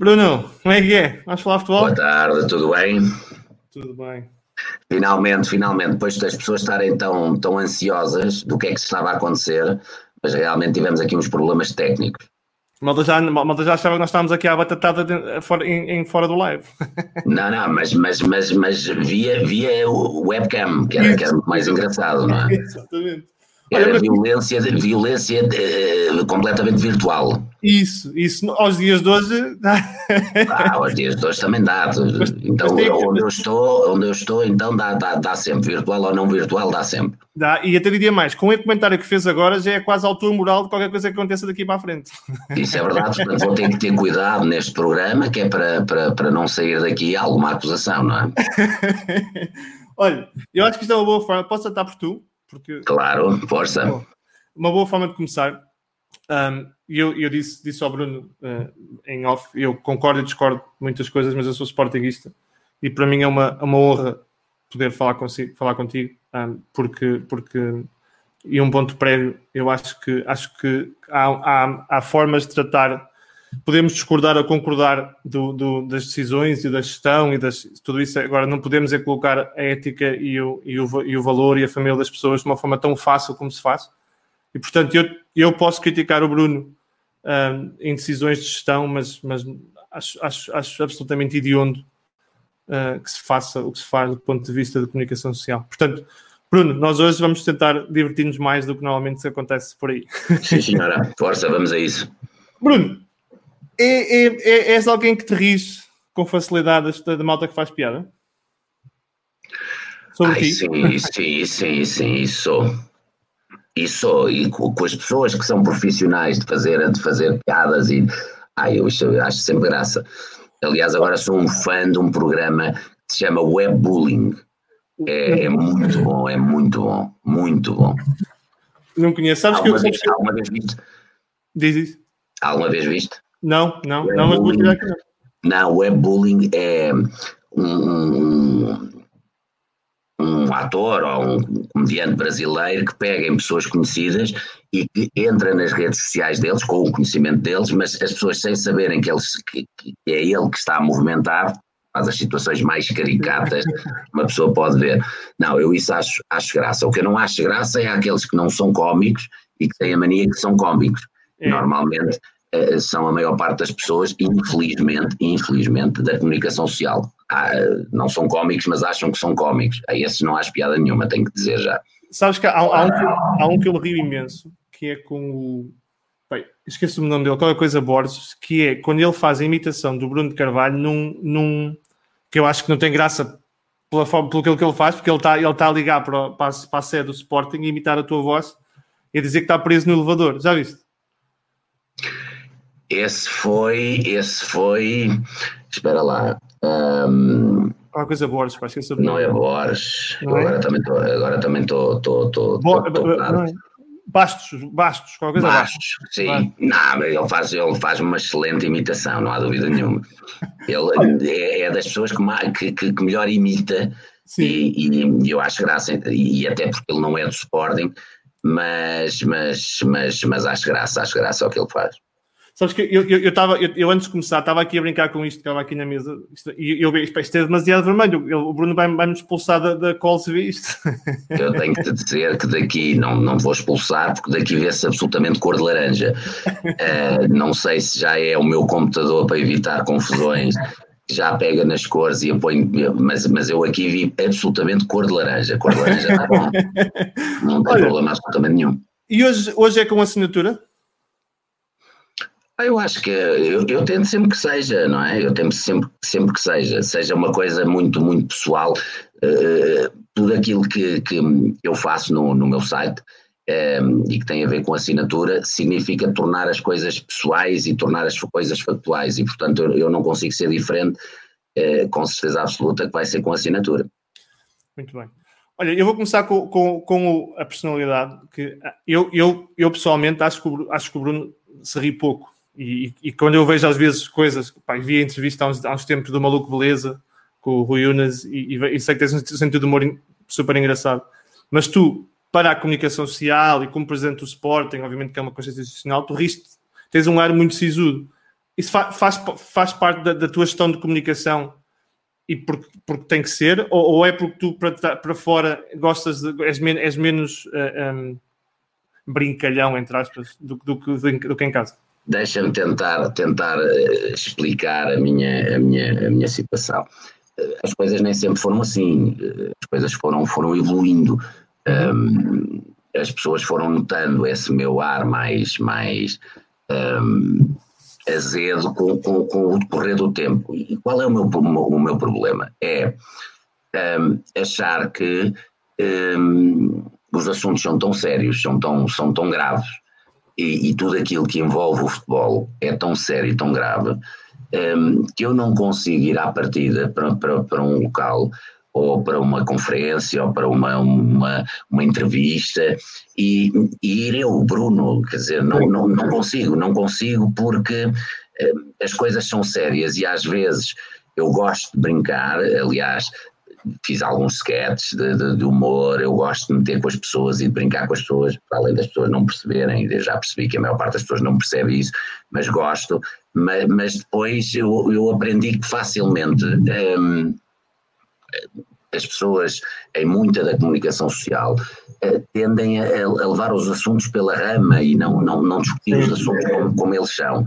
Bruno, como é que é? Vamos falar futebol? Boa tarde, tudo bem? Tudo bem. Finalmente, finalmente, depois das pessoas estarem tão, tão ansiosas do que é que se estava a acontecer, mas realmente tivemos aqui uns problemas técnicos. Malta já, malta já achava que nós estávamos aqui à batatada de, fora, em, em, fora do live. Não, não, mas, mas, mas, mas via, via o webcam, que era, que era mais engraçado, não é? Exatamente. Era violência, violência uh, completamente virtual. Isso, isso aos dias de hoje. ah, aos dias de hoje também dá. Então, onde eu estou, onde eu estou, então dá, dá, dá sempre. Virtual ou não virtual, dá sempre. Dá, e até diria mais, com o comentário que fez agora, já é quase altura moral de qualquer coisa que aconteça daqui para a frente. Isso é verdade, portanto vou ter que ter cuidado neste programa, que é para, para, para não sair daqui alguma acusação, não é? Olha, eu acho que isto é uma boa forma. Posso estar por tu? Porque, claro, força. Uma boa forma de começar. Um, eu, eu disse, disse ao Bruno uh, em off, eu concordo e discordo muitas coisas, mas eu sou sportinguista e para mim é uma, uma honra poder falar, consigo, falar contigo, um, porque, porque e um ponto prévio, eu acho que acho que há, há, há formas de tratar podemos discordar ou concordar do, do, das decisões e da gestão e das, tudo isso. Agora, não podemos é colocar a ética e o, e, o, e o valor e a família das pessoas de uma forma tão fácil como se faz. E, portanto, eu, eu posso criticar o Bruno um, em decisões de gestão, mas, mas acho, acho, acho absolutamente idiondo uh, que se faça o que se faz do ponto de vista da comunicação social. Portanto, Bruno, nós hoje vamos tentar divertir-nos mais do que normalmente acontece por aí. Sim, senhora. Força, vamos a isso. Bruno, é, é, é, és alguém que te ris com facilidade da, da malta que faz piada? Sobre Ai, ti? Sim, sim, sim, sim. E sou, e com, com, as pessoas que são profissionais de fazer, de fazer piadas e ai, eu, acho sempre graça. Aliás, agora sou um fã de um programa que se chama Webbullying. É, é muito bom, é muito bom, muito bom. Não conheço, sabes alguma que eu. Vez, alguma vez viste? Diz isso. Alguma vez viste? Não, não, não, mas vou tirar aqui. Não, webbullying é um, um, ator ou um comediante brasileiro que pega em pessoas conhecidas e que entra nas redes sociais deles com o conhecimento deles, mas as pessoas sem saberem que, eles, que, que é ele que está a movimentar, faz as situações mais caricatas uma pessoa pode ver. Não, eu isso acho, acho graça. O que eu não acho graça é aqueles que não são cómicos e que têm a mania que são cómicos. É. Normalmente são a maior parte das pessoas, infelizmente, infelizmente, da comunicação social. Ah, não são cómicos, mas acham que são cómicos. A esses não há piada nenhuma, tenho que dizer já. Sabes que há, há, um, que, há um que eu rio imenso, que é com o. Bem, esqueço o nome dele, qualquer coisa Borges, que é quando ele faz a imitação do Bruno de Carvalho num. num que eu acho que não tem graça pela forma, pelo que ele faz, porque ele está ele tá a ligar para, para, para a sede do Sporting e imitar a tua voz e a dizer que está preso no elevador. Já viste? Esse foi, esse foi, espera lá. Um, Qual coisa Borges, pá, esqueci Não é Borges. Não é? Agora também estou, agora também estou, estou, Bastos, Bastos, qual coisa Bastos, Bastos. sim. Bastos. Não, ele faz, ele faz uma excelente imitação, não há dúvida nenhuma. Ele é, é das pessoas que, que, que melhor imita e, e, eu acho graça, e até porque ele não é do Sporting, mas, mas, mas, mas acho graça, acho graça ao que ele faz. Sabes que eu, eu, eu, tava, eu, eu, antes de começar estava aqui a brincar com isto, estava aqui na mesa, isto, e eu vi isto, é demasiado vermelho. O Bruno vai-me vai expulsar da, da call se vê isto. Eu tenho que te dizer que daqui não, não vou expulsar, porque daqui vê-se absolutamente cor de laranja. Uh, não sei se já é o meu computador para evitar confusões, já pega nas cores e eu ponho, mas, mas eu aqui vi absolutamente cor de laranja. Cor de laranja está bom. Não tem Olha, problema absolutamente nenhum. E hoje, hoje é com assinatura? Ah, eu acho que eu, eu, tento sempre que seja, não é? Eu tento sempre, sempre que seja, seja uma coisa muito, muito pessoal. Uh, tudo aquilo que, que eu faço no, no meu site um, e que tem a ver com assinatura significa tornar as coisas pessoais e tornar as coisas factuais e, portanto, eu, eu não consigo ser diferente, uh, com certeza absoluta, que vai ser com assinatura. Muito bem. Olha, eu vou começar com, com, com a personalidade, que eu, eu, eu pessoalmente acho que, acho que o Bruno se ri pouco e, e, quando eu vejo às vezes coisas, pá, vi a entrevista há uns, há uns tempos do Maluco Beleza com o Rui Unas e, e, e sei que tens um sentido de humor super engraçado. Mas tu, para a comunicação social e como presidente do Sporting, obviamente que é uma coisa institucional, tu riste, tens um ar muito sisudo. isso fa faz, faz parte da, da, tua gestão de comunicação e porque, porque tem que ser, ou, ou é porque tu para, para fora gostas de, és, men és menos uh, eh, um, brincalhão, entre aspas, do, do, do, do que em casa? Deixa-me tentar, tentar uh, explicar a minha, a, minha, a minha situação. Uh, as coisas nem sempre foram assim, as coisas foram, foram evoluindo. Um, as pessoas foram notando esse meu ar mais, mais um, azedo com, com, com, o decorrer do tempo. E qual é o meu, o meu problema? É um, achar que os assuntos são tão sérios, são tão, são tão graves, e, e, tudo aquilo que envolve o futebol é tão sério e tão grave, um, que eu não consigo ir à partida para, para, para um local ou para uma conferência ou para uma, uma, uma entrevista e, e ir eu, Bruno, quer dizer, não, não, não consigo, não consigo porque eh, as coisas são sérias e às vezes eu gosto de brincar, aliás, fiz alguns sketches de, de, de, humor, eu gosto de meter com as pessoas e de brincar com as pessoas, para além das pessoas não perceberem, eu já percebi que a maior parte das pessoas não percebe isso, mas gosto, mas, mas depois eu, eu aprendi que facilmente um, as pessoas em muita da comunicação social uh, tendem a, a, levar os assuntos pela rama e não, não, não discutir os assuntos como, como eles são.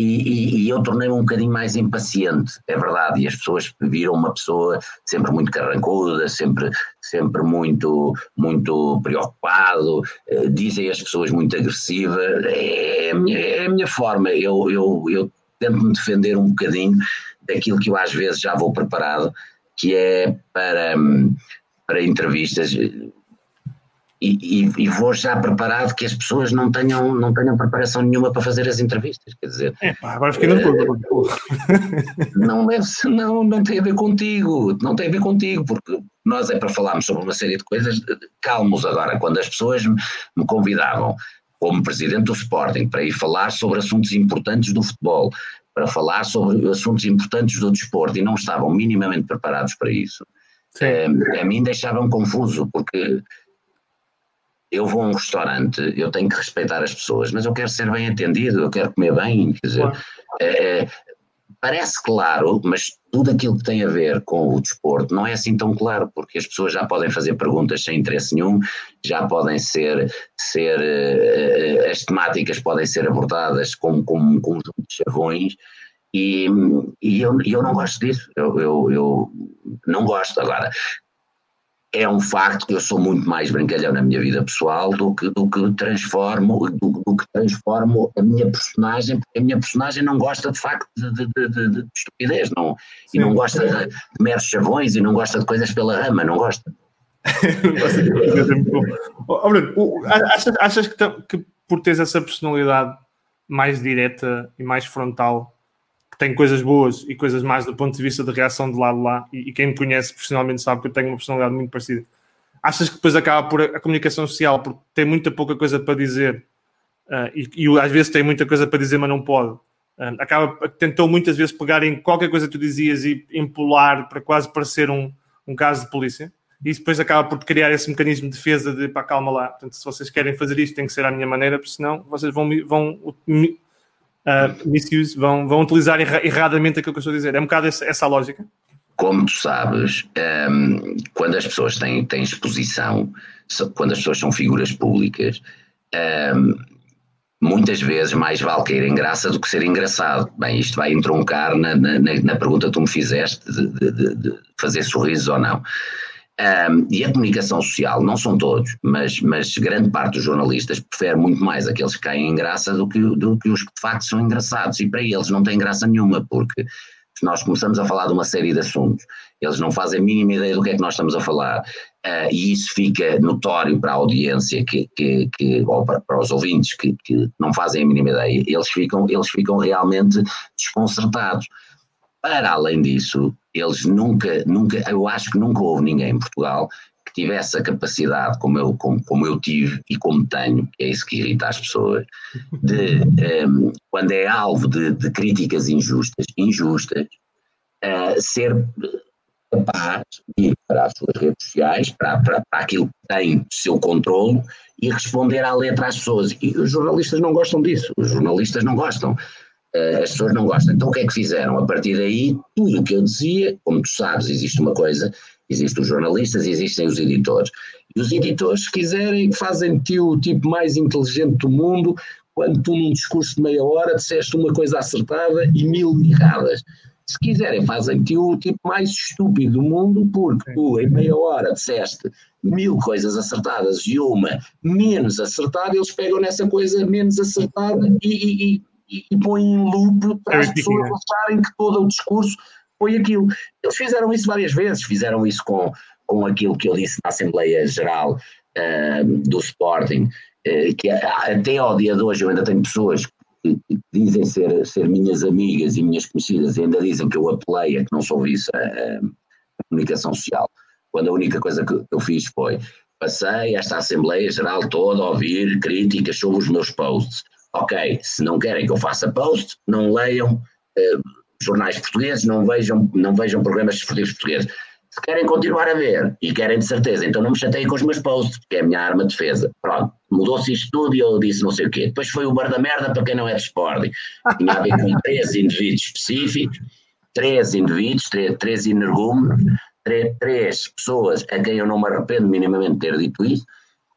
E, e, e, eu tornei-me um bocadinho mais impaciente, é verdade, e as pessoas viram uma pessoa sempre muito carrancuda, sempre, sempre muito, muito preocupado, uh, dizem as pessoas muito agressiva, é, é, a minha, é a minha forma, eu, eu, eu tento me defender um bocadinho daquilo que eu às vezes já vou preparado que é para, para entrevistas. E, e, e, vou já preparado que as pessoas não tenham, não tenham preparação nenhuma para fazer as entrevistas. Quer dizer, é, agora fiquei na dúvida. não, deve, não, não tem a ver contigo, não tem a ver contigo, porque nós é para falarmos sobre uma série de coisas calmos agora. Quando as pessoas me convidavam como presidente do Sporting para ir falar sobre assuntos importantes do futebol, para falar sobre assuntos importantes do desporto e não estavam minimamente preparados para isso, é, a mim deixava-me confuso, porque eu vou a um restaurante, eu tenho que respeitar as pessoas, mas eu quero ser bem atendido, eu quero comer bem, quer dizer, claro. é, parece claro, mas tudo aquilo que tem a ver com o desporto não é assim tão claro, porque as pessoas já podem fazer perguntas sem interesse nenhum, já podem ser, ser uh, as temáticas podem ser abordadas como, como um conjunto de chavões, e, e eu, eu não gosto disso, eu, eu, eu não gosto. Agora, é um facto que eu sou muito mais brincalhão na minha vida pessoal do que, do que transformo do, do, que transformo a minha personagem, porque a minha personagem não gosta de facto de, de, de, de estupidez, não, e não gosta de, de meros chavões e não gosta de coisas pela rama, não gosta. oh, Bruno, achas, achas que, que por teres essa personalidade mais direta e mais frontal tem coisas boas e coisas mais do ponto de vista de reação de lado lá, e, e, quem me conhece profissionalmente sabe que eu tenho uma personalidade muito parecida. Achas que depois acaba por a comunicação social, porque tem muita pouca coisa para dizer, uh, e, e, às vezes tem muita coisa para dizer, mas não pode. Uh, acaba, tentou muitas vezes pegar em qualquer coisa que tu dizias e empolar para quase parecer um, um caso de polícia. E isso depois acaba por criar esse mecanismo de defesa de pá, calma lá. Portanto, se vocês querem fazer isto, tem que ser à minha maneira, porque senão vocês vão, vão uh, misuse, vão, vão utilizar erra erradamente aquilo que eu estou a dizer. É um bocado essa, essa lógica. Como tu sabes, um, ehm, quando as pessoas têm, têm exposição, quando as pessoas são figuras públicas, um, ehm, muitas vezes mais vale cair em graça do que ser engraçado. Bem, isto vai entroncar na, na, na pergunta que tu me fizeste de, de, de fazer sorrisos ou não. Um, e a comunicação social, não são todos, mas, mas grande parte dos jornalistas prefere muito mais aqueles que caem em graça do que, do que os que de facto são engraçados. E para eles não tem graça nenhuma, porque se nós começamos a falar de uma série de assuntos, eles não fazem a mínima ideia do que é que nós estamos a falar, uh, e isso fica notório para a audiência que, que, que ou para, para, os ouvintes que, que não fazem a mínima ideia, eles ficam, eles ficam realmente desconcertados. Para além disso, eles nunca, nunca, eu acho que nunca houve ninguém em Portugal que tivesse a capacidade, como eu, como, como eu tive e como tenho, que é isso que irrita as pessoas, de, um, ehm, quando é alvo de, de críticas injustas, injustas, uh, ser capaz de ir para as suas redes sociais, para, para, para aquilo que tem seu controle e responder à letra às pessoas. E os jornalistas não gostam disso, os jornalistas não gostam. Uh, as pessoas não gostam. Então o que é que fizeram? A partir daí, tudo o que eu dizia, como tu sabes, existe uma coisa, existem os jornalistas e existem os editores. E os editores, se quiserem, fazem-te o tipo mais inteligente do mundo, quando tu num discurso de meia hora disseste uma coisa acertada e mil erradas. Se quiserem, fazem-te o tipo mais estúpido do mundo, porque tu em meia hora disseste mil coisas acertadas e uma menos acertada, eles pegam nessa coisa menos acertada e, e, e, e põem em loop para as pessoas acharem que todo o discurso foi aquilo. Eles fizeram isso várias vezes, fizeram isso com, com aquilo que eu disse na Assembleia Geral uh, do Sporting, uh, que até ao dia de hoje eu ainda tenho pessoas que, que, dizem ser, ser minhas amigas e minhas conhecidas e ainda dizem que eu apelei a que não soube isso a, a comunicação social, quando a única coisa que eu fiz foi passei esta Assembleia Geral toda a ouvir críticas sobre os meus posts. Ok, se não querem que eu faça post, não leiam uh, jornais portugueses, não vejam, não vejam programas esportivos portugueses. Se querem continuar a ver e querem de certeza, então não me chateiem com os meus posts, porque é a minha arma de defesa. Pronto, mudou-se isto tudo e eu disse não sei o quê. Depois foi o bar da merda para quem não é de Sporting. Tinha a ver com três indivíduos específicos, três indivíduos, três, três energúmenos, três, três pessoas a quem eu não me arrependo minimamente de ter dito isso.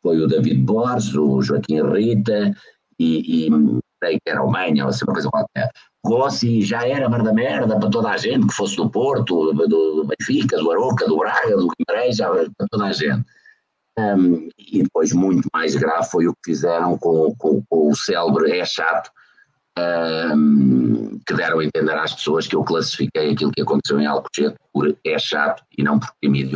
Foi o David Borges, o Joaquim Rita e, e creio que era o Manha, ou assim, uma coisa qualquer. Rossi já era merda merda para toda a gente, que fosse do Porto, do, do Benfica, do Aroca, do Braga, do Guimarães, já, para toda a gente. Um, e depois, muito mais grave, foi o que fizeram com, com, com o célebre É Chato, um, que deram a entender às pessoas que eu classifiquei aquilo que aconteceu em Alcochete por É Chato e não por crime.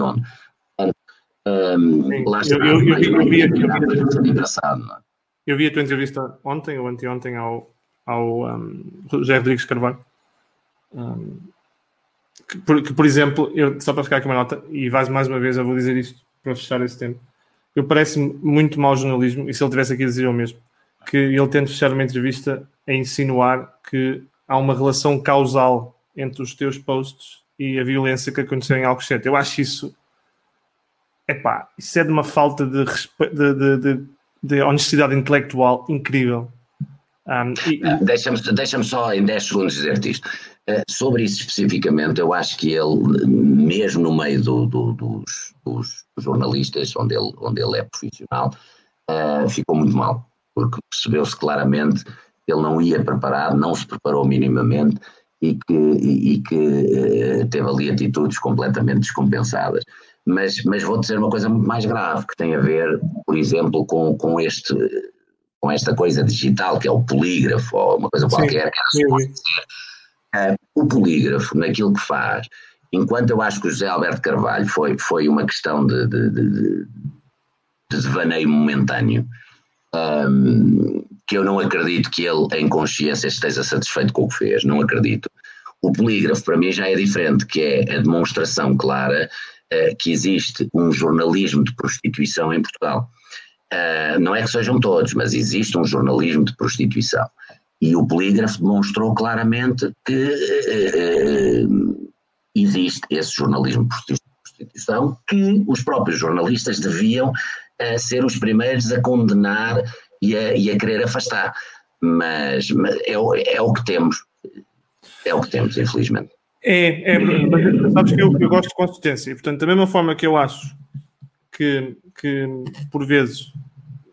Um, lá está, eu, eu, eu, eu, vi, engraçado, não é? Eu vi a tua entrevista ontem ou anteontem ao, ao um, José Rodrigues Carvalho. Um, que, por, que, por, exemplo, eu, só para ficar aqui uma nota, e vais mais uma vez, eu vou dizer isto para fechar esse tempo. Eu parece-me muito mau jornalismo, e se ele tivesse aqui a dizer o mesmo, que ele tente fechar uma entrevista a insinuar que há uma relação causal entre os teus posts e a violência que aconteceu em Alcochete. Eu acho isso. Epá, isso é de uma falta de, de, de, de de honestidade intelectual incrível. Um, e... Ah, deixa-me, deixa só em 10 segundos dizer-te isto. Uh, sobre isso especificamente, eu acho que ele, mesmo no meio do, do, dos, dos, jornalistas, onde ele, onde ele é profissional, uh, ficou muito mal, porque percebeu-se claramente que ele não ia preparado, não se preparou minimamente e que, e, e que uh, teve ali atitudes completamente descompensadas. Mas, mas vou dizer uma coisa muito mais grave, que tem a ver, por exemplo, com, com, este, com esta coisa digital, que é o polígrafo, ou uma coisa qualquer. Sim, que é uh, o polígrafo, naquilo que faz, enquanto eu acho que o José Alberto Carvalho foi, foi uma questão de, de, de, de devaneio momentâneo, um, que eu não acredito que ele, em consciência, esteja satisfeito com o que fez, não acredito. O polígrafo, para mim, já é diferente, que é a demonstração clara uh, que existe um jornalismo de prostituição em Portugal. Uh, não é que sejam todos, mas existe um jornalismo de prostituição. E o polígrafo demonstrou claramente que uh, existe esse jornalismo de prostituição que os próprios jornalistas deviam ser os primeiros a condenar e a, e a querer afastar. Mas, mas é, é o que temos. É o que temos, infelizmente. É, é mas sabes que eu, eu, gosto de consistência. Portanto, da mesma forma que eu acho que, que por vezes,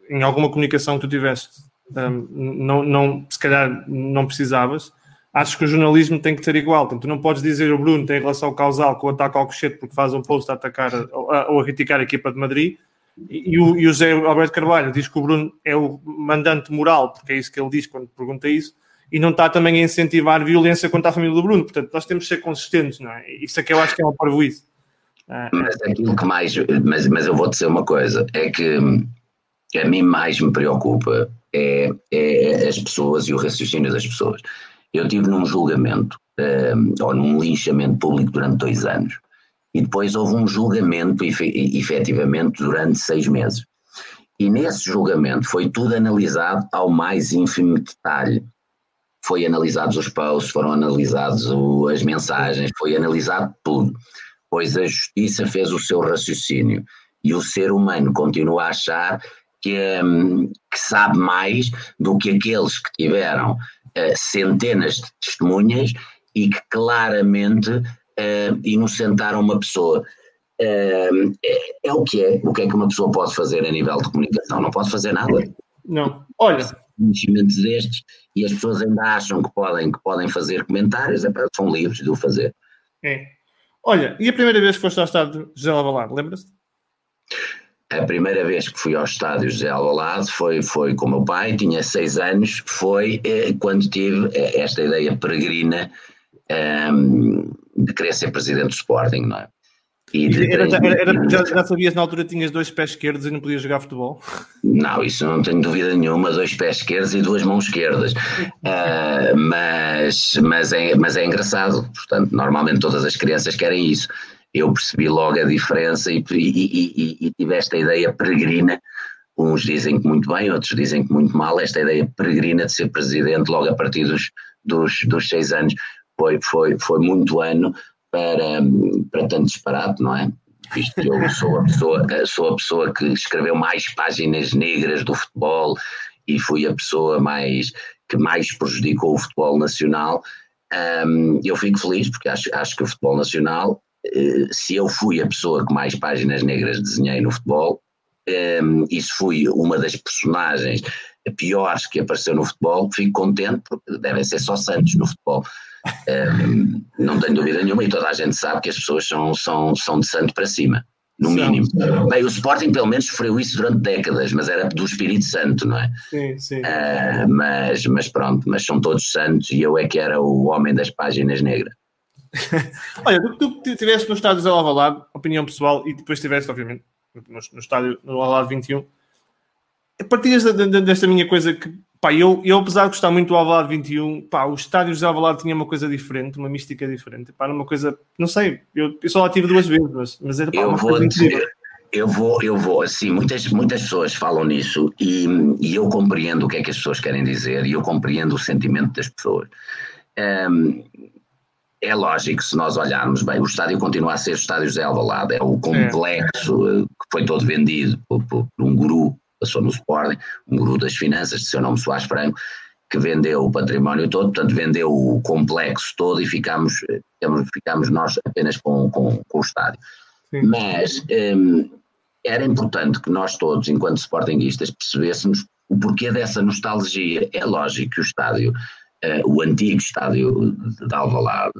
em alguma comunicação que tu tiveste, um, não, não, se calhar não precisavas, acho que o jornalismo tem que ser igual. Portanto, tu não podes dizer o Bruno tem relação causal com o ataque ao cochete porque faz um post a atacar ou a, ou a criticar a equipa de Madrid. E, e, o, e o José Alberto Carvalho diz que o Bruno é o mandante moral, porque é isso que ele diz quando pergunta isso e não está também a incentivar violência contra a família do Bruno. Portanto, nós temos de ser consistentes, não é? Isso é que eu acho que é uma parvoíce. Ah, mas aquilo que mais, mas, mas eu vou dizer uma coisa, é que a mim mais me preocupa é, é as pessoas e o raciocínio das pessoas. Eu tive num julgamento, um, ou num linchamento público durante dois anos, e depois houve um julgamento efetivamente durante seis meses. E nesse julgamento foi tudo analisado ao mais ínfimo detalhe foi analisados os posts, foram analisados as mensagens, foi analisado tudo, pois a justiça fez o seu raciocínio e o ser humano continua a achar que, hum, que sabe mais do que aqueles que tiveram uh, centenas de testemunhas e que claramente uh, inocentaram uma pessoa. É, é, o que é. O que é que uma pessoa pode fazer a nível de comunicação? Não pode fazer nada. Não. Olha. Conhecimentos destes e as pessoas ainda acham que podem, que podem fazer comentários, é, são livres de o fazer. É. Olha, e a primeira vez que foste ao estádio José Alvalade, lembras-te? A primeira vez que fui ao estádio José Alvalade foi, foi com o meu pai, tinha seis anos, foi eh, quando tive eh, esta ideia peregrina eh, de querer ser presidente do Sporting, não é? Era, era, era, já, já, sabias na altura tinhas dois pés esquerdos e não podias jogar futebol? Não, isso não tenho dúvida nenhuma, dois pés esquerdos e duas mãos esquerdas. Uh, mas, mas, é, mas é engraçado, portanto, normalmente todas as crianças querem isso. Eu percebi logo a diferença e, e, e, e tive esta ideia peregrina. Uns dizem que muito bem, outros dizem que muito mal. Esta ideia peregrina de ser presidente logo a partir dos, dos, dos seis anos foi, foi, foi muito ano para, para tanto disparate, não é? Visto que eu sou a, pessoa, sou a pessoa que escreveu mais páginas negras do futebol e fui a pessoa mais que mais prejudicou o futebol nacional. Um, eu fico feliz porque acho, acho que o futebol nacional, uh, se eu fui a pessoa que mais páginas negras desenhei no futebol, um, e se fui uma das personagens piores que apareceu no futebol, fico contente porque devem ser só santos no futebol não tenho dúvida nenhuma, e toda a gente sabe que as pessoas são, são, são de santo para cima, no sim, mínimo. Sim. Bem, o Sporting pelo menos sofreu isso durante décadas, mas era do Espírito Santo, não é? Sim, sim. Uh, mas, mas pronto, mas são todos santos e eu é que era o homem das páginas negras. Olha, tu, tu estiveste no estádio de Alvalade, opinião pessoal, e depois estiveste, obviamente, no, no estádio no Alvalade 21. Partias desta minha coisa que Pá, eu, eu, apesar de gostar muito do Alvalade 21, pá, os estádios de Alvalade tinha uma coisa diferente, uma mística diferente. Pá, uma coisa, não sei, eu, eu só lá tive duas vezes, mas, mas era pá, eu uma vou coisa dizer, Eu vou, eu vou, assim, muitas, muitas pessoas falam nisso e, e eu compreendo o que é que as pessoas querem dizer e eu compreendo o sentimento das pessoas. Um, é lógico, se nós olharmos bem, o estádio continua a ser o estádio José Alvalade, é o complexo é. que foi todo vendido por, por um guru passou no Sporting, um guru das finanças, de seu nome Soares Franco, que vendeu o património todo, portanto vendeu o complexo todo e ficámos, ficámos nós apenas com, com, com o estádio. Sim. Mas um, era importante que nós todos, enquanto sportinguistas, percebêssemos o porquê dessa nostalgia. É lógico que o estádio, uh, o antigo estádio de Alvalade,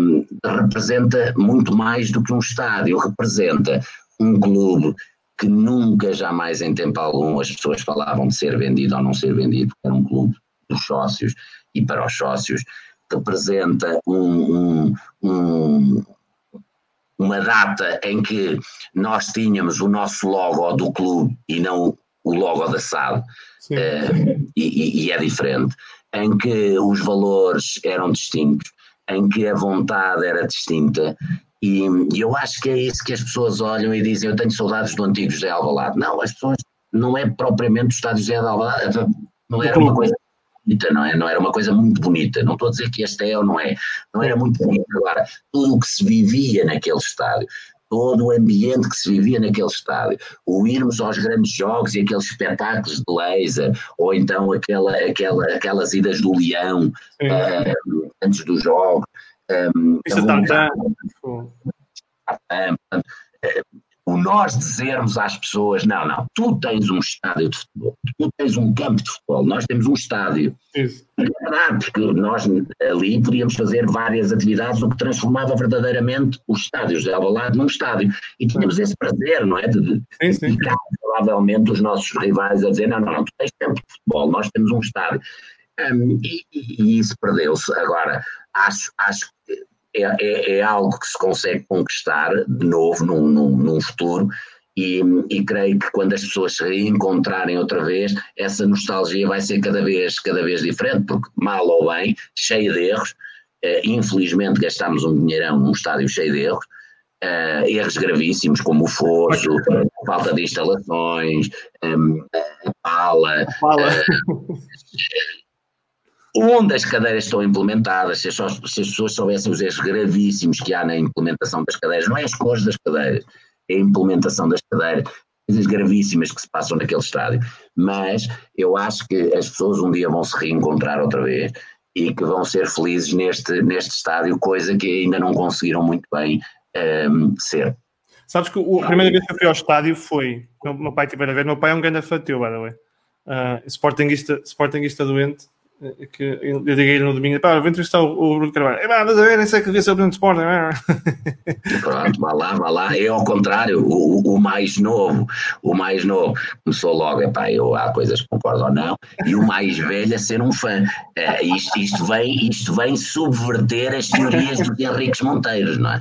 um, representa muito mais do que um estádio, representa um clube que nunca, jamais em tempo algum, as pessoas falavam de ser vendido ou não ser vendido, porque era um clube dos sócios e para os sócios representa um, um, um, uma data em que nós tínhamos o nosso logo do clube e não o logo da SAD, uh, e, e é diferente, em que os valores eram distintos, em que a vontade era distinta e, e, eu acho que é isso que as pessoas olham e dizem: Eu tenho saudades do antigo José Alvalade. Não, as pessoas não é propriamente o estádio José Alvalade, não era uma coisa bonita, não é? Não era uma coisa muito bonita. Não estou a dizer que este é ou não é, não era muito bonito. Agora, tudo o que se vivia naquele estádio, todo o ambiente que se vivia naquele estádio, o irmos aos grandes jogos e aqueles espetáculos de laser, ou então aquela, aquela, aquelas idas do Leão uh, antes do jogo um, Isso está o nós dizermos às pessoas, não, não, tu tens um estádio de futebol, tu tens um campo de futebol, nós temos um estádio. Isso. É verdade, porque nós ali podíamos fazer várias atividades, o que transformava verdadeiramente os estádios de Alvalade num estádio. E tínhamos esse prazer, não é? De, de sim, sim. provavelmente os nossos rivais a dizer, não, não, não, tu tens campo de futebol, nós temos um estádio. Um, e, e, isso perdeu-se. Agora, acho, acho que é, é, é, algo que se consegue conquistar de novo num, num, num futuro. E, e, creio que quando as pessoas se reencontrarem outra vez, essa nostalgia vai ser cada vez, cada vez diferente, porque mal ou bem, cheio de erros, eh, infelizmente gastámos um dinheirão num estádio cheio de erros, eh, erros gravíssimos como o fosso, falta de instalações, um, a pala, a pala. Uh, onde as cadeiras estão implementadas, se as, se as, pessoas soubessem os erros gravíssimos que há na implementação das cadeiras, não é as cores das cadeiras, é a implementação das cadeiras, coisas gravíssimas que se passam naquele estádio. Mas eu acho que as pessoas um dia vão se reencontrar outra vez e que vão ser felizes neste, neste estádio, coisa que ainda não conseguiram muito bem um, ser. Sabes que a primeira vez que eu fui ao estádio foi. O meu pai tiver a ver, meu pai é um grande fateu, by the way. Uh, sportingista, sportingista doente que eu, digo no domingo, pá, vou entrevistar o, o Bruno Carvalho. É, mas a ver, nem sei que devia ser o Bruno de Sporting. Pronto, vá lá, vá lá. Eu, ao contrário, o, o, mais novo, o mais novo começou logo, é pá, eu há coisas que concordo ou não, e o mais velho a ser um fã. Uh, isto, isto, vem, isto vem subverter as teorias dos Henriques Monteiros, não é?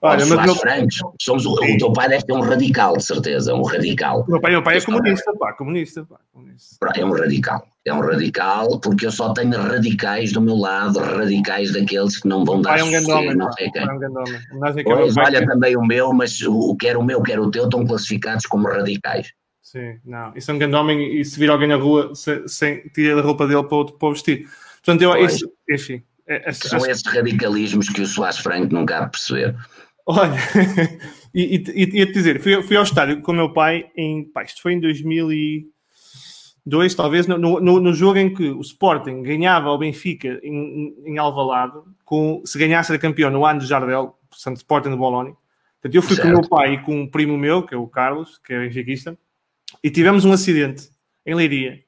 Olha, mas meu... francos, somos, o, o, teu pai deve ser um radical, de certeza, um radical. O meu pai, meu pai é comunista, pá, comunista, pá, comunista. É um radical, é um radical, porque eu só tenho radicais do meu lado, radicais daqueles que não vão dar é um grande homem, não sei quem. É um grande homem. Pois, olha, também o meu, mas o, quer o meu, quer o teu, estão classificados como radicais. Sim, não, isso é um grande homem e se vir alguém na rua sem, sem tirar a roupa dele para, para vestir. Portanto, eu, isso, enfim. É, é, são esses radicalismos que o Soares Franco nunca há de perceber. Olha, e, e, e ia-te dizer, fui, fui, ao estádio com o meu pai em. Pá, isto foi em 2002, talvez, no, no, no, jogo em que o Sporting ganhava ao Benfica em, em Alvalade, com, se ganhasse era campeão no ano de Jardel, portanto, Sporting de Bologna. Portanto, eu fui certo. com o meu pai e com um primo meu, que é o Carlos, que é benfiquista, e tivemos um acidente em Leiria.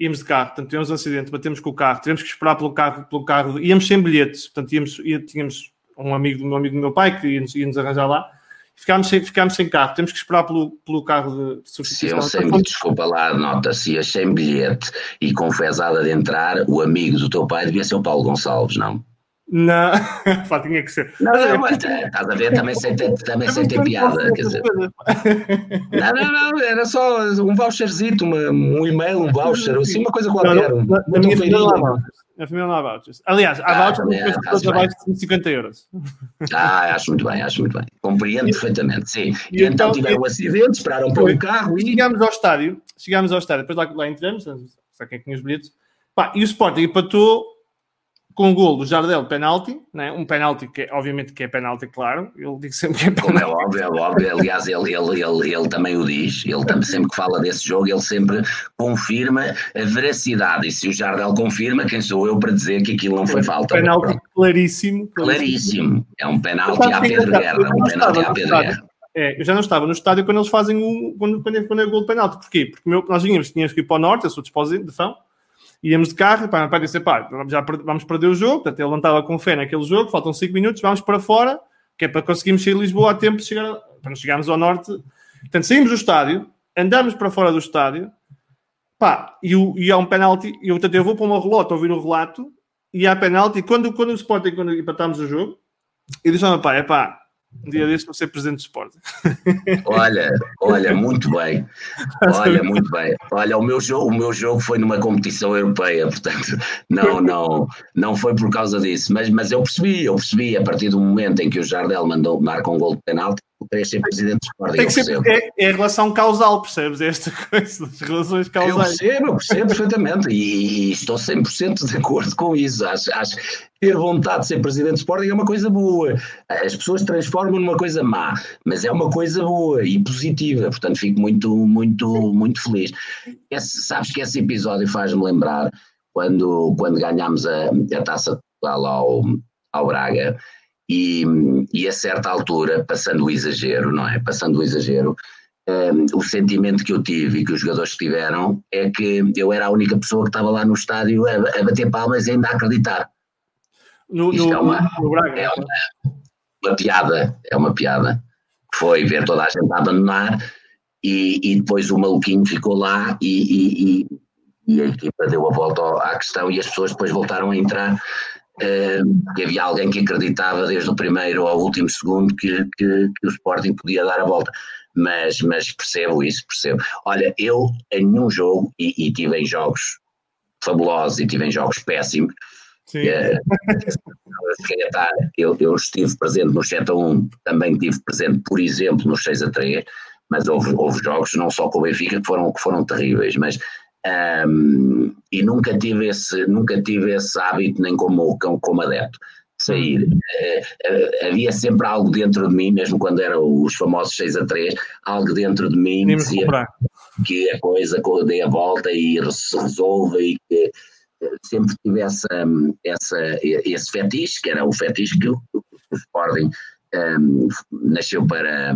Íamos de carro, portanto, tivemos um acidente, batemos com o carro, tivemos que esperar pelo carro, pelo carro íamos sem bilhetes, portanto, íamos, tínhamos um amigo do meu amigo do meu pai que ia-nos, ia -nos arranjar lá. Ficámos sem, ficámos sem carro, temos que esperar pelo, pelo carro de substituição. Se eu sem, desculpa lá, nota-se, ia sem bilhete e com fezada de entrar, o amigo do teu pai devia ser o Paulo Gonçalves, não? Não, pá, tinha que ser. Não, não, mas é, estás a ver, também sem ter, também sem ter piada, quer dizer. Não, não, não, era só um voucherzito, uma, um e-mail, um voucher, assim, uma coisa qualquer. Não, não, na minha família a família não há vouchers. Aliás, há ah, vouchers para pessoas abaixo de 150 euros. Ah, acho muito bem, acho muito bem. Compreendo e, perfeitamente, sim. E, e então, então tiveram um acidente, esperaram pelo carro e. Chegámos ao estádio, chegámos ao estádio, depois lá, lá entramos, só quem tinha os bilhetes. Pá, e o Sporting empatou com um gol do Jardel penalti, né? um penalti que obviamente que é penalti, claro, ele diz sempre que é penalti. Como é óbvio, é óbvio, aliás ele, ele, ele, ele também o diz, ele também, sempre que fala desse jogo, ele sempre confirma a veracidade, e se o Jardel confirma, quem sou eu para dizer que aquilo não foi falta? Um penalti claríssimo, claríssimo. Claríssimo, é um penalti à Pedro Guerra, um penalti à. É, eu já não estava no estádio quando eles fazem o quando, quando, é, quando é o gol de penalti. Porquê? Porque meu, nós tínhamos, tínhamos que ir para o norte, eu sou de de Fão, íamos de carro, pá, meu pai disse, pá, já vamos perder o jogo, portanto ele não estava com fé naquele jogo, faltam 5 minutos, vamos para fora, que é para conseguirmos sair de Lisboa a tempo de chegar, para chegarmos ao norte. Portanto, saímos do estádio, andamos para fora do estádio, pá, e, o, e há um penalti, eu, portanto, eu vou para uma relota ouvir o relato, e há penalti, quando, quando o Sporting, quando empatamos o jogo, e disse ao meu pai, é pá, um dia deste vou ser presidente do Sporting. Olha, olha, muito bem. Olha, muito bem. Olha, o meu jogo, o meu jogo foi numa competição europeia, portanto, não, não, não foi por causa disso. Mas, mas eu percebi, eu percebi a partir do momento em que o Jardel mandou marcar um gol de penalti, queria ser presidente do Sporting. Tem que ser, é, é, a relação causal, percebes? Esta coisa das relações causais. Eu percebo, eu percebo perfeitamente e, e, estou 100% de acordo com isso. Acho, acho que ter vontade de ser presidente do Sporting é uma coisa boa. As pessoas transformam numa coisa má, mas é uma coisa boa e positiva. Portanto, fico muito, muito, muito feliz. Esse, sabes que esse episódio faz-me lembrar quando, quando ganhámos a, a taça de Portugal ao, ao Braga e, e a certa altura, passando o exagero, não é? Passando o exagero, um, o sentimento que eu tive e que os jogadores tiveram é que eu era a única pessoa que estava lá no estádio a, a bater palmas e ainda a acreditar. No, Isto no, é, uma, no Braga. é uma, uma, piada, é uma piada. Foi ver toda a gente a abandonar e, e depois o maluquinho ficou lá e, e, e, a equipa deu a volta à questão e as pessoas depois voltaram a entrar que havia alguém que acreditava desde o primeiro ao último segundo que, que, que, o Sporting podia dar a volta. Mas, mas percebo isso, percebo. Olha, eu em nenhum jogo, e, e tive em jogos fabulosos e tive em jogos péssimos, Sim. Uh, eu, eu, estive presente no 7 a 1, também estive presente, por exemplo, no 6 a 3, mas houve, houve jogos, não só com o Benfica, que foram, que foram terríveis, mas um, e nunca tive esse nunca tive esse hábito nem como como adepto sair. Uh, havia sempre algo dentro de mim, mesmo quando eram os famosos 6 a 3, algo dentro de mim dizia que a coisa dê a volta e se resolva e que sempre tive essa, essa, esse fetiche, que era o fetiche que o, o Sporting um, nasceu para,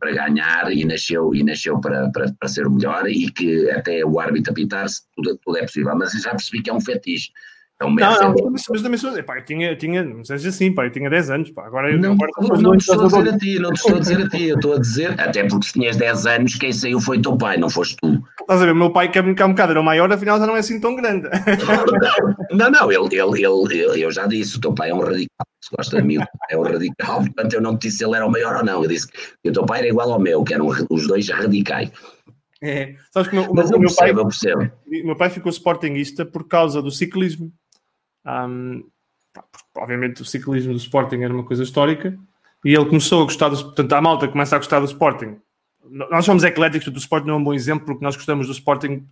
para ganhar e nasceu, e nasceu para, para, para ser o melhor e que até o árbitro apitar tudo, tudo é possível, mas já percebi que é um fetiche. É um não, não, mas, mas também sou, pá, eu tinha, tinha, não seja assim, pá, eu tinha 10 anos, pá, agora não, agora não, não, não te estou a dizer a ti, não te estou a dizer a ti, eu estou a dizer, até porque se tinhas 10 anos, quem saiu foi teu pai, não foste tu. Estás a ver, o meu pai quer brincar um bocado, era o maior, afinal já não é assim tão grande. Não, não, ele, ele, ele, ele, eu já disse, o teu pai é um radical, se gosta de mim, é um radical, portanto eu não te disse se ele era o maior ou não, eu disse que o teu pai era igual ao meu, que eram os dois radicais. É, sabes que o meu, Mas o meu percebo, pai, eu percebo. meu pai ficou sportinguista por causa do ciclismo. Um, obviamente o ciclismo do Sporting era uma coisa histórica e ele começou a gostar do portanto a malta começa a gostar do Sporting nós somos ecléticos do Sporting não é um bom exemplo porque nós gostamos do Sporting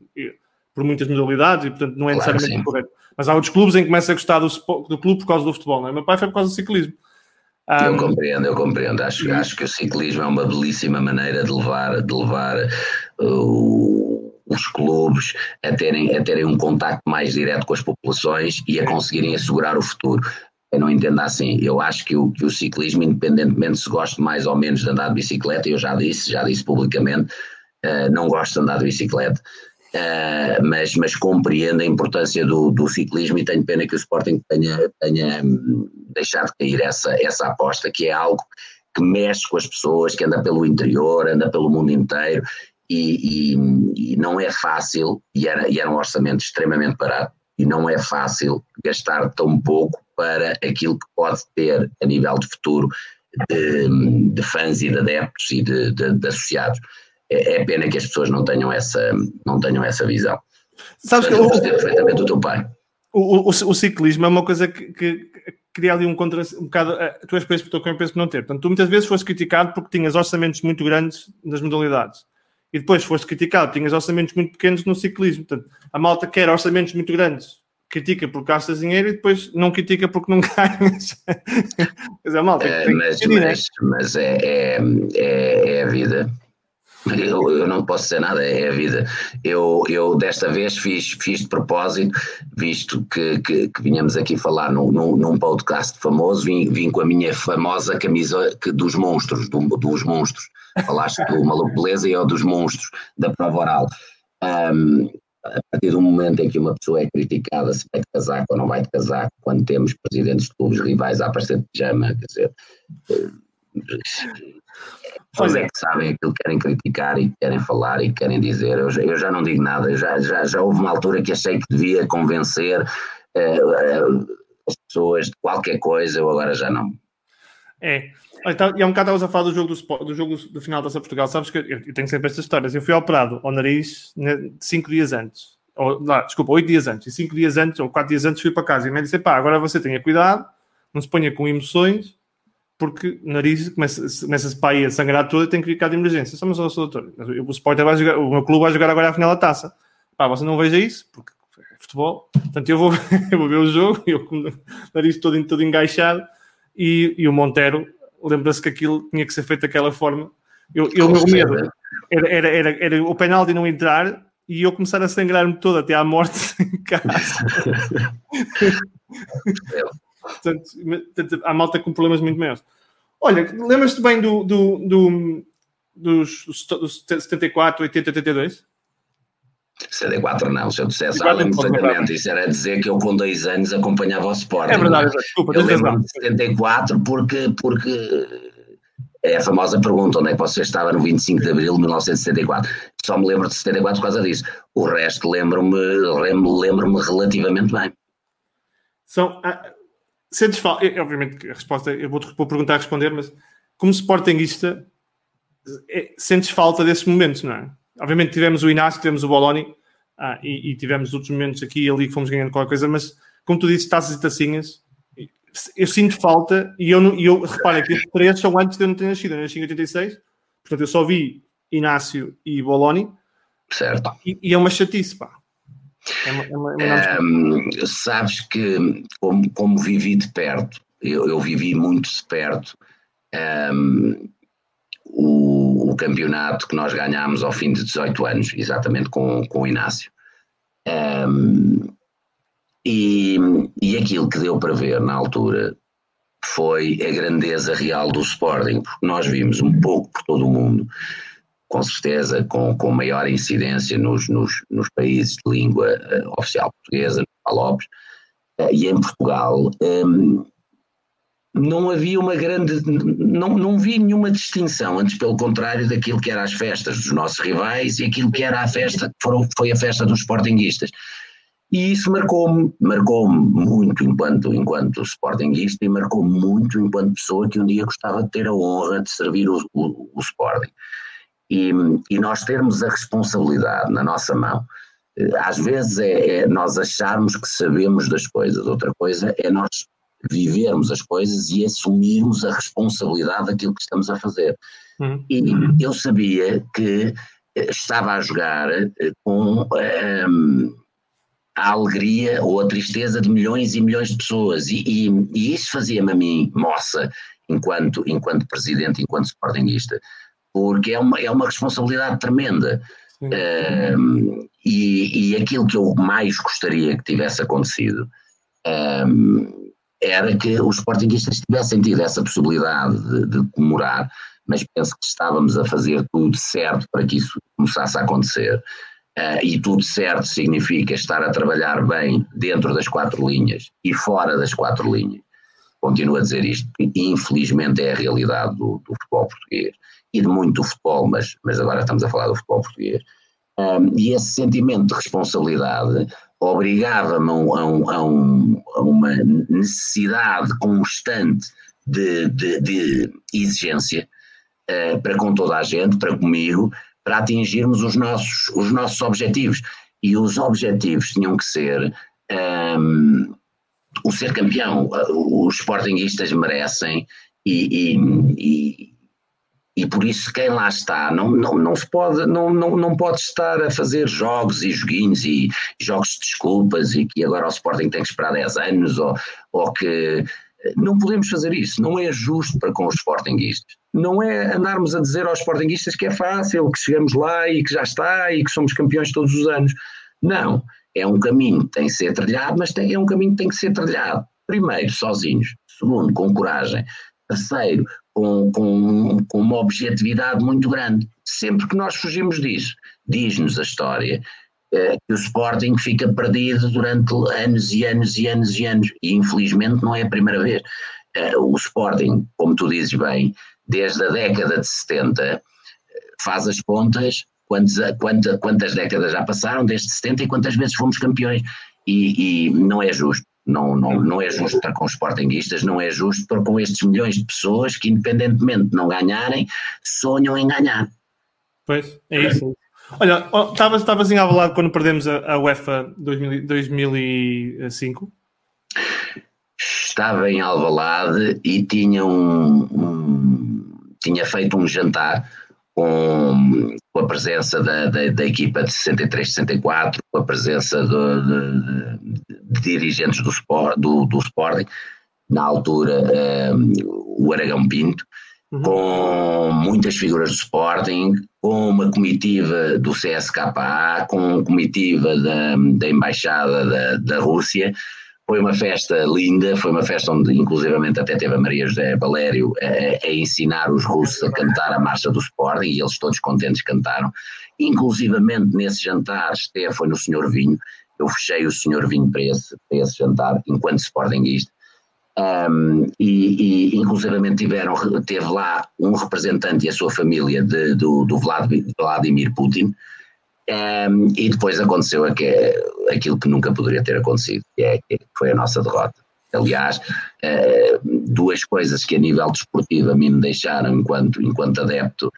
por muitas modalidades e portanto não é Claro, necessariamente correto mas há outros clubes em que começa a gostar do, do clube por causa do futebol não é? meu pai foi por causa do ciclismo Eu Um, compreendo, eu compreendo. Acho, acho que o ciclismo é uma belíssima maneira de levar, de levar uh, os clubes a terem, a terem um contacto mais direto com as populações e a conseguirem assegurar o futuro. Eu não entendo assim. Eu acho que o, que o ciclismo, independentemente se gosto mais ou menos de andar de bicicleta, eu já disse, já disse publicamente, uh, não gosto de andar de bicicleta. Uh, mas, mas compreendo a importância do, do ciclismo e tenho pena que o Sporting tenha, tenha hum, deixado cair essa, essa aposta, que é algo que mexe com as pessoas, que anda pelo interior, anda pelo mundo inteiro e, e- e não é fácil, e era, e era um orçamento extremamente barato, e não é fácil gastar tão pouco para aquilo que pode ter a nível de futuro de, de fãs e de adeptos e de, de- de associados. É, é pena que as pessoas não tenham essa, não tenham essa visão. sabes que eu percebo perfeitamente o teu pai. o, o, o ciclismo é uma coisa que, que- cria ali um contra um bocado eh, tu és para isso, porque eu penso que não ter portanto tu muitas vezes foste criticado porque tinhas orçamentos muito grandes nas modalidades e depois foste criticado tinhas orçamentos muito pequenos no ciclismo portanto a malta quer orçamentos muito grandes critica porque gastas dinheiro e depois não critica porque não ganhas quer dizer, a malta É, mas, né? mas, mas é, é, é, é a vida. Eu, eu não posso dizer nada, é a vida. Eu, eu desta vez fiz, fiz de propósito, visto que, que, que vinhamos aqui falar num, num, num podcast famoso, vim, vim com a minha famosa camisa que, dos monstros, do, dos monstros. Falaste do Maluco Beleza e eu dos monstros da prova oral. Ahm, a partir do momento em que uma pessoa é criticada se vai de casaco ou não vai de casaco, quando temos presidentes de clubes rivais a aparecer de pijama, quer dizer, pessoas é que sabem aquilo que querem criticar e que querem falar e que querem dizer. Eu, já- eu já não digo nada, já, já, já houve uma altura que achei que devia convencer eh, eh, as pessoas de qualquer coisa, eu agora já não. É. Tá- E há um bocado estavas a falar do jogo do, do, jogo do final da Taça Portugal. Sabes que eu, eu tenho sempre estas histórias. Eu fui operado ao nariz né, cinco dias antes. Ou, lá, desculpa, oito dias antes. E cinco dias antes, ou quatro dias antes, fui para casa. E me disse: pá, agora você tenha cuidado, não se ponha com emoções, porque o nariz começa- começa-se para aí a sangrar todo e tem que ficar de emergência. Só, mas, ó, sou doutor, o Sporting vai jogar, o meu clube vai jogar agora a final da taça. Pá, você não veja isso, porque é futebol. Portanto, eu vou, eu vou ver o jogo, eu com o nariz todo, todo engaixado, e, e o Montero lembra-se que aquilo tinha que ser feito daquela forma. Eu, eu, o meu medo era, era, era, era o penalti não entrar e eu começar a sangrar-me todo até à morte em casa. Portanto, portanto, há malta com problemas muito maiores. Olha, lembras-te bem do, do, do, dos, dos 74, 80, 82? 74 não, se eu dissesse não pode perfeitamente, isso era dizer que eu com dois anos acompanhava o Sporting. É verdade, desculpa, Eu lembro-me de 74 porque, porque é a famosa pergunta, onde é que você estava no 25 de Abril de 1974? Só me lembro de 74 por causa disso. O resto lembro-me lembro, lembro relativamente bem. São, ah, sentes falta, obviamente que a resposta eu vou, vou perguntar a responder, mas como sportinguista, é, sentes falta desses momentos, não é? Obviamente tivemos o Inácio, tivemos o Boloni ah, e, e tivemos outros momentos aqui e ali que fomos ganhando qualquer coisa, mas como tu disse, taças e tacinhas, eu sinto falta e eu, não- e eu repara que estes três são antes de eu não ter nascido, eu nasci em 86, portanto eu só vi Inácio e Boloni Certo? e, e é uma chatice, pá. É uma, é é sabes que, como, como vivi de perto eu, eu vivi muito de perto um, o, o, campeonato que nós ganhámos ao fim de 18 anos, exatamente com, com o Inácio. Um, e, e aquilo que deu para ver na altura foi a grandeza real do Sporting, porque nós vimos um pouco por todo o mundo, com certeza com, com maior incidência nos, nos, nos países de língua uh, oficial portuguesa, no Lopes, uh, e em Portugal, um, não havia uma grande. Não, não vi nenhuma distinção, antes pelo contrário daquilo que era as festas dos nossos rivais e aquilo que era a festa, foram, foi a festa dos sportinguistas. E isso marcou-me, marcou-me muito enquanto, enquanto sportinguista e marcou-me muito enquanto pessoa que um dia gostava de ter a honra de servir o, o, o Sporting. E, e, nós termos a responsabilidade na nossa mão, eh, às vezes é, é nós acharmos que sabemos das coisas, outra coisa é nós vivermos as coisas e assumirmos a responsabilidade daquilo que estamos a fazer. Uhum. E eu sabia que eh, estava a jogar eh, com um, ehm, a alegria ou a tristeza de milhões e milhões de pessoas, e, e, e isso fazia-me a mim moça, enquanto, enquanto presidente, enquanto sportinguista, porque é uma, é uma responsabilidade tremenda. Um, e, e aquilo que eu mais gostaria que tivesse acontecido um, era que os sportinguistas tivessem tido essa possibilidade de, de comemorar, mas penso que estávamos a fazer tudo certo para que isso começasse a acontecer. Uh, e tudo certo significa estar a trabalhar bem dentro das quatro linhas e fora das quatro linhas. Continuo a dizer isto, que infelizmente é a realidade do, do futebol português e de muito futebol, mas, mas agora estamos a falar do futebol português. Um, e esse sentimento de responsabilidade obrigava-me a, um, a, um, a, uma necessidade constante de, de, de exigência uh, para com toda a gente, para comigo, para atingirmos os nossos, os nossos objetivos. E os objetivos tinham que ser o ser campeão. Os sportinguistas merecem e, e, e e por isso quem lá está não, não, não se pode, não, não, não pode estar a fazer jogos e joguinhos e jogos de desculpas e que agora o Sporting tem que esperar 10 anos ou, ou que não podemos fazer isso, não é justo para com os Sportingistas. Não é andarmos a dizer aos Sportingistas que é fácil, que chegamos lá e que já está e que somos campeões todos os anos. Não, é um caminho que tem que ser trilhado, mas tem, é um caminho que tem que ser trilhado. Primeiro, sozinhos. Segundo, com coragem. Terceiro, com, com, com uma objetividade muito grande. Sempre que nós fugimos disso, diz-nos a história eh, que o Sporting fica perdido durante anos e anos e anos e anos, e infelizmente não é a primeira vez. Eh, o Sporting, como tu dizes bem, desde a década de 70, eh, faz as contas, quantas, quantas, quantas décadas já passaram desde 70 e quantas vezes fomos campeões, e, e não é justo. Não, não, não é justo para com os sportinguistas, não é justo para com estes milhões de pessoas que, independentemente de não ganharem, sonham em ganhar. Pois, é isso. Olha, estavas, em Alvalade quando perdemos a, a UEFA 2000, 2005? Estava em Alvalade e tinha um, um tinha feito um jantar com, com a presença da, da, da, equipa de 63-64, com a presença de, de, de dirigentes do, sport, do, do Sporting, na altura um, o Aragão Pinto, uhum. com muitas figuras do Sporting, com uma comitiva do CSKA, com uma comitiva da, da Embaixada da, da Rússia, foi uma festa linda, foi uma festa onde inclusivamente até teve a Maria José Valério a, a, ensinar os russos a cantar a marcha do Sporting e eles todos contentes cantaram. Inclusivamente nesse jantar esteve, foi no Senhor Vinho, eu fechei o Senhor Vinho para esse, para esse jantar enquanto Sportingista. Um, e, e inclusivamente tiveram, teve lá um representante e a sua família de, do, do Vladimir Putin, um, e depois aconteceu aquilo que nunca poderia ter acontecido, que, é, que foi a nossa derrota. Aliás, uh, duas coisas que a nível desportivo a mim me deixaram enquanto, enquanto adepto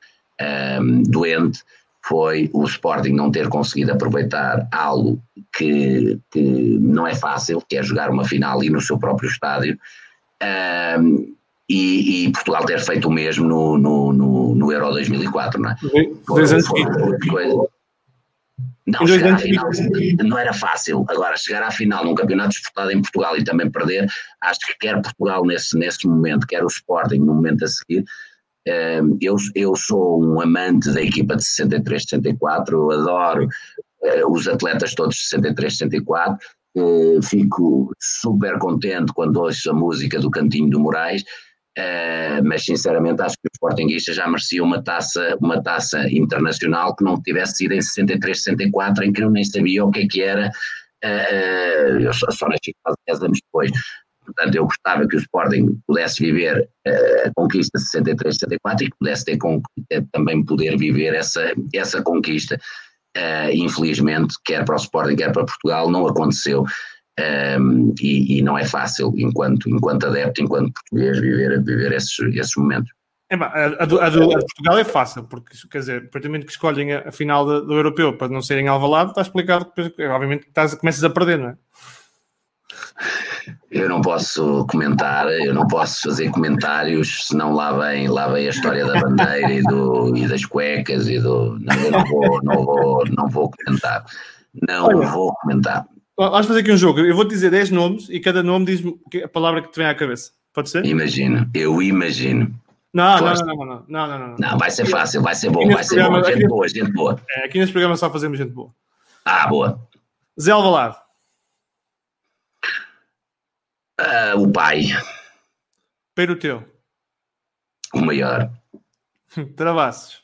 um, doente foi o Sporting não ter conseguido aproveitar algo que, que não é fácil, que é jogar uma final ali no seu próprio estádio, um, e, e, Portugal ter feito o mesmo no, no, no, no Euro 2004, não é? Dois anos seguidos. Não, chegar à final não era fácil. Agora, chegar à final num campeonato disputado em Portugal e também perder, acho que quer Portugal nesse, nesse momento, quer o Sporting no momento a seguir. Ehm, eu, eu sou um amante da equipa de 63, 64, eu adoro eh, os atletas todos de 63, 64. Eh, fico super contente quando ouço a música do Cantinho do Moraes Uh, mas sinceramente acho que o Sportingista já merecia uma taça, uma taça internacional que não tivesse sido em 63, 64, em que eu nem sabia o que é que era, uh, eu só, só nasci quase 10 anos depois. Portanto, eu gostava que o Sporting pudesse viver a conquista de 63, 64 e que pudesse ter também poder viver essa, essa conquista. infelizmente, quer para o Sporting, quer para Portugal, não aconteceu. Um, e, e, não é fácil, enquanto, enquanto adepto, enquanto português, viver, viver esses, esses momentos. É, a, a, do, a, do, a, de Portugal é fácil, porque quer dizer, a partir do momento que escolhem a, final do, do, europeu para não serem alvalado, está explicado que obviamente estás, começas a perder, não é? Eu não posso comentar, eu não posso fazer comentários, senão lá vem, lá vem a história da bandeira e, do, e das cuecas e do. Não, eu não vou, não vou, não vou comentar. Não Olha, vou comentar. Vamos fazer aqui um jogo. Eu vou dizer 10 nomes e cada nome diz-me a palavra que te vem à cabeça. Pode ser? Imagino, eu imagino. Não, não, não, não, não, não, não, não. vai ser fácil, vai ser bom, vai ser bom. Gente boa, gente boa. É, aqui neste programa só fazemos gente boa. Ah, boa. Zé Alvalade. Uh, o pai. Peiroteu. O maior. Travassos.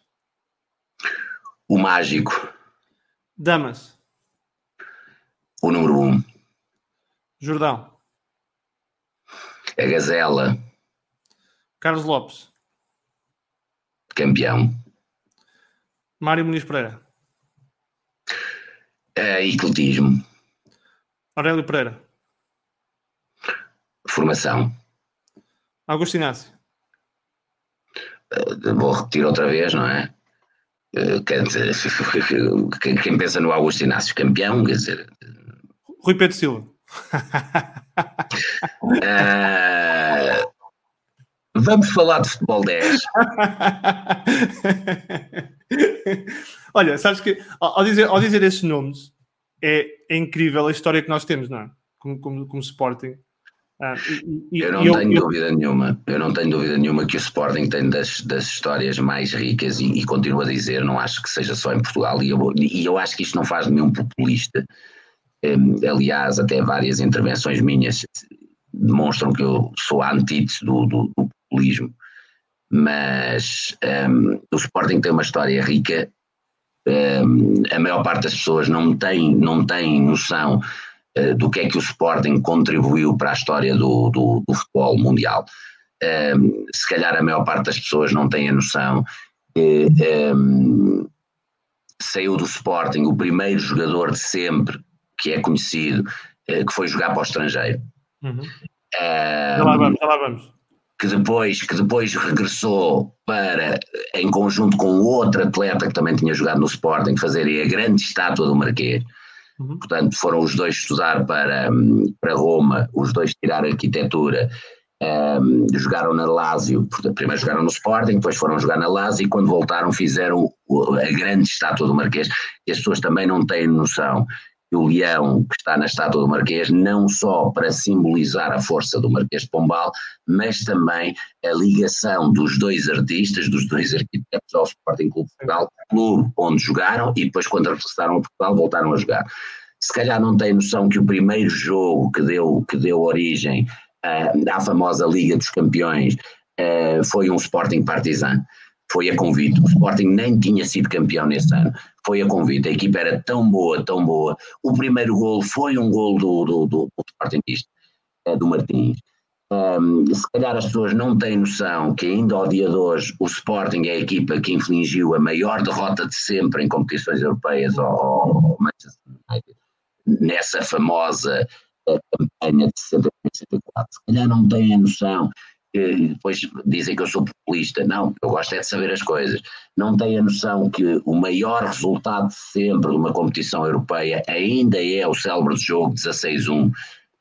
O mágico. Damas. O número um. Jordão. A Gazela. Carlos Lopes. Campeão. Mário Muniz Pereira. Uh, ecletismo. Aurélio Pereira. Formação. Augusto Inácio. Uh, vou repetir outra vez, não é? Uh, quem, quem pensa no Augusto Inácio, campeão, quer dizer, Rui Pedro Silva. uh, vamos falar de futebol 10. Olha, sabes que ao dizer, ao dizer esses nomes é, é, incrível a história que nós temos, não é? Como, como, como Sporting. Ah, e, eu não eu, tenho eu... dúvida nenhuma, eu não tenho dúvida nenhuma que o Sporting tem das, das histórias mais ricas e, e continuo a dizer, não acho que seja só em Portugal, e eu, e eu acho que isto não faz nenhum populista, aliás, até várias intervenções minhas demonstram que eu sou a antítese do, do, do populismo, mas um, o Sporting tem uma história rica, um, a maior parte das pessoas não tem, não tem noção uh, do que é que o Sporting contribuiu para a história do, do, do futebol mundial. Um, se calhar a maior parte das pessoas não tem a noção que saiu do Sporting o primeiro jogador de sempre que é conhecido, eh, que foi jogar para o estrangeiro. Uhum. já lá vamos, lá vamos. Que depois, que depois regressou para, em conjunto com outro atleta que também tinha jogado no Sporting, fazerem a grande estátua do Marquês. Uhum. Portanto, foram os dois estudar para, para Roma, os dois tirar arquitetura, um, jogaram na Lazio, primeiro jogaram no Sporting, depois foram jogar na Lazio e quando voltaram fizeram a grande estátua do Marquês. As pessoas também não têm noção o leão que está na estátua do Marquês, não só para simbolizar a força do Marquês de Pombal, mas também a ligação dos dois artistas, dos dois arquitetos ao Sporting Clube de Portugal, clube onde jogaram e depois quando regressaram a Portugal voltaram a jogar. Se calhar não tem noção que o primeiro jogo que deu, que deu origem uh, à famosa Liga dos Campeões uh, foi um Sporting Partizan foi a convite. O Sporting nem tinha sido campeão nesse ano, foi a convite. A equipa era tão boa, tão boa. O primeiro gol foi um gol do, do, do, do Sportingista, eh, do Martins. Um, se calhar as pessoas não têm noção que ainda ao dia de hoje o Sporting é a equipa que infligiu a maior derrota de sempre em competições europeias ao, Manchester United, nessa famosa eh, campanha de 64. Se calhar não têm a noção que depois dizem que eu sou populista. Não, eu gosto é de saber as coisas. Não têm a noção que o maior resultado sempre de uma competição europeia ainda é o célebre jogo 16-1 uh,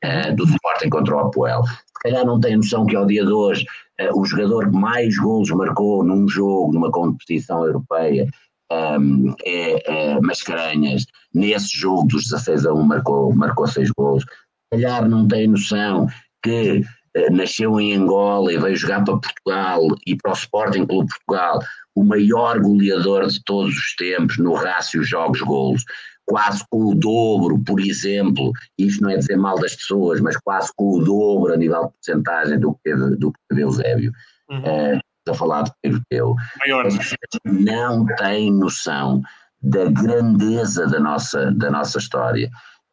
eh, do Sporting contra o Apoel. Se calhar não têm a noção que ao dia de hoje uh, o jogador que mais golos marcou num jogo, numa competição europeia, um, é, é, Mascarenhas, nesse jogo dos 16 a 1 marcou, marcou 6 gols. Calhar não tem noção que nasceu em Angola e veio jogar para Portugal e para o Sporting Clube Portugal, o maior goleador de todos os tempos no rácio jogos-golos, quase com o dobro, por exemplo, isto não é dizer mal das pessoas, mas quase com o dobro a nível de porcentagem do que teve, do que teve Eusébio. Uhum. Uh, a falar de Pedro Teu. Maior, pessoas não têm noção da grandeza da nossa, da nossa história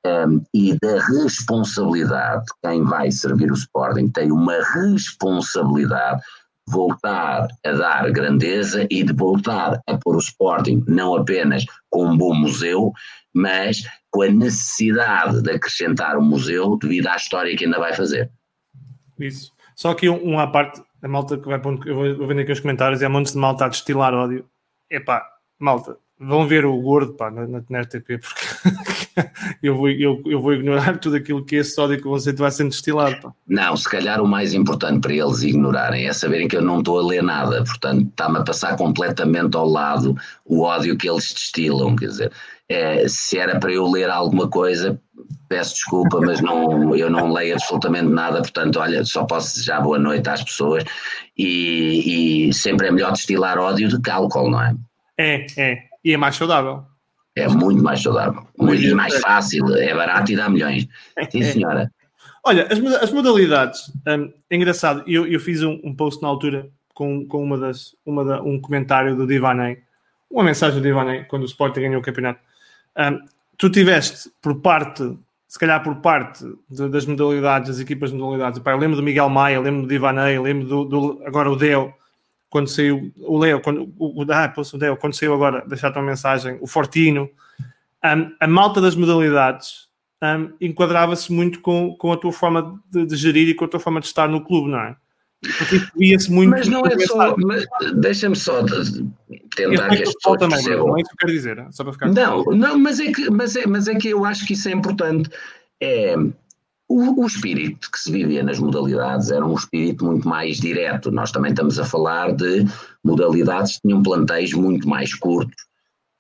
um, e da responsabilidade. Quem vai servir o Sporting tem uma responsabilidade de voltar a dar grandeza e de voltar a pôr o Sporting não apenas com um bom museu, mas com a necessidade de acrescentar um museu devido à história que ainda vai fazer. Isso. Só que um à parte, a malta que vai pondo, eu vou, vou vendo aqui os comentários, e há montes de malta a destilar ódio. Epá, malta, vão ver o gordo pá, na, na, RTP, porque eu, vou, eu, eu vou ignorar tudo aquilo que esse ódio que você vai sendo destilado. Pá. Não, se calhar o mais importante para eles ignorarem é saberem que eu não estou a ler nada, portanto está-me a passar completamente ao lado o ódio que eles destilam, quer dizer, é, se era para eu ler alguma coisa, peço desculpa, mas não, eu não leio absolutamente nada, portanto, olha, só posso desejar boa noite às pessoas e, e sempre é melhor destilar ódio do que álcool, não é? É, é, e é mais saudável. É muito mais saudável, muito e mais fácil, é barato e dá milhões. Sim, senhora. Olha, as, as modalidades, um, é engraçado, eu, eu fiz um, um, post na altura com, com uma das, uma da, um comentário do Divanei, uma mensagem do Divanei, quando o Sporting ganhou o campeonato. Um, tu tiveste por parte se calhar por parte de, das modalidades, das equipas de modalidades. Pá, eu lembro do Miguel Maia, lembro do Ivanei, lembro do, do, agora o Deo, quando saiu, o Leo, quando, o, o, ah, o Deo, quando saiu agora, deixar-te uma mensagem, o Fortino, um, a malta das modalidades um, enquadrava-se muito com, com a tua forma de, de, gerir e com a tua forma de estar no clube, não é? Porque via-se muito. Mas não é só. Deixa-me só tentar que as pessoas também, percebam. Não é isso que eu quero dizer, só para ficar. Não, não mas, é que, mas, é, mas é que eu acho que isso é importante. É, o, o, espírito que se vivia nas modalidades era um espírito muito mais direto. Nós também estamos a falar de modalidades que tinham plantéis muito mais curtos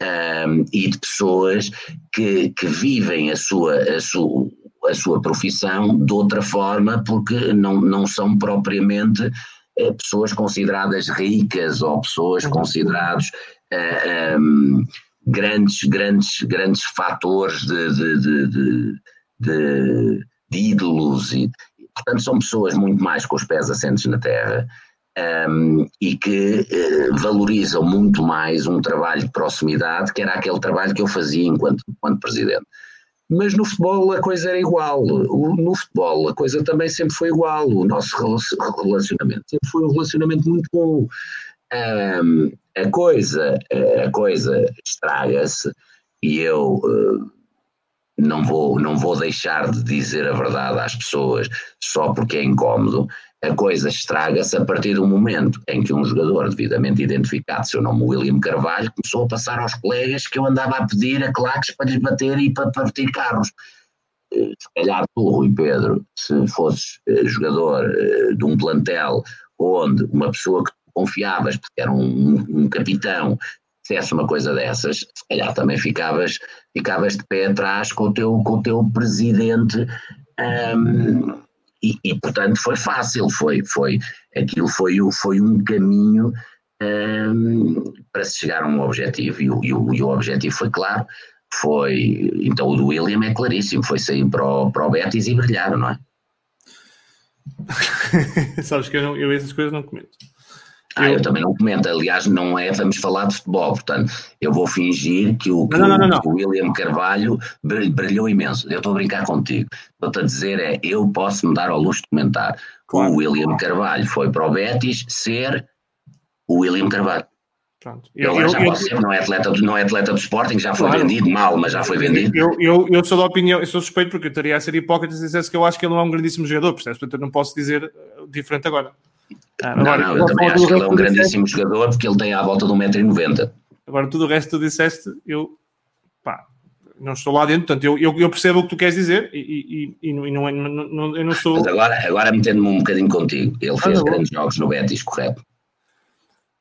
um, e de pessoas que, que vivem a sua, a sua, a sua profissão de outra forma, porque não, não são propriamente eh, pessoas consideradas ricas ou pessoas uhum. consideradas uh, um, grandes, grandes, grandes fatores de, de, de, de ídolos. E, portanto, são pessoas muito mais com os pés assentes na terra. Um, e que uh, valorizam muito mais um trabalho de proximidade, que era aquele trabalho que eu fazia enquanto, enquanto presidente. Mas no futebol a coisa era igual. No futebol a coisa também sempre foi igual. O nosso relacionamento sempre foi um relacionamento muito bom. Um, a coisa, a coisa estraga-se e eu uh, não vou, não vou deixar de dizer a verdade às pessoas só porque é incómodo a coisa estraga-se a partir do momento em que um jogador devidamente identificado, seu nome William Carvalho, começou a passar aos colegas que eu andava a pedir a claques para lhes bater e para partir carros. Eh, se calhar tu, Rui Pedro, se fosses eh, jogador eh, de um plantel onde uma pessoa que confiavas, porque era um, um capitão, dissesse uma coisa dessas, se calhar também ficavas, ficavas de pé atrás com o teu, com o teu presidente. Um, e, e, portanto foi fácil, foi, foi, aquilo foi, foi um caminho um, para se chegar a um objetivo e e, e o objetivo foi claro, foi, então o do William é claríssimo, foi sair para o, para o Betis e brilhar, não é? Sabes que eu, não, eu essas coisas não comento. Ah, eu também não comento. Aliás, não é, vamos falar de futebol. Portanto, eu vou fingir que o, que não, não, não, o William Carvalho brilhou imenso. Eu estou a brincar contigo. Estou-te a dizer é, eu posso me dar ao luxo de comentar. Claro. O William Carvalho foi para o Betis ser o William Carvalho. Pronto. Eu, eu, já posso ser, não é, atleta, não é atleta do Sporting, já foi claro. vendido mal, mas já foi vendido. Eu, eu, eu sou da opinião, eu sou suspeito porque eu estaria a ser hipócrita se dissesse que eu acho que ele não é um grandíssimo jogador, percebes? Portanto, eu não posso dizer uh, diferente agora. Ah, não, não, eu também acho que ele é um grandíssimo disseste, jogador porque ele tem à volta de 1,90m. Agora, tudo o resto que tu disseste, eu pá, não estou lá dentro, portanto, eu, eu, eu percebo o que tu queres dizer e, e, e, e não, é, não, não, eu não sou. Mas agora, agora metendo-me um bocadinho contigo, ele fez ah, grandes jogos no Betis, correto?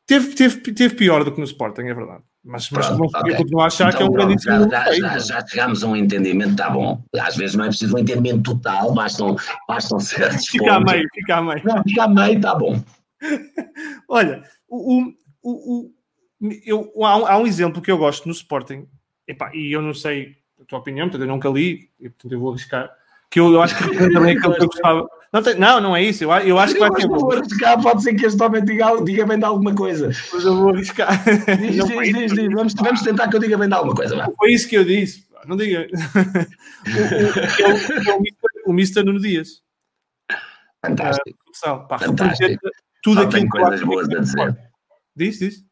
Teve, teve, teve pior do que no Sporting, é verdade. Mas, mas pronto, okay. eu continuo a achar então, que é um grande já, já, já, já chegámos a um entendimento, está bom. Às vezes não é preciso um entendimento total, bastam, bastam certos Fica a meio, fica a meio. Não, fica a meio, está bom. Olha, o, o, o, eu, há, um, há um exemplo que eu gosto no Sporting, epá, e eu não sei a tua opinião, portanto eu nunca li, e portanto eu vou arriscar, que eu, eu acho que também aquilo que eu gostava. Não, tem, não, não é isso. Eu, eu acho que vai ter. Vou arriscar, pode ser que este homem diga, diga bem de alguma coisa. Mas eu vou arriscar. Diz, não diz, diz, diz. Vamos, vamos tentar que eu diga bem de alguma coisa. Foi isso que eu disse. Não diga. o, o, o, o Mister Nuno Dias. Fantástico. Uh, pá, Fantástico. Tudo Só tem coisas boas a dizer. Diz, diz.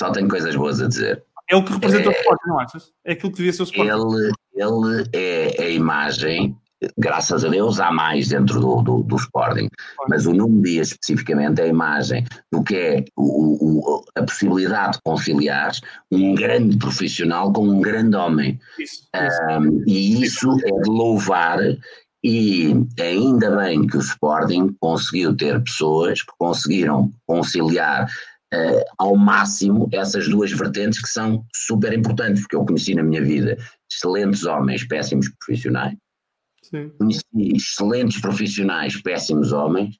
Só tem coisas boas a dizer. É o que representa é, o Sporting, não achas? É aquilo que devia ser o Sporting. Ele, ele é a imagem graças a Deus há mais dentro do, do, do Sporting, mas o Nuno Dias especificamente é a imagem do que é o, o, a possibilidade de conciliar um grande profissional com um grande homem. Isso, isso. Um, e isso é de louvar e ainda bem que o Sporting conseguiu ter pessoas que conseguiram conciliar uh, ao máximo essas duas vertentes que são super importantes, porque eu conheci na minha vida excelentes homens, péssimos profissionais, Sim. Conheci excelentes profissionais, péssimos homens,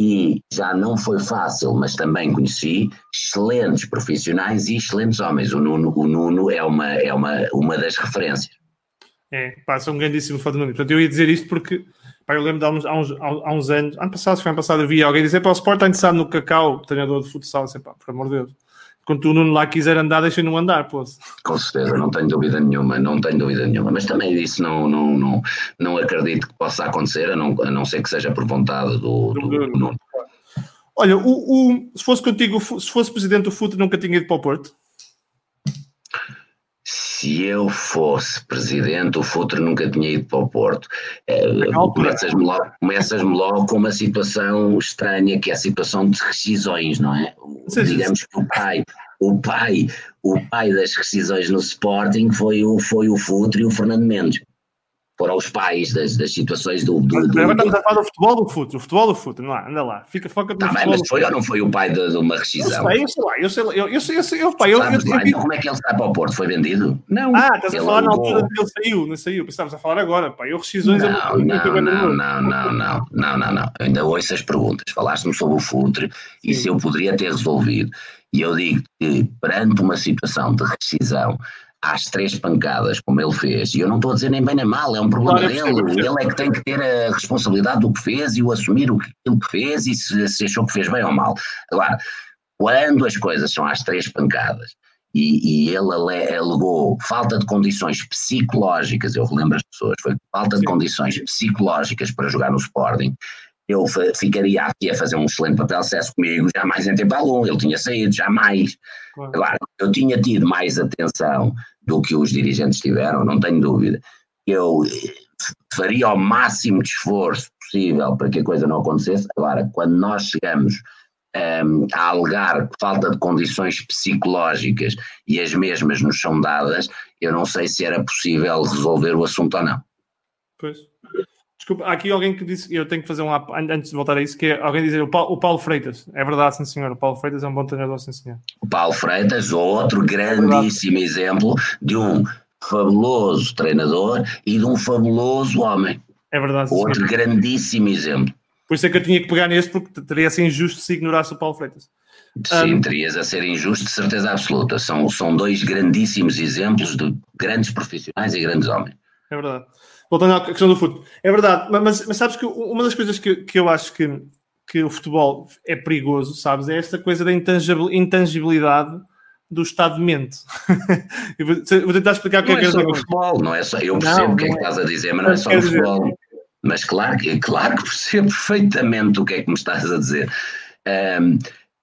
e já não foi fácil, mas também conheci excelentes profissionais e excelentes homens. O Nuno, o Nuno é, uma, é uma, uma das referências. É, passa um grandíssimo fã do Nuno. Portanto, eu ia dizer isto porque pá, eu lembro de há uns, há uns, há uns anos, ano passado, se foi ano passado, vi alguém dizer para o Sport está interessado no Cacau, treinador de futsal, assim, pá, por amor de Deus quando o Nuno lá quiser andar, deixa-no andar, pô. Com certeza, não tenho dúvida nenhuma, não tenho dúvida nenhuma. Mas também disso não, não, não, não acredito que possa acontecer, a não, a não ser que seja por vontade do, do, do Nuno. Olha, o, o, se fosse contigo, se fosse presidente do FUT, nunca tinha ido para o Porto? Se eu fosse presidente, o Futre nunca tinha ido para o Porto. É, Começas-me logo, começas logo com uma situação estranha, que é a situação de rescisões, não é? Sim, Digamos sim. que o pai, o pai, o pai das rescisões no Sporting foi o, foi o Futre e o Fernando Mendes foram os pais das, das situações do. do, do... Agora estamos a falar do futebol do futuro, futebol do futebol não anda lá, fica foca tá bem, mas foi ou não foi o pai de, de uma rescisão? Eu sei, eu sei lá, eu sei, eu, eu sei, eu sei, eu, pai, eu, eu, eu, lá, então, como é que ele sai para o Porto? Foi vendido? Não. Ah, estás a falar na altura de que ele saiu, não saiu, pensávamos a falar agora, pai eu rescisões não, é muito, não, muito não, não, não, não, não, não, não, ainda ouço as perguntas, falaste-me sobre o futre e se eu poderia ter resolvido. E eu digo que perante uma situação de rescisão, às três pancadas, como ele fez, e eu não estou a dizer nem bem nem mal, é um problema claro, dele, ele é que tem que ter a responsabilidade do que fez e o assumir o que, que fez e se, se achou que fez bem ou mal. Agora, quando as coisas são às três pancadas e, e, ele alegou falta de condições psicológicas, eu relembro as pessoas, foi falta Sim. de condições psicológicas para jogar no Sporting, eu ficaria aqui a fazer um excelente papel se comigo, jamais entrei para aluno, ele tinha saído, jamais. Claro. Agora, eu tinha tido mais atenção do que os dirigentes tiveram, não tenho dúvida. Eu eh, faria o máximo de esforço possível para que a coisa não acontecesse. Agora, quando nós chegamos um, ehm, a alegar falta de condições psicológicas e as mesmas nos são dadas, eu não sei se era possível resolver o assunto ou não. Pois. Desculpa, há aqui alguém que disse, eu tenho que fazer um antes de voltar a isso, que é alguém dizer o Paulo, o Paulo, Freitas. É verdade, sim senhor. O Paulo Freitas é um bom treinador, sim senhor. O Paulo Freitas, outro grandíssimo é exemplo de um fabuloso treinador e de um fabuloso homem. É verdade. Sim, outro senhor. grandíssimo exemplo. Por isso é que eu tinha que pegar neste, porque teria ser injusto se ignorasse o Paulo Freitas. Sim, um, terias a ser injusto, de certeza absoluta. São, são dois grandíssimos exemplos de grandes profissionais e grandes homens. É verdade voltando à questão do futebol, é verdade, mas, mas sabes que uma das coisas que, que eu acho que, que o futebol é perigoso, sabes, é esta coisa da intangibilidade do estado de mente. vou, tentar explicar o que é que é só o futebol, não é só, eu percebo o que é que é. estás a dizer, mas não é só o futebol. Mas claro que, claro que percebo perfeitamente o que é que me estás a dizer. Um,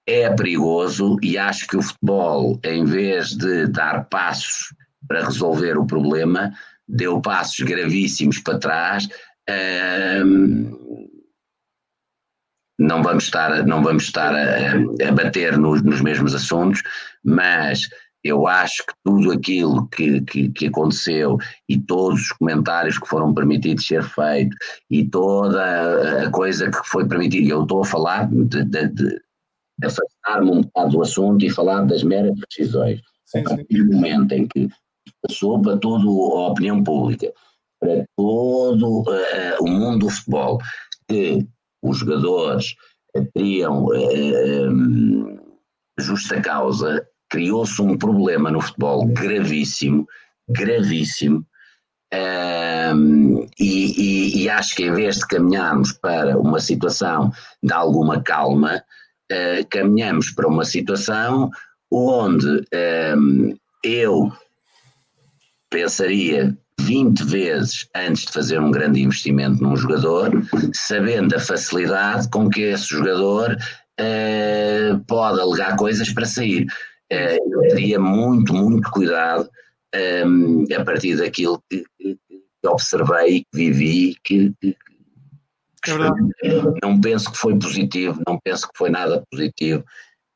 é perigoso e acho que o futebol, em vez de dar passos para resolver o problema, deu passos gravíssimos para trás. não vamos estar, não vamos estar a, a bater nos, nos, mesmos assuntos, mas eu acho que tudo aquilo que, que, que, aconteceu e todos os comentários que foram permitidos ser feitos e toda a coisa que foi permitida, eu estou a falar de, de, de afastar-me um bocado do assunto e falar das meras decisões. sim, sim. No momento em que passou para toda a opinião pública, para todo uh, o mundo do futebol, que os jogadores teriam uh, justa causa, criou-se um problema no futebol gravíssimo, gravíssimo, um, e, e, e, acho que em vez de caminharmos para uma situação de alguma calma, uh, caminhamos para uma situação onde um, eu pensaria 20 vezes antes de fazer um grande investimento num jogador, sabendo a facilidade com que esse jogador uh, pode alegar coisas para sair. Uh, eu teria muito, muito cuidado um, a partir daquilo que, que, que observei, que vivi, que, que é não penso que foi positivo, não penso que foi nada positivo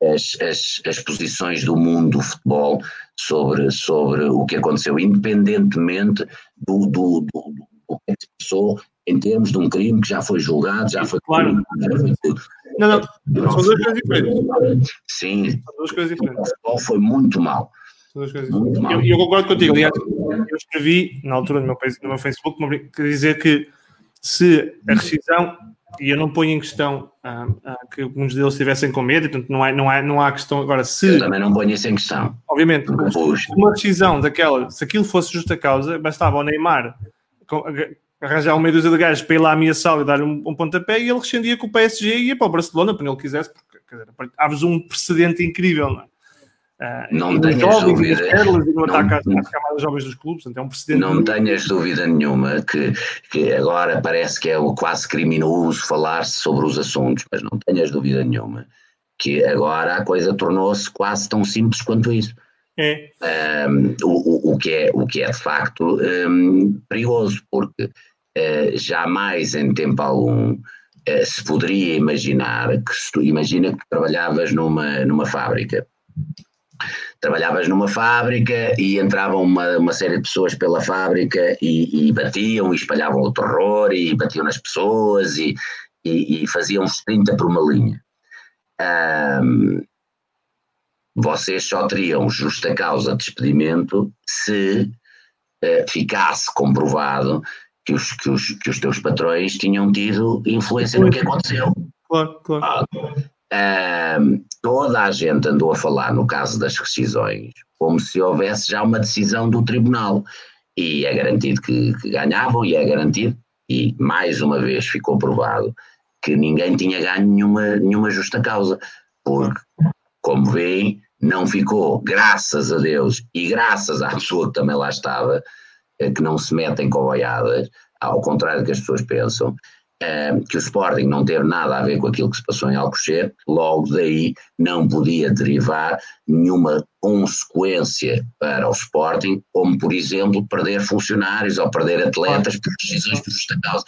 as, as, as posições do mundo do futebol sobre, sobre o que aconteceu, independentemente do, do, do, do que se passou em termos de um crime que já foi julgado, já foi. Claro. Foi não, não, são duas coisas diferentes. Sim. São duas coisas diferentes. O futebol foi muito mal. Eu, eu, concordo contigo. Aliás, eu escrevi na altura no meu, no meu Facebook dizer que se a rescisão, e eu não ponho em questão ah, ah, que alguns deles estivessem com medo, portanto não há, não, não há questão agora se. Eu também não ponho isso em questão. Obviamente, uma rescisão daquela, se aquilo fosse justa causa, bastava ao Neymar arranjar um meio dúzia de gajos para ir lá ameaçá-lo e dar um, um pontapé e ele rescindia com o PSG e ia para o Barcelona, para ele quisesse, porque quer dizer, abre um precedente incrível, não é? Uh, não tenhas jovens, dúvida. Pérolas, e ataque às, às camadas jovens dos clubes, então é um precedente. Não tenhas dúvida nenhuma que, que agora parece que é quase criminoso falar-se sobre os assuntos, mas não tenhas dúvida nenhuma que agora a coisa tornou-se quase tão simples quanto isso. É. Um, o, o, que é, o que é de facto um, perigoso, porque uh, jamais em tempo algum uh, se poderia imaginar que se tu imagina que trabalhavas numa, numa fábrica trabalhavas numa fábrica e entravam uma, uma série de pessoas pela fábrica e, e, batiam e espalhavam o terror e batiam nas pessoas e, e, e faziam uns 30 por uma linha. Um, vocês só teriam justa causa de despedimento se uh, ficasse comprovado que os, que, os, que os teus patrões tinham tido influência no que aconteceu. Claro, claro. Ah, Toda a gente andou a falar no caso das rescisões como se houvesse já uma decisão do tribunal. E é garantido que, que, ganhavam e é garantido e mais uma vez ficou provado que ninguém tinha ganho nenhuma, nenhuma justa causa porque como veem não ficou graças a Deus e graças à pessoa que também lá estava eh, que não se metem com boiadas ao contrário do que as pessoas pensam que o Sporting não teve nada a ver com aquilo que se passou em Alcochete, logo daí não podia derivar nenhuma consequência para o Sporting, como por exemplo perder funcionários ou perder atletas por decisões por justa causa.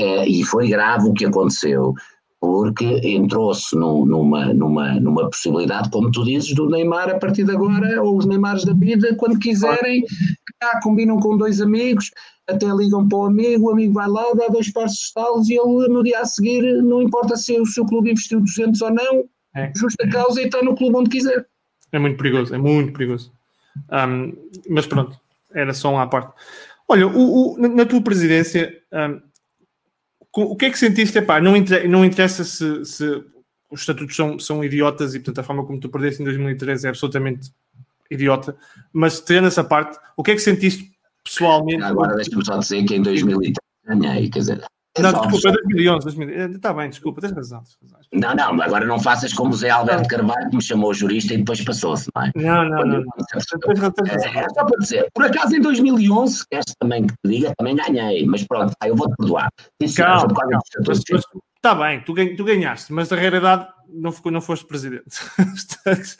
Eh, e foi grave o que aconteceu, porque entrou-se numa, numa, numa possibilidade, como tu dizes, do Neymar a partir de agora, ou os Neymares da vida, quando quiserem, cá combinam com dois amigos, até ligam para o amigo, o amigo vai lá, dá dois passos de e ele no dia a seguir, não importa se o seu clube investiu 200 ou não, é. justa causa e está no clube onde quiser. É muito perigoso, é muito perigoso. Um, mas pronto, era só uma à parte. Olha, o, o, na tua presidência, um, o que é que sentiste? Epá, não, interessa, não interessa se, se os estatutos são, são idiotas e, portanto, a forma como tu perdeste em 2013 é absolutamente idiota, mas tendo essa parte, o que é que sentiste pessoalmente. Agora deixa-me só dizer que em 2003 ganhei, quer dizer. Não, desculpa, 2011, 2011. Está bem, desculpa, tens razão, Não, não, agora não faças como o Zé Alberto Carvalho, que me chamou jurista e depois passou-se, não é? Não, não, não. não. É, é, só para dizer, por acaso em 2011, esta também que te diga, também ganhei, mas pronto, eu vou-te perdoar. calma, calma. Está bem, tu, tu ganhaste, mas na realidade não, ficou, não foste presidente.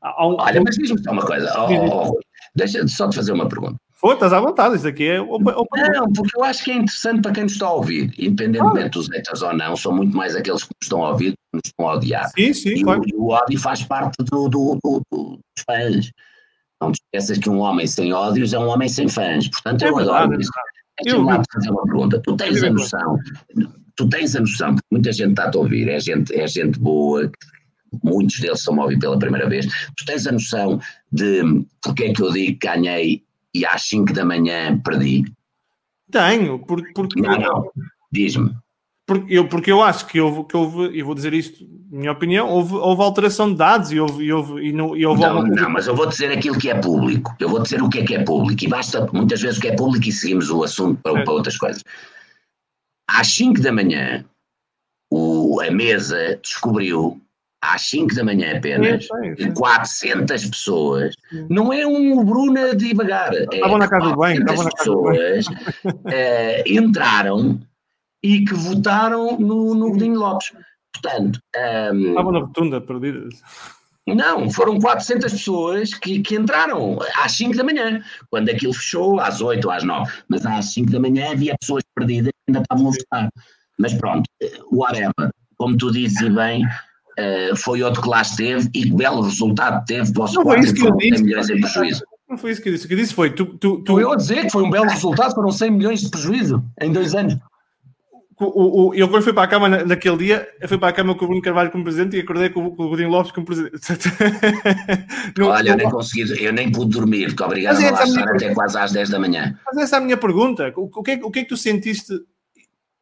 Olha, mas diz-me só uma coisa, oh, oh, deixa só te fazer uma pergunta. Estás à vontade, isso aqui é. Não, porque eu acho que é interessante para quem nos está a ouvir, independentemente ah. dos haters ou não, são muito mais aqueles que nos estão a ouvir que nos estão a odiar. Sim, sim, e, claro. o, o ódio faz parte do, do, do, dos fãs. Não te esqueças que um homem sem ódios é um homem sem fãs. Portanto, é eu verdade, adoro isso. Deixa-me lá fazer uma pergunta. Tu tens a noção, tu tens a noção, porque muita gente está a te ouvir, é gente, é gente boa, muitos deles estão a ouvir pela primeira vez. Tu tens a noção de porque é que eu digo que ganhei e às 5 da manhã perdi? Tenho, porque. porque não, não. Diz-me. Porque eu, porque eu acho que houve, que houve, e vou dizer isto, minha opinião, houve, houve alteração de dados e houve. E houve, e não, e houve não, não, mas eu vou dizer aquilo que é público. Eu vou dizer o que é que é público. E basta muitas vezes o que é público e seguimos o assunto para, é. para outras coisas. Às 5 da manhã, o, a mesa descobriu às 5 da manhã apenas, é, é, 400 pessoas, não é um Bruna devagar, é estavam na casa do bem, estavam na casa pessoas uh, entraram e que votaram no, no Godinho Lopes. Portanto, um, ehm, estavam na rotunda, perdidas. Não, foram 400 pessoas que, que entraram às 5 da manhã, quando aquilo fechou, às 8 ou às 9. Mas às 5 da manhã havia pessoas perdidas que ainda estavam a votar. Mas pronto, whatever. Como tu dizes e bem, uh, foi outro que lá esteve e que belo resultado teve para o Não foi isso que eu disse. milhões em prejuízo. Não foi isso que eu disse. O que eu disse foi. Tu, tu, tu... Eu a dizer que foi um belo resultado, foram 100 milhões de prejuízo em dois anos. O, o, eu quando fui para a cama na, naquele dia, eu fui para a cama com o Bruno Carvalho como presidente e acordei com, com o Godinho Lopes como presidente. não, Olha, eu nem consegui, eu nem pude dormir, porque obrigado a lá estar até quase às 10 da manhã. Mas essa é a minha pergunta. O, o, que é, o que é que tu sentiste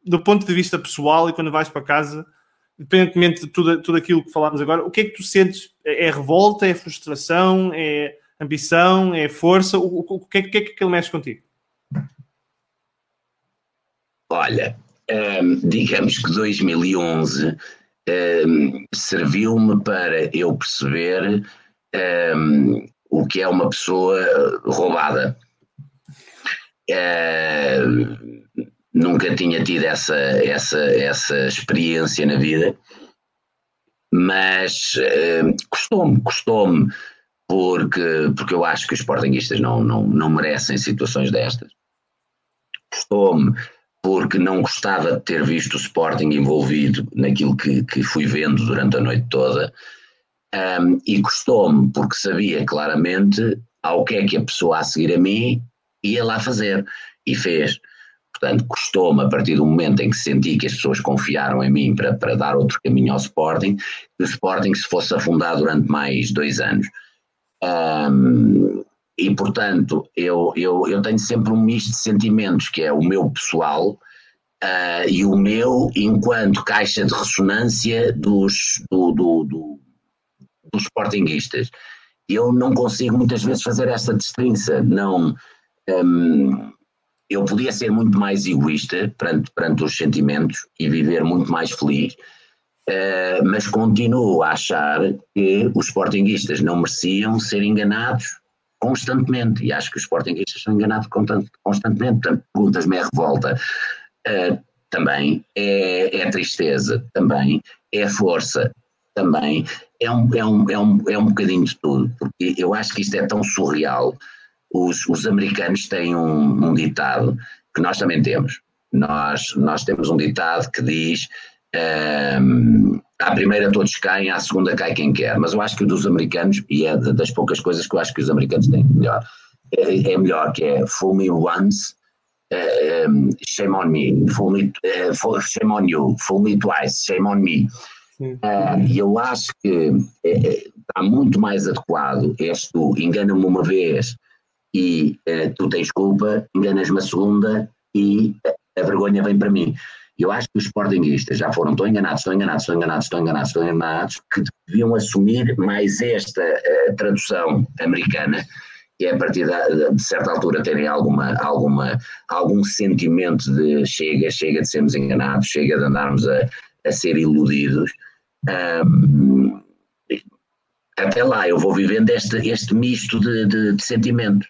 do ponto de vista pessoal e quando vais para casa, independentemente de tudo, tudo aquilo que falámos agora, o que é que tu sentes? É, é revolta, é frustração, é ambição, é força? O, o, o que, é, que é que aquilo mexe contigo? Olha, hum, digamos que 2011 hum, serviu-me para eu perceber hum, o que é uma pessoa roubada. Uh, nunca tinha tido essa, essa, essa experiência na vida, mas uh, custou-me, custou-me, porque, porque eu acho que os sportinguistas não, não, não merecem situações destas. Custou-me porque não gostava de ter visto o Sporting envolvido naquilo que, que fui vendo durante a noite toda. Um, e custou-me porque sabia claramente ao que é que a pessoa a seguir a mim ia lá fazer. E fez. Portanto, custou-me, a partir do momento em que senti que as pessoas confiaram em mim para, para dar outro caminho ao Sporting, que o Sporting se fosse afundar durante mais dois anos. Um, e, portanto, eu, eu, eu tenho sempre um misto de sentimentos, que é o meu pessoal uh, e o meu enquanto caixa de ressonância dos, do, do, do, dos Sportinguistas. Eu não consigo muitas vezes fazer esta distinção, não... Um, eu podia ser muito mais egoísta perante, perante os sentimentos e viver muito mais feliz, uh, mas continuo a achar que os sportinguistas não mereciam ser enganados constantemente, e acho que os sportinguistas são enganados constantemente, portanto, perguntas-me é revolta, uh, também é, é tristeza, também é força, também é um, é, um, é, um, é um bocadinho de tudo, porque eu acho que isto é tão surreal os, os americanos têm um, um, ditado que nós também temos. Nós, nós temos um ditado que diz um, à primeira todos caem, à segunda cai quem quer. Mas eu acho que o dos americanos, e é das poucas coisas que eu acho que os americanos têm melhor, é, é melhor, que é fool me once, um, shame on me, fool me, uh, shame on you, fool me twice, shame on me. Uh, e eu acho que é, está muito mais adequado este engana-me uma vez e uh, tu tens culpa, enganas-me a segunda e a vergonha vem para mim. Eu acho que os sportinguistas já foram tão enganados, tão enganados, tão enganados, tão enganados, tão enganados, que deviam assumir mais esta uh, tradução americana e a partir de, de, certa altura terem alguma, alguma, algum sentimento de chega, chega de sermos enganados, chega de andarmos a, a ser iludidos. Um, até lá eu vou vivendo este, este misto de, de, de sentimentos.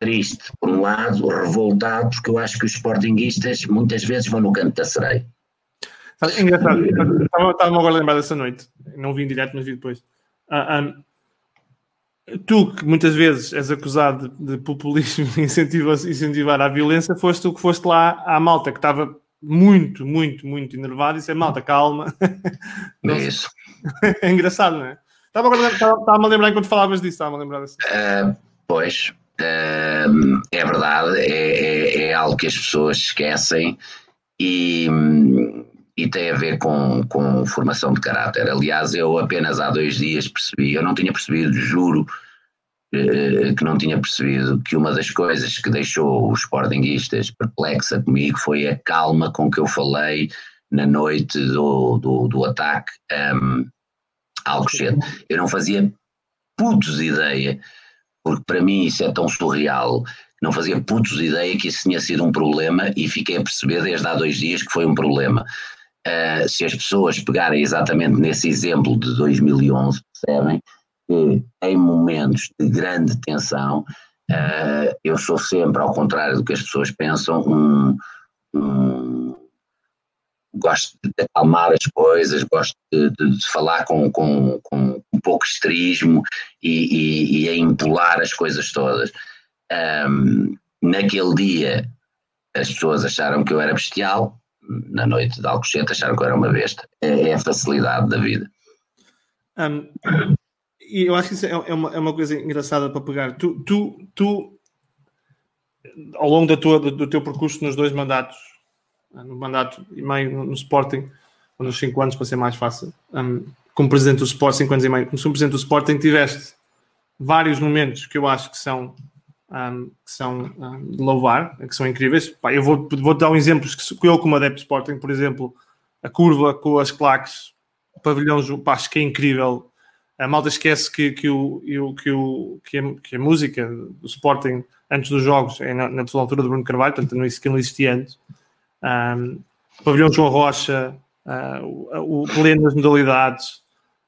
Triste, por um lado, revoltado, porque eu acho que os sportinguistas muitas vezes vão no canto da sereia. Engraçado, estava-me agora a lembrar dessa noite, não vi em direto, mas vi depois. Uh, um, tu, que muitas vezes és acusado de, de populismo e incentivar, a violência, foste tu que foste lá à malta que estava muito, muito, muito enervado e disse: malta, calma. É isso. é engraçado, não é? Estava-me a lembrar enquanto falavas disso, estava-me a lembrar disso. Uh, pois, uh, é verdade, é, é, é, algo que as pessoas esquecem e, e tem a ver com, com formação de caráter. Aliás, eu apenas há dois dias percebi, eu não tinha percebido, juro eh, que não tinha percebido que uma das coisas que deixou os sportinguistas perplexa comigo foi a calma com que eu falei na noite do, do, do ataque um, Alcochete. Eu não fazia putos ideia, porque para mim isso é tão surreal, não fazia putos ideia que isso tinha sido um problema e fiquei a perceber desde há dois dias que foi um problema. Uh, se as pessoas pegarem exatamente nesse exemplo de 2011, percebem que em momentos de grande tensão, uh, eu sou sempre, ao contrário do que as pessoas pensam, um, um gosto de acalmar as coisas, gosto de, de, de falar com, com, com, um pouco estrismo e, e, e, a empolar as coisas todas. Um, naquele dia as pessoas acharam que eu era bestial, na noite de Alcochete acharam que eu era uma besta. É, é a facilidade da vida. Um, e eu acho que isso é, é, uma, é uma coisa engraçada para pegar. Tu, tu, tu ao longo da tua, do, do teu percurso nos dois mandatos, no mandato e meio no, Sporting, ou nos 5 anos para ser mais fácil, um, como presidente do Sporting, 5 anos e meio, como presidente do Sporting, tiveste vários momentos que eu acho que são um, que são um, de louvar, que são incríveis. Pá, eu vou, vou dar um exemplo que eu, como adepto Sporting, por exemplo, a curva com as claques, o pavilhão, pá, acho que é incrível. A malta esquece que, que, o, que, o, que, a, que a música do Sporting antes dos jogos é na, na altura do Bruno Carvalho, portanto não, isso não existia antes. Um, pavilhão João Rocha, uh, o, o pleno das modalidades.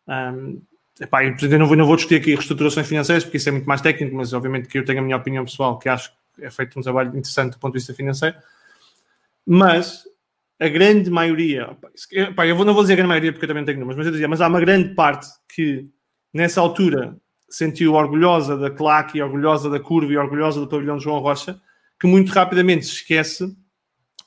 Um, Epá, eu não vou, não vou discutir aqui reestruturações financeiras, porque isso é muito mais técnico, mas obviamente que eu tenho a minha opinião pessoal, que acho que é feito um trabalho interessante do ponto de vista financeiro. Mas a grande maioria, epá, eu não vou dizer a grande maioria porque eu também tenho números, mas eu dizia, mas há uma grande parte que nessa altura sentiu orgulhosa da claque, orgulhosa da curva e orgulhosa do pavilhão de João Rocha, que muito rapidamente se esquece,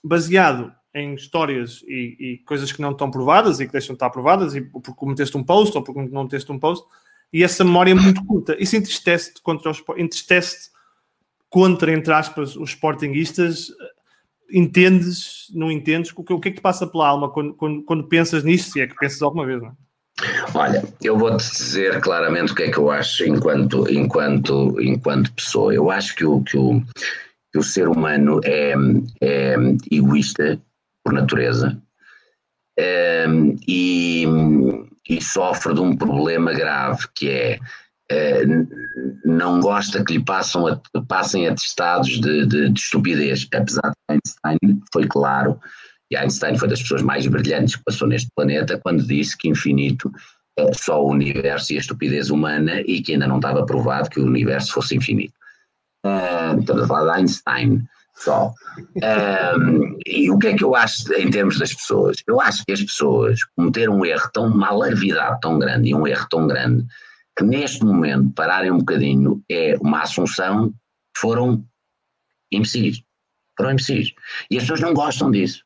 baseado em histórias e, e, coisas que não estão provadas e que deixam de estar provadas, e porque cometeste um post ou porque não meteste um post, e essa memória é muito curta. Isso entristece-te contra os entristece contra, entre aspas, os sportinguistas. Entendes, não entendes? O que, o que é que te passa pela alma quando, quando, quando pensas nisto, se é que pensas alguma vez, não é? Olha, eu vou-te dizer claramente o que é que eu acho enquanto, enquanto, enquanto pessoa. Eu acho que o, que o, que o ser humano é, é egoísta por natureza um, e, e, sofre de um problema grave que é uh, não gosta que lhe passam a, passem atestados de, de, de estupidez, apesar de Einstein foi claro, e Einstein foi das pessoas mais brilhantes que passou neste planeta quando disse que infinito é só o universo e a estupidez humana e que ainda não estava provado que o universo fosse infinito. Uh, estamos a falar de Einstein só. Um, e o que é que eu acho em termos das pessoas? Eu acho que as pessoas cometeram um erro tão, uma alarvidade tão grande e um erro tão grande que neste momento pararem um bocadinho é uma assunção foram imbecis. Foram imbecis. E as pessoas não gostam disso.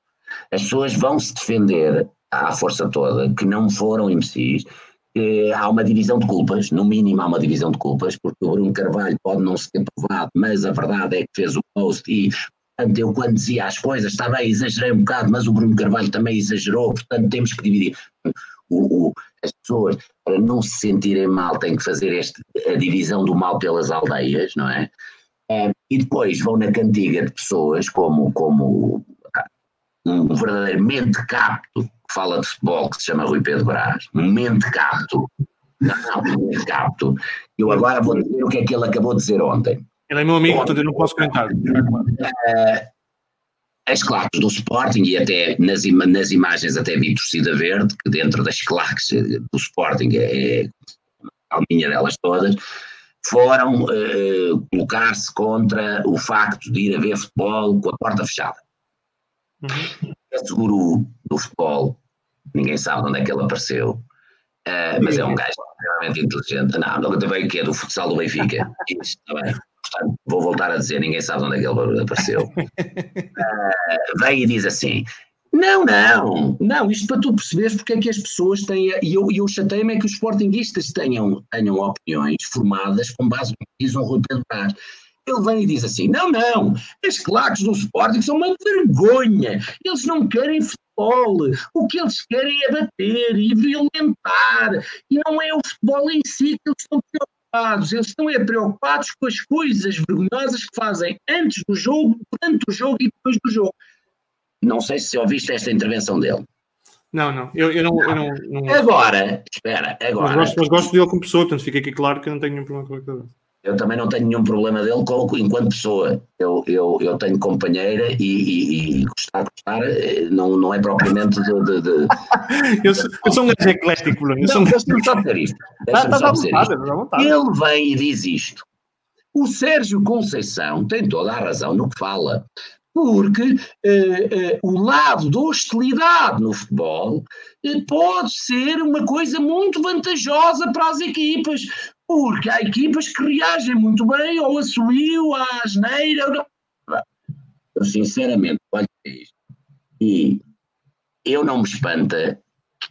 As pessoas vão se defender à força toda que não foram imbecis, há uma divisão de culpas, no mínimo há uma divisão de culpas, porque o Bruno Carvalho pode não se ter provado, mas a verdade é que fez o post e portanto, eu quando dizia as coisas, está bem, exagerei um bocado, mas o Bruno Carvalho também exagerou, portanto temos que dividir. O, o, as pessoas, para não se sentirem mal, têm que fazer este, a divisão do mal pelas aldeias, não é? é e depois vão na cantiga de pessoas como, como um verdadeiro mente capto que fala de futebol, que se chama Rui Pedro Brás, mente capto, não, não, mente capto, eu agora vou dizer o que é que ele acabou de dizer ontem. Ele é meu amigo, portanto eu não posso comentar. Uh, as claques do Sporting e até nas, nas imagens até vi torcida verde, que dentro das claques do Sporting é, é a minha delas todas, foram uh, colocar-se contra o facto de ir a ver futebol com a porta fechada. Uhum. Esse guru do futebol, ninguém sabe onde é que ele apareceu, uh, mas é um gajo extremamente inteligente. Não, não também que é do futsal do Benfica. Isso, está bem. Portanto, vou voltar a dizer, ninguém sabe onde é que ele apareceu. uh, vem e diz assim: não, não, não, isto para tu perceberes porque é que as pessoas têm, e eu, eu chatei-me é que os sportinguistas tenham, tenham opiniões formadas com base no que diz um Rui Pedro Brás. Ele vem e diz assim: não, não, as claques do Sporting são uma vergonha, eles não querem futebol. O que eles querem é bater e violentar. E não é o futebol em si que eles estão preocupados. Eles estão é preocupados com as coisas vergonhosas que fazem antes do jogo, durante o jogo e depois do jogo. Não sei se ouviste esta intervenção dele. Não, não. Eu, eu não, eu não, não... Agora, espera, agora. Mas gosto, mas gosto dele como pessoa, portanto fica aqui claro que eu não tenho nenhum problema com a cabeça. Eu também não tenho nenhum problema dele enquanto pessoa. Eu, eu, eu tenho companheira e, e, e gostar, gostar eh, não, não é propriamente de. de, de... eu, sou, eu sou um gajo eclético, Bruno. Eu não, deixa-me só dizer isto. Deixa tá, tá, só dizer vontade, isto. Ele vem e diz isto. O Sérgio Conceição tem toda a razão no que fala porque eh, eh, o lado da hostilidade no futebol eh, pode ser uma coisa muito vantajosa para as equipas, porque há equipas que reagem muito bem ao assumiu, à asneira. Eu sinceramente olho para isto e eu não me espanta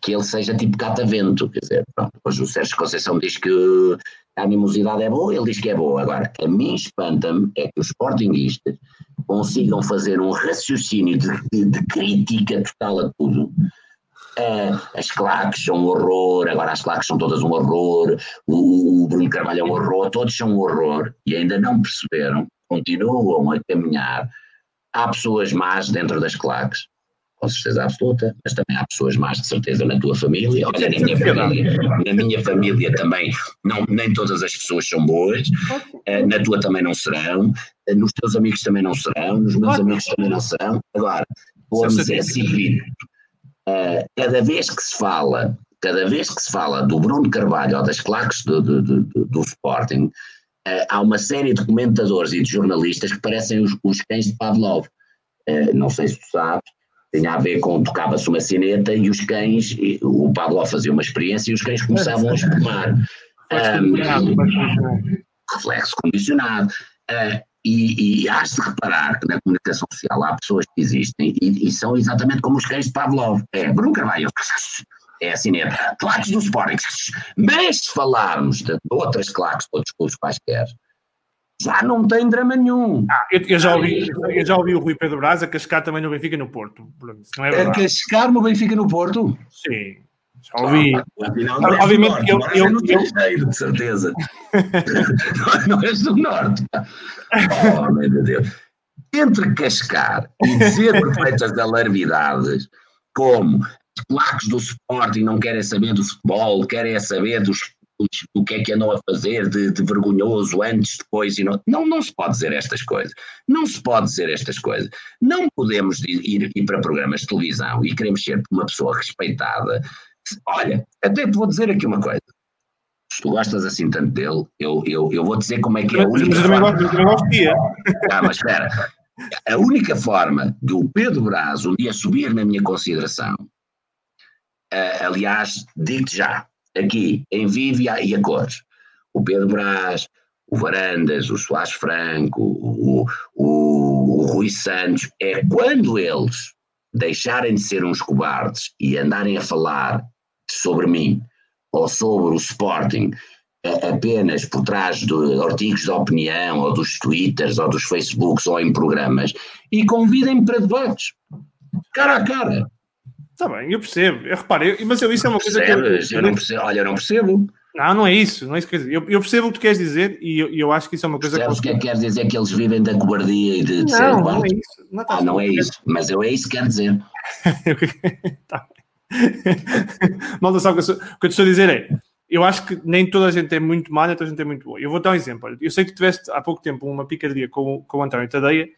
que ele seja tipo catavento, quer dizer, pronto, hoje o Sérgio Conceição diz que a animosidade é boa, ele diz que é boa. Agora, a mim espanta-me é que os sportinguistas consigam fazer um raciocínio de, de, de crítica total a tudo. Uh, as claques são um horror, agora as claques são todas um horror, o, o Bruno Carvalho é um horror, todos são um horror e ainda não perceberam, continuam a caminhar. Há pessoas más dentro das claques, com certeza absoluta, mas também há pessoas más de certeza na tua família. Olha, na minha família, na minha família também, não, nem todas as pessoas são boas, uh, na tua também não serão, uh, nos teus amigos também não serão, nos meus amigos também não serão. Agora, vamos é assim, uh, cada vez que se fala, cada vez que se fala do Bruno Carvalho ou das claques do, do, do, do Sporting, há uma série de comentadores e de jornalistas que parecem os, os cães de Pavlov. não sei se tu sabes, tinha a ver com tocava-se uma sineta e os cães, o Pablo fazia uma experiência e os cães começavam a espumar. Um, reflexo condicionado. Uh, e, e has de reparar que na comunicação social há pessoas que existem e, e são exatamente como os cães de Pavlov. É Bruno Carvalho, é a sineta, claques do Sporting. Mas se falarmos de outras claques, de outros clubes quaisquer, já não tem drama nenhum. Ah, eu, eu, já ouvi, eu já ouvi o Rui Pedro Braz a cascar também no Benfica e no Porto. Não é a cascar no Benfica e no Porto? Sim. Já ouvi. Obviamente que eu. eu, eu, eu... de certeza. não, não és do Norte. Oh, meu Deus. Entre cascar e dizer perfeitas alarvidades, como os claques do Sporting não querem saber do futebol, querem saber dos do que é que andam a fazer de, de, vergonhoso antes, depois e não. Não, não se pode dizer estas coisas. Não se pode dizer estas coisas. Não podemos ir, ir para programas de televisão e queremos ser uma pessoa respeitada. Olha, até te vou dizer aqui uma coisa. Se tu gostas assim tanto dele, eu, eu, eu vou dizer como é que é a única mas forma. Eu também gosto de Ah, mas espera. A única forma do Pedro Braz um dia subir na minha consideração, uh, aliás, digo-te já, aqui em vivo e a, cores. O Pedro Brás, o Varandas, o Soares Franco, o, o, o Rui Santos, é quando eles deixarem de ser uns cobardes e andarem a falar sobre mim ou sobre o Sporting apenas por trás de artigos de opinião ou dos twitters ou dos facebooks ou em programas e convidem-me para debates cara a cara Está bem, eu percebo. Eu reparo, eu, mas eu, isso é uma coisa que. Eu, eu não percebo. Olha, eu não percebo. Não, não é isso. Não é isso que eu, eu percebo o que tu queres dizer e eu, eu acho que isso é uma coisa Percebes que. o que é que quer dizer que eles vivem da cobardia e de, de não, ser Não, é isso. Não, tá ah, não é isso. Mas eu é isso que quero dizer. tá. Malta, sabe o que, eu, o que eu te estou a dizer é. Eu acho que nem toda a gente é muito má, nem toda a gente é muito boa. Eu vou dar um exemplo. Eu sei que tiveste há pouco tempo uma picardia com, com o António Tadeia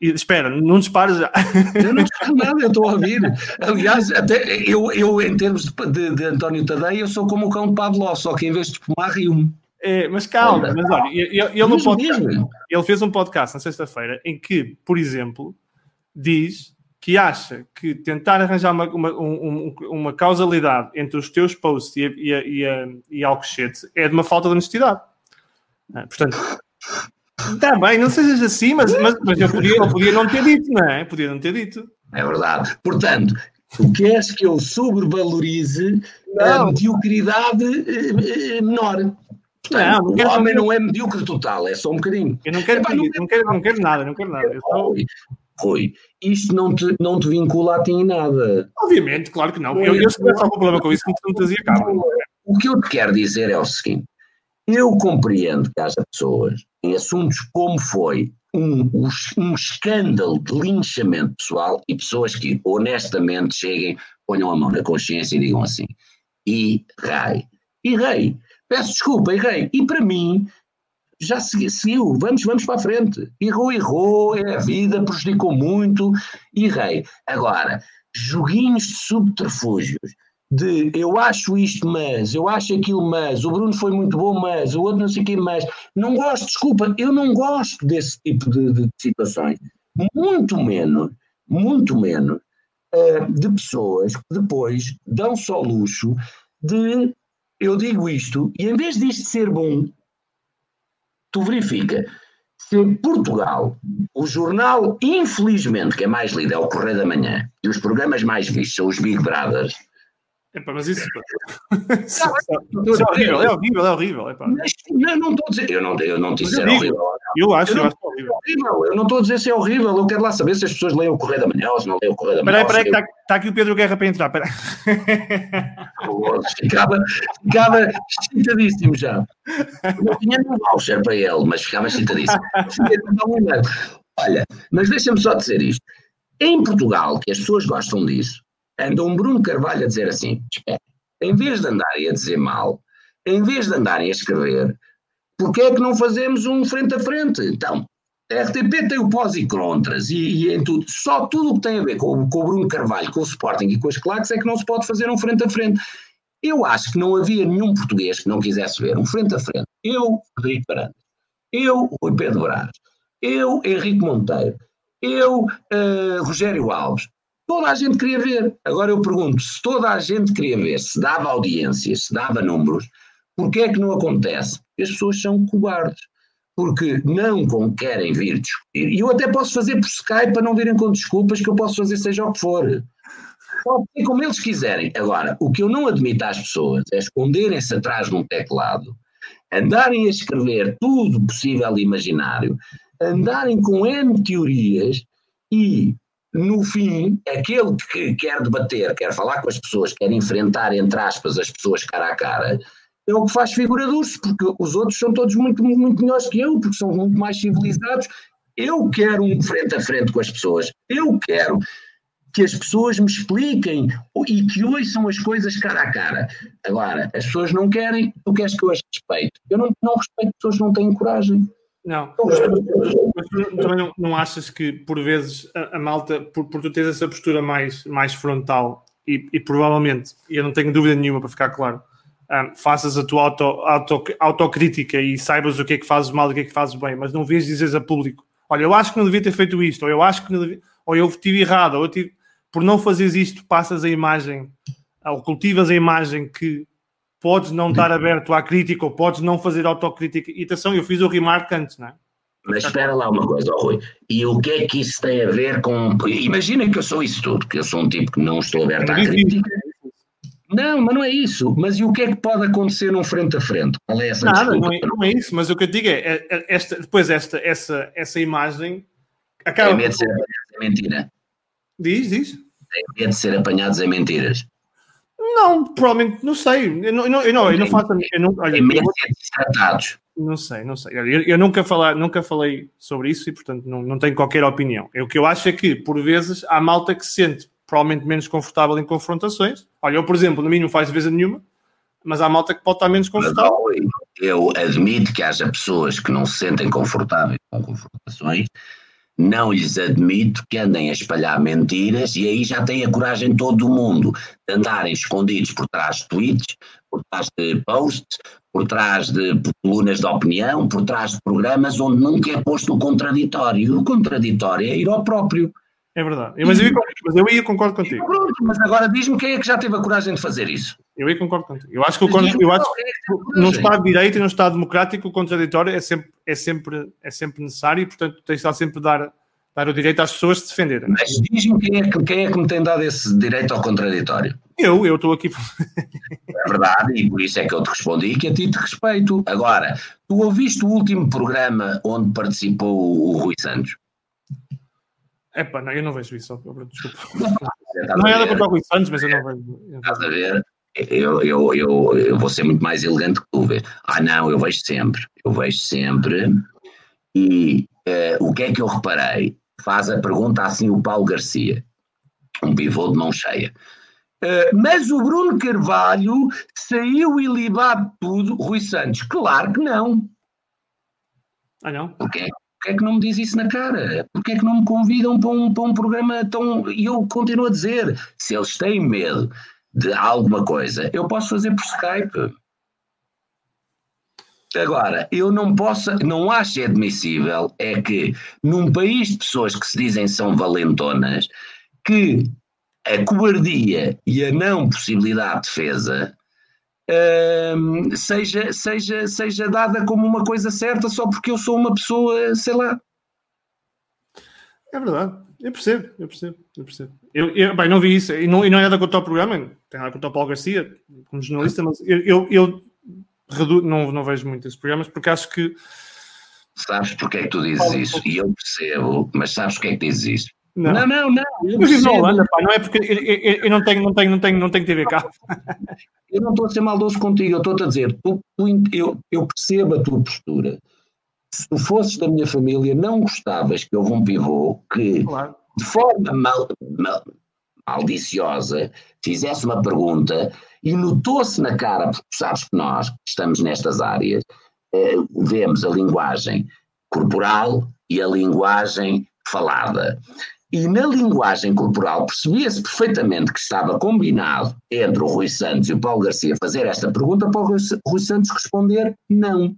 e, espera, não dispares já. Eu não disparo nada, eu estou a ouvir. Aliás, até eu, eu em termos de, de, de António Tadeia, eu sou como o cão de Pavlov, só que em vez de espumar, rio-me. É, mas calma, mas olha, ele, ele, podcast, ele fez um podcast na sexta-feira em que, por exemplo, diz que acha que tentar arranjar uma, uma, uma, uma causalidade entre os teus posts e, e, e, e Alcochete é de uma falta de honestidade. Ah, portanto, Está bem, não sejas assim, mas, mas, mas eu, podia, eu podia não ter dito, não é? Podia não ter dito. É verdade. Portanto, tu queres que eu sobrevalorize não. a mediocridade eh, menor. Portanto, não, não o homem não é medíocre total, é só um bocadinho. Eu não quero, Epá, não, não, quero, não quero nada, não quero nada. Eu só... Rui, isto não te, não te vincula a ti em nada. Obviamente, claro que não. Eu, eu se tivesse algum problema com isso, não te fazia cabo. O que eu te quero dizer é o seguinte: eu compreendo que haja pessoas em assuntos como foi um, um, escândalo de linchamento pessoal e pessoas que honestamente cheguem, ponham a mão na consciência e digam assim: e rei, e rei, peço desculpa, errei. E para mim, já seguiu, vamos, vamos para a frente. Errou, errou, é a vida, prejudicou muito, errei. Agora, joguinhos de subterfúgios, de eu acho isto, mas, eu acho aquilo, mas, o Bruno foi muito bom, mas, o outro não sei o quê, mas, não gosto, desculpa, eu não gosto desse tipo de, de situações. Muito menos, muito menos, uh, de pessoas que depois dão só luxo de, eu digo isto, e em vez disto ser bom, tu verifica, se em Portugal o jornal, infelizmente, que é mais lido é o Correio da Manhã, e os programas mais vistos são os Big Brothers, Epa, mas isso, isso, isso é horrível, é horrível, é horrível. Mas, não, não estou a dizer, eu não, eu não disse eu, horrível. Eu acho, eu, eu acho horrível. horrível. Eu não estou a dizer se é horrível, eu quero lá saber se as pessoas leem o Correio da Manhã ou se não leem o Correio da Manhã. Peraí, peraí, que está tá aqui o Pedro Guerra para entrar. Peraí. ficava, ficava excitadíssimo já. Não tinha nenhum voucher para ele, mas ficava excitadíssimo. Olha, mas deixa-me só dizer isto. Em Portugal, que as pessoas gostam disso, anda um Bruno Carvalho a dizer assim: em vez de andarem a dizer mal, em vez de andarem a escrever, porque é que não fazemos um frente a frente? Então, a RTP tem o pós e contras e, e, em tudo, só tudo o que tem a ver com, com, o Bruno Carvalho, com o Sporting e com as claques é que não se pode fazer um frente a frente. Eu acho que não havia nenhum português que não quisesse ver um frente a frente. Eu, Frederico Paranhos, eu, Rui Pedro Brás, eu, Henrique Monteiro, eu, uh, Rogério Alves, Toda a gente queria ver. Agora eu pergunto: se toda a gente queria ver, se dava audiências, se dava números, porquê é que não acontece? As pessoas são cobardes. Porque não querem vir discutir. E eu até posso fazer por Skype para não virem com desculpas, que eu posso fazer seja o que for. Pode ser como eles quiserem. Agora, o que eu não admito às pessoas é esconderem-se atrás de um teclado, andarem a escrever tudo possível e imaginário, andarem com N teorias e no fim, aquele que quer debater, quer falar com as pessoas, quer enfrentar, entre aspas, as pessoas cara a cara, é o que faz figura de porque os outros são todos muito, muito melhores que eu, porque são muito mais civilizados. Eu quero um frente a frente com as pessoas, eu quero que as pessoas me expliquem e que ouçam as coisas cara a cara. Agora, as pessoas não querem, tu queres que eu as respeite? Eu não, não respeito pessoas que não têm coragem. Não, mas, mas tu também não, não, achas que por vezes a, a malta, por, por tu teres essa postura mais, mais frontal e, e, provavelmente, e eu não tenho dúvida nenhuma para ficar claro, um, faças a tua auto, auto, autocrítica e saibas o que é que fazes mal e o que é que fazes bem, mas não vês dizeres a público: olha, eu acho que não devia ter feito isto, ou eu acho que não devia, ou eu estive errado, ou eu tive, por não fazeres isto, passas a imagem, ou cultivas a imagem que podes não estar aberto à crítica ou podes não fazer autocrítica. E atenção, eu fiz o remark antes, não é? Mas espera lá uma coisa, oh, Rui. E o que é que isso tem a ver com. Imagina que eu sou isso tudo, que eu sou um tipo que não estou aberto à crítica. Não, mas não é isso. Mas e o que é que pode acontecer num frente a frente? Qual é essa Nada, não é, não é, isso. Mas o que eu digo é, é, é esta, depois esta, essa, essa imagem acaba. Tem medo de ser apanhados em mentira. Diz, diz. Tem medo de ser apanhados em mentiras. Não, provavelmente, não sei. Eu não, eu não, eu não, eu não faço. Eu não, olha, eu, tratados. Não sei, não sei. Eu, eu nunca, falar, nunca falei sobre isso e, portanto, não, não tenho qualquer opinião. O que eu acho é que, por vezes, há malta que se sente provavelmente menos confortável em confrontações. Olha, eu, por exemplo, no mim não faz vez nenhuma, mas há malta que pode estar menos confortável. Eu admito que haja pessoas que não se sentem confortáveis com confrontações não lhes admito que andem a espalhar mentiras e aí já têm a coragem todo o mundo de andarem escondidos por trás de tweets, por trás de posts, por trás de colunas de opinião, por trás de programas onde nunca é posto o contraditório. O contraditório é ir ao próprio. É verdade. Mas eu, mas eu ia concordo contigo. Pronto, mas agora diz-me quem é que já teve a coragem de fazer isso. Eu ia concordo contigo. Eu acho que, o, eu acho que no Estado de Direito e no Estado Democrático o contraditório é sempre, é sempre, é sempre necessário e, portanto, tens de sempre dar, dar o direito às pessoas de se defenderem. Mas diz-me quem, é que, quem é que me tem dado esse direito ao contraditório. Eu, eu estou aqui. é verdade, e por isso é que eu te respondi que a ti te respeito. Agora, tu ouviste o último programa onde participou o Rui Santos? É pá, não, eu não vejo isso, desculpa. não é nada contra o Rui Santos, mas eu não vejo. Estás a ver? Eu, eu, eu, eu vou ser muito mais elegante que tu vês. Ah, não, eu vejo sempre. Eu vejo sempre. E uh, o que é que eu reparei? Faz a pergunta assim o Paulo Garcia, um pivô de mão cheia. Uh, mas o Bruno Carvalho saiu ilibado tudo, Rui Santos. Claro que não. Ah, não? Porquê? Porquê é que não me diz isso na cara? Porquê é que não me convidam para um, para um programa tão. E eu continuo a dizer: se eles têm medo de alguma coisa, eu posso fazer por Skype. Agora, eu não posso, não acho admissível é que num país de pessoas que se dizem são valentonas, que a cobardia e a não possibilidade de defesa hum, seja, seja, seja dada como uma coisa certa só porque eu sou uma pessoa, sei lá. É verdade, eu percebo, eu percebo, eu percebo. Eu, eu bem, não vi isso, e não, e não é nada contra o programa, tem nada contra o Paulo Garcia, como jornalista, mas eu, eu, eu redu... não, não vejo muito esses programas porque acho que. Sabes porque é que tu dizes isso? E eu percebo, mas sabes porque é que dizes isso? Não, não, não. não eu, vivo na Holanda, pá, não é porque eu, eu, eu, não tenho, não tenho, não tenho, não tenho TV cá. eu não estou a ser maldoso contigo, eu estou-te a dizer, tu, tu, eu, eu percebo a tua postura. Se tu fosses da minha família, não gostavas que houve um pivô que, claro. de forma mal, mal, maldiciosa, fizesse uma pergunta e notou-se na cara, porque sabes que nós que estamos nestas áreas, eh, vemos a linguagem corporal e a linguagem falada. E na linguagem corporal percebia-se perfeitamente que estava combinado entre o Rui Santos e o Paulo Garcia fazer esta pergunta para o Rui Santos responder não.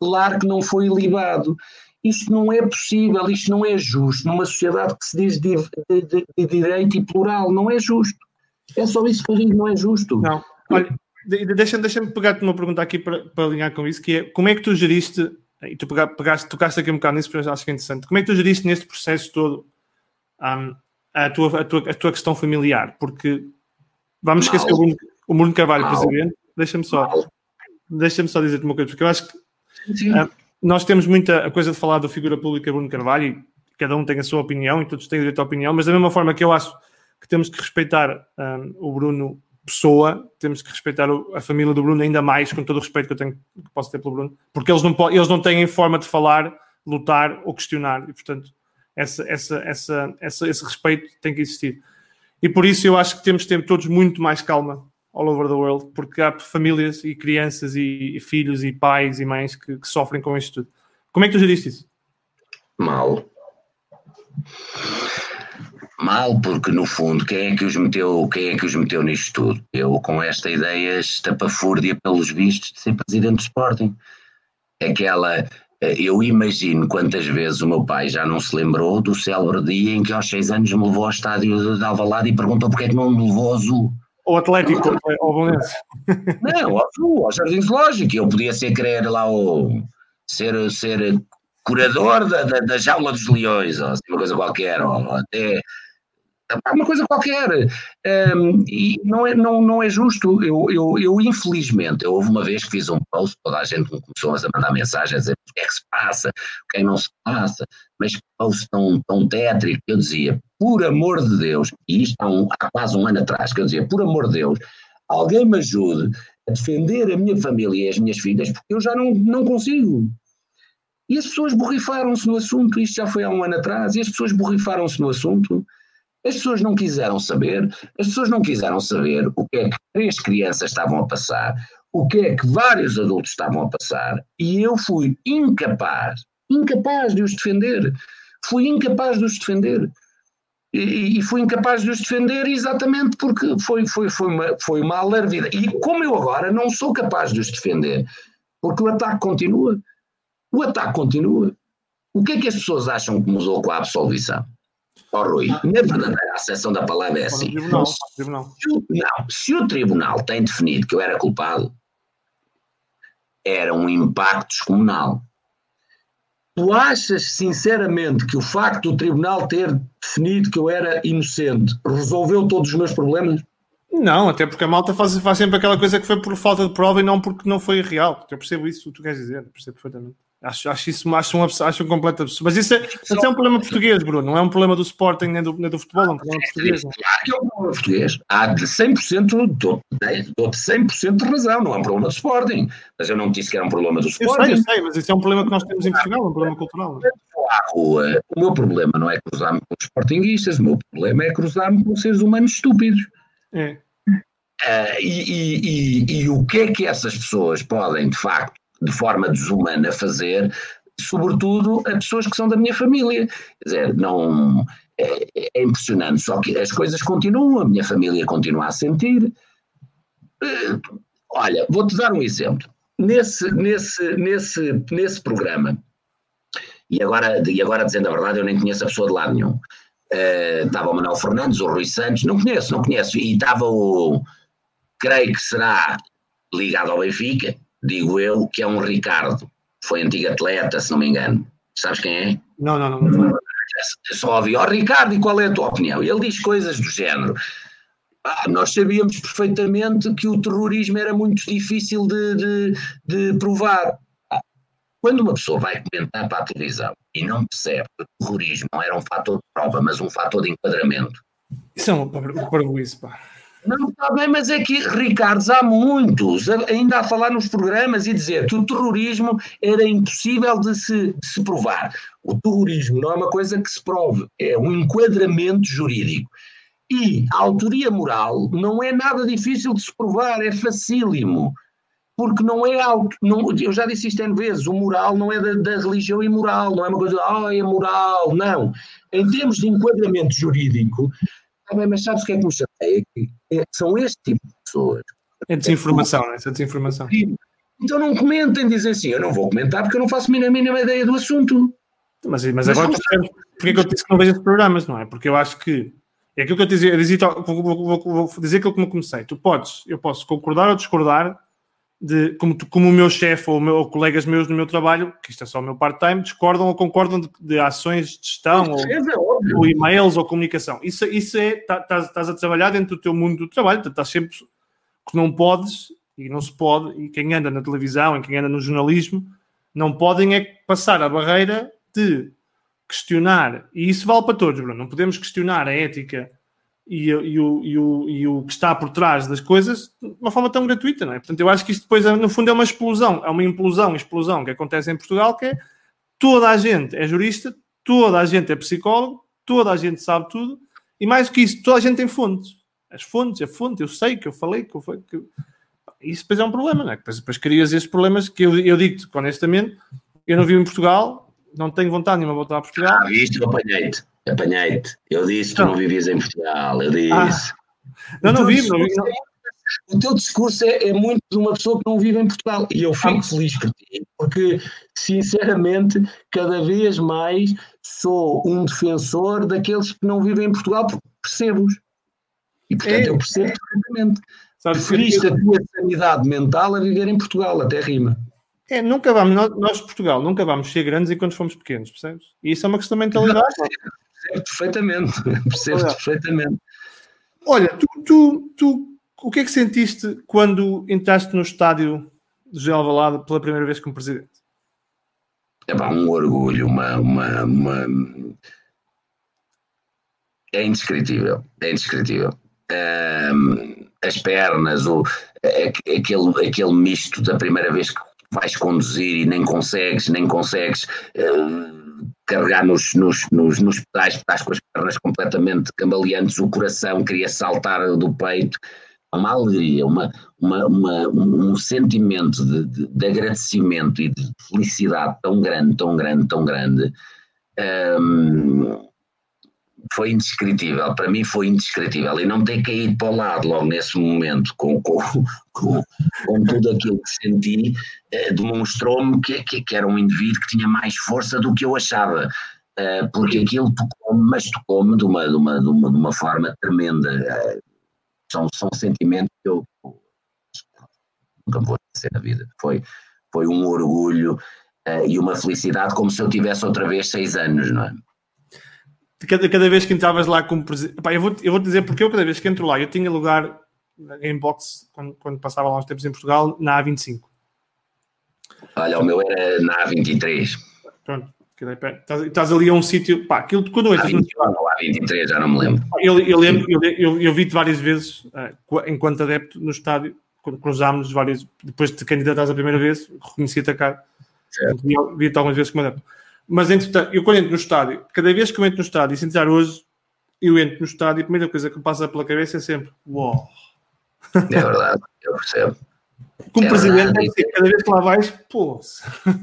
Claro que não foi libado. Isto não é possível, isto não é justo numa sociedade que se diz de, de, de, de direito e plural, não é justo. É só isso que eu digo, não é justo. Não, olha, deixa-me deixa pegar-te uma pergunta aqui para, para alinhar com isso, que é como é que tu geriste, e tu pegaste, tocaste aqui um bocado nisso, porque eu acho que é interessante, como é que tu geriste neste processo todo um, a, tua, a, tua, a tua questão familiar, porque vamos Mal. esquecer o Bruno, o Bruno Carvalho, Mal. presidente, deixa-me só, deixa-me só dizer-te uma coisa, porque eu acho que uh, nós temos muita coisa de falar da figura pública Bruno Carvalho e cada um tem a sua opinião e todos têm direito à opinião, mas da mesma forma que eu acho que temos que respeitar um, o Bruno pessoa, temos que respeitar a família do Bruno ainda mais, com todo o respeito que eu tenho, que posso ter pelo Bruno, porque eles não, eles não têm forma de falar, lutar ou questionar, e portanto essa, essa, essa, essa, esse respeito tem que existir. E por isso eu acho que temos de ter todos muito mais calma all over the world, porque há famílias e crianças e, e filhos e pais e mães que, que, sofrem com isto tudo. Como é que tu geriste isso? Mal. Mal, porque no fundo, quem é que os meteu, quem é que os meteu nisto tudo? Eu com esta ideia estapafúrdia pelos vistos de ser presidente do Sporting. Aquela eu imagino quantas vezes o meu pai já não se lembrou do célebre dia em que aos seis anos me levou ao estádio de Alvalade e perguntou porque é que não me levou ao Azul. O Atlético, ao Bolonense. Não, ao Azul, ao Jardim Zoológico. Eu podia ser querer lá o, ser, ser curador da, da, da jaula dos leões, ou assim, uma coisa qualquer, ou até uma coisa qualquer. Um, e não é, não, não é justo. Eu, eu, eu, infelizmente, eu houve uma vez que fiz um post, toda a gente começou a mandar mensagens a dizer o que é que se passa, o que é que não se passa, mas post tão, tão tétrico. Eu dizia, por amor de Deus, e isto há, um, há quase um ano atrás, que eu dizia, por amor de Deus, alguém me ajude a defender a minha família e as minhas filhas, porque eu já não, não consigo. E as pessoas borrifaram-se no assunto, isto já foi há um ano atrás, e as pessoas borrifaram-se no assunto as pessoas não quiseram saber, as pessoas não quiseram saber o que é que três crianças estavam a passar, o que é que vários adultos estavam a passar, e eu fui incapaz, incapaz de os defender. Fui incapaz de os defender. E, fui incapaz de os defender exatamente porque foi, foi, foi, uma, foi uma alarvida. E como eu agora não sou capaz de os defender, porque o ataque continua. O ataque continua. O que é que as pessoas acham que mudou com a absolvição? Oh, Rui, na verdadeira acessão da palavra é assim. Tribunal, tribunal. Se, o, não, se o tribunal tem definido que eu era culpado, era um impacto descomunal. Tu achas sinceramente que o facto do tribunal ter definido que eu era inocente resolveu todos os meus problemas? Não, até porque a malta faz, faz sempre aquela coisa que foi por falta de prova e não porque não foi real. Eu percebo isso, tu queres dizer, percebo perfeitamente. Acho, acho isso acho um, acho um completo absurdo. Mas isso é, isso é um problema português, Bruno. Não é um problema do Sporting nem do, nem do futebol, é um problema português. Claro que é um problema português. Há de 100%, dou-te 100% de razão. Não é um problema do Sporting. Mas eu não disse que era um problema do Sporting. Eu sei, eu sei, mas isso é um problema que nós temos em Portugal, é um problema cultural. Rua, o meu problema não é cruzar-me com os Sportingistas, o meu problema é cruzar-me com seres humanos estúpidos. É. Uh, e, e, e, e o que é que essas pessoas podem, de facto, de forma desumana fazer, sobretudo a pessoas que são da minha família. Quer dizer, não. É, é impressionante, só que as coisas continuam, a minha família continua a sentir. Eh, olha, vou-te dar um exemplo. Nesse, nesse, nesse, nesse programa, e agora, e agora dizendo a verdade, eu nem conheço a pessoa de lado nenhum. Uh, estava o Manuel Fernandes, o Rui Santos, não conheço, não conheço. E estava o, creio que será ligado ao Benfica, digo eu, que é um Ricardo. Foi antigo atleta, se não me engano. Sabes quem é? Não, não, não. não. Só ouvi, ó oh, Ricardo, e qual é a tua opinião? Ele diz coisas do género. Ah, nós sabíamos perfeitamente que o terrorismo era muito difícil de, de, de provar. Ah, quando uma pessoa vai comentar para a televisão e não percebe que o terrorismo não era um fator de prova, mas um fator de enquadramento. Isso é um parvoíce, pá. Não, está bem, mas é que, Ricardo, há muitos, ainda a falar nos programas e dizer que o terrorismo era impossível de se, de se provar. O terrorismo não é uma coisa que se prove, é um enquadramento jurídico. E a autoria moral não é nada difícil de se provar, é facílimo. Porque não é algo. Não, eu já disse isto N vezes: o moral não é da, da religião imoral, não é uma coisa, ah, é moral. Não. Em termos de enquadramento jurídico, bem, mas sabes o que é que me chateia? É, são este tipo de pessoas. É desinformação, é? Essa desinformação. Então não comentem, dizem assim, eu não vou comentar porque eu não faço a mínima ideia do assunto. Mas, mas, mas agora tu percebes porque é que eu disse que não vejo esses programas, não é? Porque eu acho que é aquilo que eu dizia, eu dizia vou, vou, vou, dizer aquilo que me comecei. Tu podes, eu posso concordar ou discordar de como, como o meu chefe ou, meu, ou colegas meus no meu trabalho, que isto é só o meu part-time, discordam ou concordam de, de ações de gestão ou, é ou, e-mails ou comunicação. Isso, isso é, estás tá, a trabalhar dentro do teu mundo do trabalho, estás sempre que não podes e não se pode, e quem anda na televisão e quem anda no jornalismo não podem é passar a barreira de questionar, e isso vale para todos, Bruno, não podemos questionar a ética e, e, o, e, o, e o que está por trás das coisas de uma forma tão gratuita, não é? Portanto, eu acho que isto depois, no fundo, é uma explosão, é uma implosão, explosão que acontece em Portugal, que é toda a gente é jurista, toda a gente é psicólogo, toda a gente sabe tudo, e mais do que isso, toda a gente tem fontes. As fontes, a fonte, eu sei que eu falei, que eu falei, que... Isso depois é um problema, não é? Depois, depois crias esses problemas que eu, eu digo-te, honestamente, eu não vivo em Portugal, não tenho vontade nenhuma de voltar a Portugal. Ah, visto, eu apanhei-te. Apanhei-te. Eu disse, tu não vivias em Portugal. Eu disse. Ah. Não, não vivo, não vivo. O teu discurso é, é, muito de uma pessoa que não vive em Portugal. E eu fico ah. feliz por ti, porque, sinceramente, cada vez mais sou um defensor daqueles que não vivem em Portugal, porque percebo-os. E, portanto, é. eu percebo perfeitamente. Preferiste a tua sanidade mental a viver em Portugal, até rima. É, nunca vamos, nós, nós Portugal, nunca vamos ser grandes enquanto fomos pequenos, percebes? E isso é uma questão de mentalidade. Percebo perfeitamente, percebo perfeitamente. Olha, tu, tu, tu, o que é que sentiste quando entraste no estádio de José Alvalade pela primeira vez como presidente? É pá, um orgulho, uma, uma, uma... É indescritível, é indescritível. Um, as pernas, o, aquele, aquele misto da primeira vez que vais conduzir e nem consegues, nem consegues uh, carregar nos, nos, nos, nos pedais, estás com as pernas completamente cambaleantes, o coração queria saltar do peito. Uma alegria, uma, uma, uma um sentimento de, de, de, agradecimento e de felicidade tão grande, tão grande, tão grande. Um, foi indescritível, para mim foi indescritível, e não ter caído para o lado logo nesse momento, com, com, com, com tudo aquilo que senti, eh, demonstrou-me que, que, que, era um indivíduo que tinha mais força do que eu achava, eh, porque aquilo tocou-me, mas tocou-me de uma, de, uma, de, uma, de uma forma tremenda. Eh, são, são sentimentos que eu nunca vou esquecer na vida. Foi, foi um orgulho uh, e uma felicidade como se eu tivesse outra vez seis anos, não é? Cada, cada vez que entravas lá como presidente. Eu vou, eu vou dizer porque eu, cada vez que entro lá, eu tinha lugar em box quando, quando passava lá uns tempos em Portugal, na A25. Olha, o meu era na A23. Pronto, estás, estás ali a um sítio, pá, aquilo quando entras A21 ou A23, já não me lembro. Eu, eu lembro, eu, eu, eu vi-te várias vezes, uh, enquanto adepto no estádio, quando cruzámos várias, depois de te candidatares a primeira vez, reconheci-te a cara. Vi-te algumas vezes como adepto. Mas, entretanto, eu quando entro no estádio, cada vez que eu entro no estádio, e se entrar hoje, eu entro no estádio e a primeira coisa que me passa pela cabeça é sempre, uau. É verdade, eu percebo. Como é presidente, verdade. cada vez que lá vais, pô.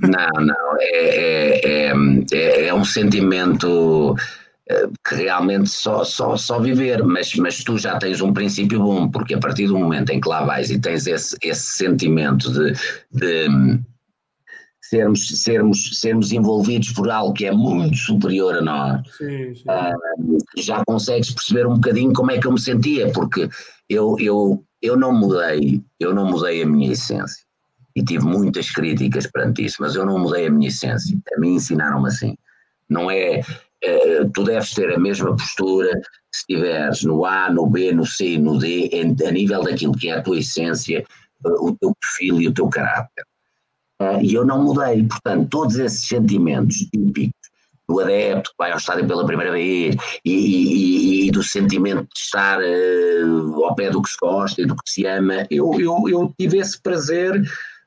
Não, não, é, é, é, é um sentimento que realmente só, só, só viver, mas, mas tu já tens um princípio bom, porque a partir do momento em que lá vais e tens esse, esse sentimento de, de sermos, sermos, sermos envolvidos por algo que é muito superior a nós, sim, sim. Uh, já consegues perceber um bocadinho como é que eu me sentia, porque eu, eu, eu não mudei, eu não mudei a minha essência. E tive muitas críticas perante isso, mas eu não mudei a minha essência. A mim ensinaram-me assim. Não é, eh, tu deves ter a mesma postura se estiveres no A, no B, no C, no D, a nível daquilo que é a tua essência, eh, o teu perfil e o teu caráter. Eh, e eu não mudei, portanto, todos esses sentimentos típicos do adepto que vai ao estádio pela primeira vez e, e, e do sentimento de estar uh, ao pé do que se gosta e do que se ama, eu, eu, eu tive esse prazer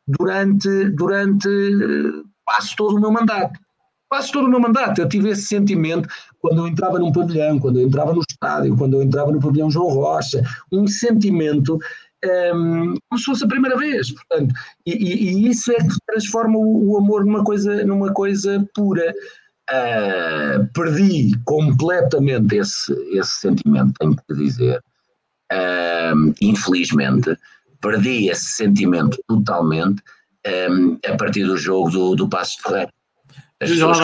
durante, durante quase todo o meu mandato. Quase todo o meu mandato. Eu tive esse sentimento quando eu entrava num pavilhão, quando eu entrava no estádio, quando eu entrava no pavilhão João Rocha, um sentimento um, como se fosse a primeira vez, portanto, e, e, e isso é que transforma o, o, amor numa coisa, numa coisa pura. Uh, perdi completamente esse, esse sentimento, tenho que dizer. Uh, infelizmente, perdi esse sentimento totalmente um, a partir do jogo do, do Passo de Ferreira. As pessoas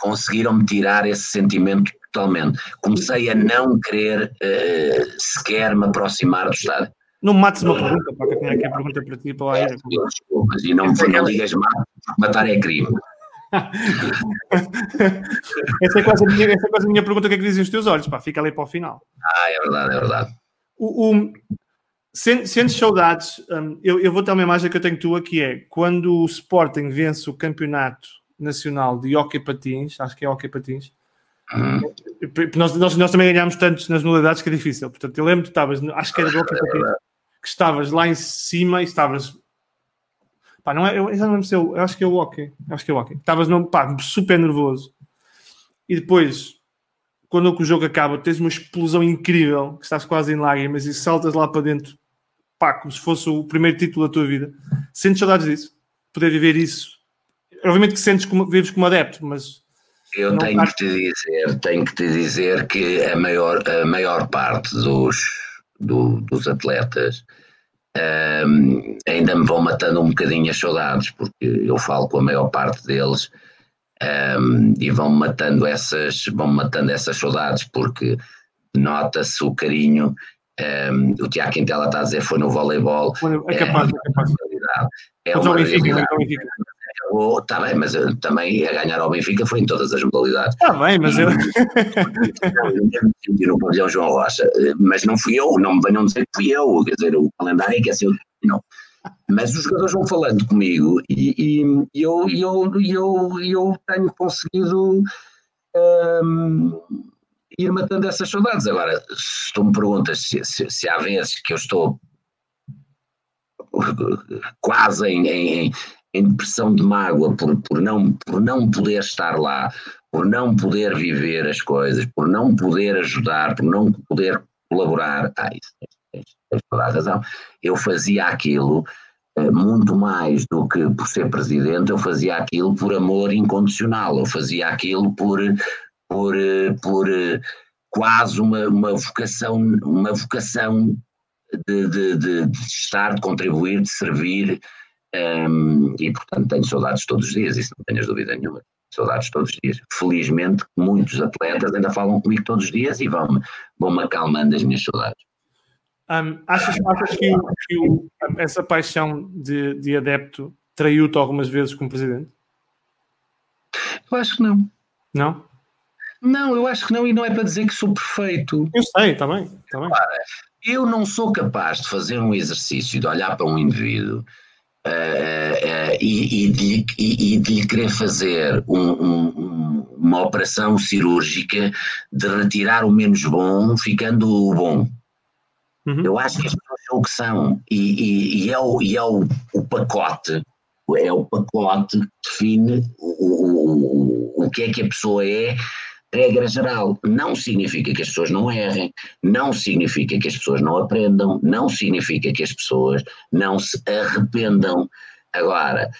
conseguiram-me tirar esse sentimento totalmente. Comecei a não querer uh, sequer me aproximar do estádio. Não mates uma pergunta, porque eu tinha aqui a pergunta para ti para lá. É, desculpas, e não, não digas mato, matar é crime. essa, é quase a minha, essa é quase a minha pergunta: o que é que dizem os teus olhos? Pá, fica ali para o final. Ah, é verdade, é verdade. O, o, sentes saudades, um, eu, eu vou ter uma imagem que eu tenho tua que é quando o Sporting vence o campeonato nacional de hockey patins, acho que é hockey patins. Uhum. Nós, nós, nós, também ganhámos tantos nas modalidades que é difícil. Portanto, eu lembro que estavas, acho que era de hockey patins, que estavas lá em cima e estavas. Pá, não é, eu, já não lembro se eu, eu acho que é o hockey. Acho que é o hockey. Estavas pá, super nervoso. E depois, quando o jogo acaba, tens uma explosão incrível, que estás quase em lágrimas e saltas lá para dentro, pá, como se fosse o primeiro título da tua vida. Sentes saudades disso? Poder viver isso obviamente que sentes como, vives como adepto, mas. Eu tenho que te dizer, tenho que te dizer que a maior, a maior parte dos, do, dos atletas um, ainda me vão matando um bocadinho as saudades, porque eu falo com a maior parte deles um, e vão matando essas, vão matando essas saudades, porque nota-se o carinho. Um, o Tiago Quintela está a dizer foi no voleibol. É capaz, é, é capaz. É uma realidade. Está bem, mas eu, também a ganhar ao Benfica foi em todas as modalidades. Está bem, mas eu. eu no pavilhão João Rocha, mas não fui eu, não me venham dizer que fui eu, quer dizer, o calendário é que é seu. Não. Mas os jogadores vão falando comigo e, e eu, eu, eu, eu tenho conseguido um, ir matando essas saudades. Agora, se tu me perguntas se, se, se há vezes que eu estou quase em, em, em depressão de mágoa por, por, não, por não poder estar lá, por não poder viver as coisas, por não poder ajudar, por não poder colaborar. Ah, isso tens, toda a razão. Eu fazia aquilo eh, muito mais do que por ser presidente, eu fazia aquilo por amor incondicional, eu fazia aquilo por, por, eh, por eh, quase uma, uma vocação, uma vocação de, de, de, de estar, de contribuir, de servir, um, e portanto tenho saudades todos os dias, isso não tenhas dúvida nenhuma. Saudades todos os dias. Felizmente, muitos atletas ainda falam comigo todos os dias e vão-me vão acalmando as minhas saudades. Um, achas, achas que, que essa paixão de, de adepto traiu-te algumas vezes como presidente? Eu acho que não. Não? Não, eu acho que não, e não é para dizer que sou perfeito. Eu sei, bem. Tá bem. eu não sou capaz de fazer um exercício de olhar para um indivíduo uh, e, e, de, e, de lhe querer fazer um, um, uma operação cirúrgica de retirar o menos bom, ficando o bom. Uhum. Eu acho que as pessoas são o que são, e, é, o, e é o, o pacote é o pacote que define o, o, o que é que a pessoa é, regra geral. Não significa que as pessoas não errem, não significa que as pessoas não aprendam, não significa que as pessoas não se arrependam. Agora,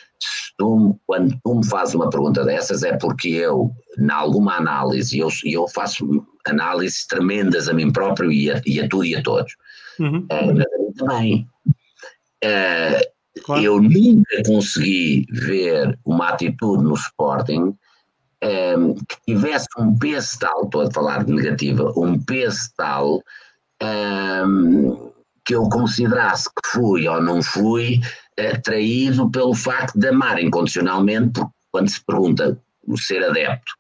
tu, quando tu me fazes uma pergunta dessas, é porque eu, em alguma análise, eu, eu faço análises tremendas a mim próprio e a, e a tu e a todos. Uhum. É, também. É, Claro. Eu nunca consegui ver uma atitude no Sporting um, ehm, que tivesse um peso tal, estou a falar de negativa, um peso tal um, ehm, que eu considerasse que fui ou não fui uh, traído pelo facto de amar incondicionalmente, porque quando se pergunta o ser adepto,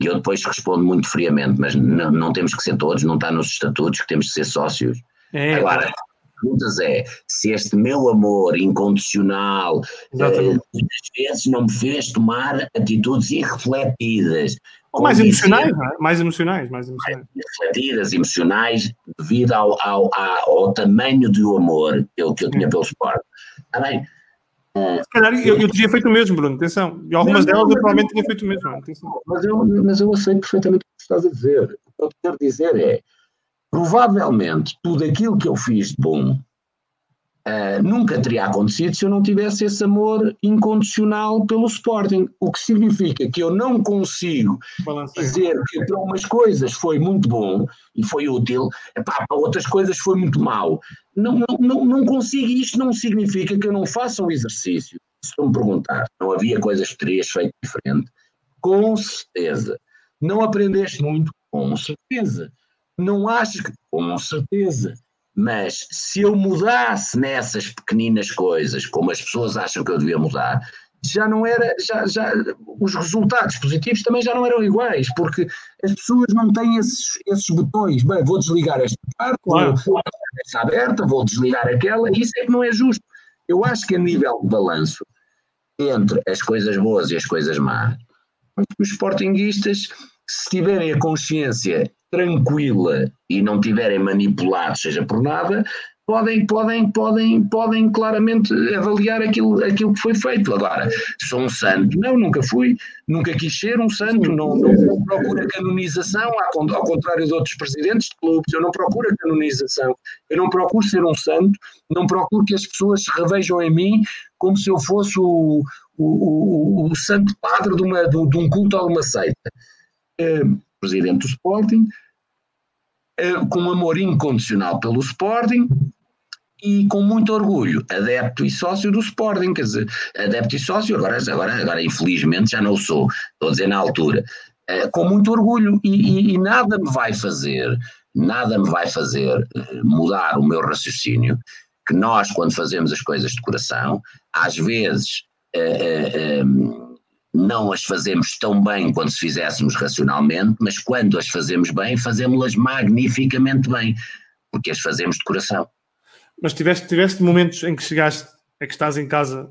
e eu depois respondo muito friamente, mas não, não temos que ser todos, não está nos estatutos que temos que ser sócios. É, Agora, perguntas é se este meu amor incondicional eh, muitas vezes não me fez tomar atitudes irrefletidas. Ou mais emocionais, é? mais emocionais, mais emocionais. Refletidas, emocionais, devido ao, ao, ao, tamanho do amor que eu, que eu tinha pelo esporte. Está bem? Eh, Se calhar eu, eu teria feito o mesmo, Bruno, atenção. E algumas não, delas eu provavelmente tinha feito o mesmo. Atenção. Mas eu, mas eu aceito perfeitamente o que estás a dizer. O que eu quero dizer é provavelmente tudo aquilo que eu fiz de bom uh, nunca teria acontecido se eu não tivesse esse amor incondicional pelo Sporting. O que significa que eu não consigo dizer que para umas coisas foi muito bom e foi útil, epá, para outras coisas foi muito mau. Não, não, não, não consigo, isto não significa que eu não faça um exercício. Se tu me perguntar, não havia coisas que terias feito diferente? Com certeza. Não aprendeste muito? Com certeza não acho que, com certeza, mas se eu mudasse nessas pequeninas coisas, como as pessoas acham que eu devia mudar, já não era, já, já, os resultados positivos também já não eram iguais, porque as pessoas não têm esses, esses botões. Bem, vou desligar esta parte, claro. vou esta aberta, vou desligar aquela, isso é que não é justo. Eu acho que a nível de balanço entre as coisas boas e as coisas más, os sportinguistas, se tiverem a consciência tranquila e não tiverem manipulado, seja por nada, podem, podem, podem, podem claramente avaliar aquilo, aquilo que foi feito. Agora, sou um santo? Não, nunca fui, nunca quis ser um santo, não, não, não procuro canonização, ao contrário de outros presidentes de clubes, eu não procuro a canonização, eu não procuro ser um santo, não procuro que as pessoas se revejam em mim como se eu fosse o, o, o, o santo padre de, uma, de, de um culto a uma seita. Eh, presidente do Sporting, com amor incondicional pelo Sporting e com muito orgulho, adepto e sócio do Sporting, quer dizer, adepto e sócio, agora, agora, agora infelizmente já não sou, estou a dizer na altura, eh, com muito orgulho e, e, e nada me vai fazer, nada me vai fazer mudar o meu raciocínio, que nós quando fazemos as coisas de coração, às vezes não as fazemos tão bem quando se fizéssemos racionalmente, mas quando as fazemos bem, fazemos-las magnificamente bem, porque as fazemos de coração. Mas tiveste, tiveste momentos em que chegaste, é que estás em casa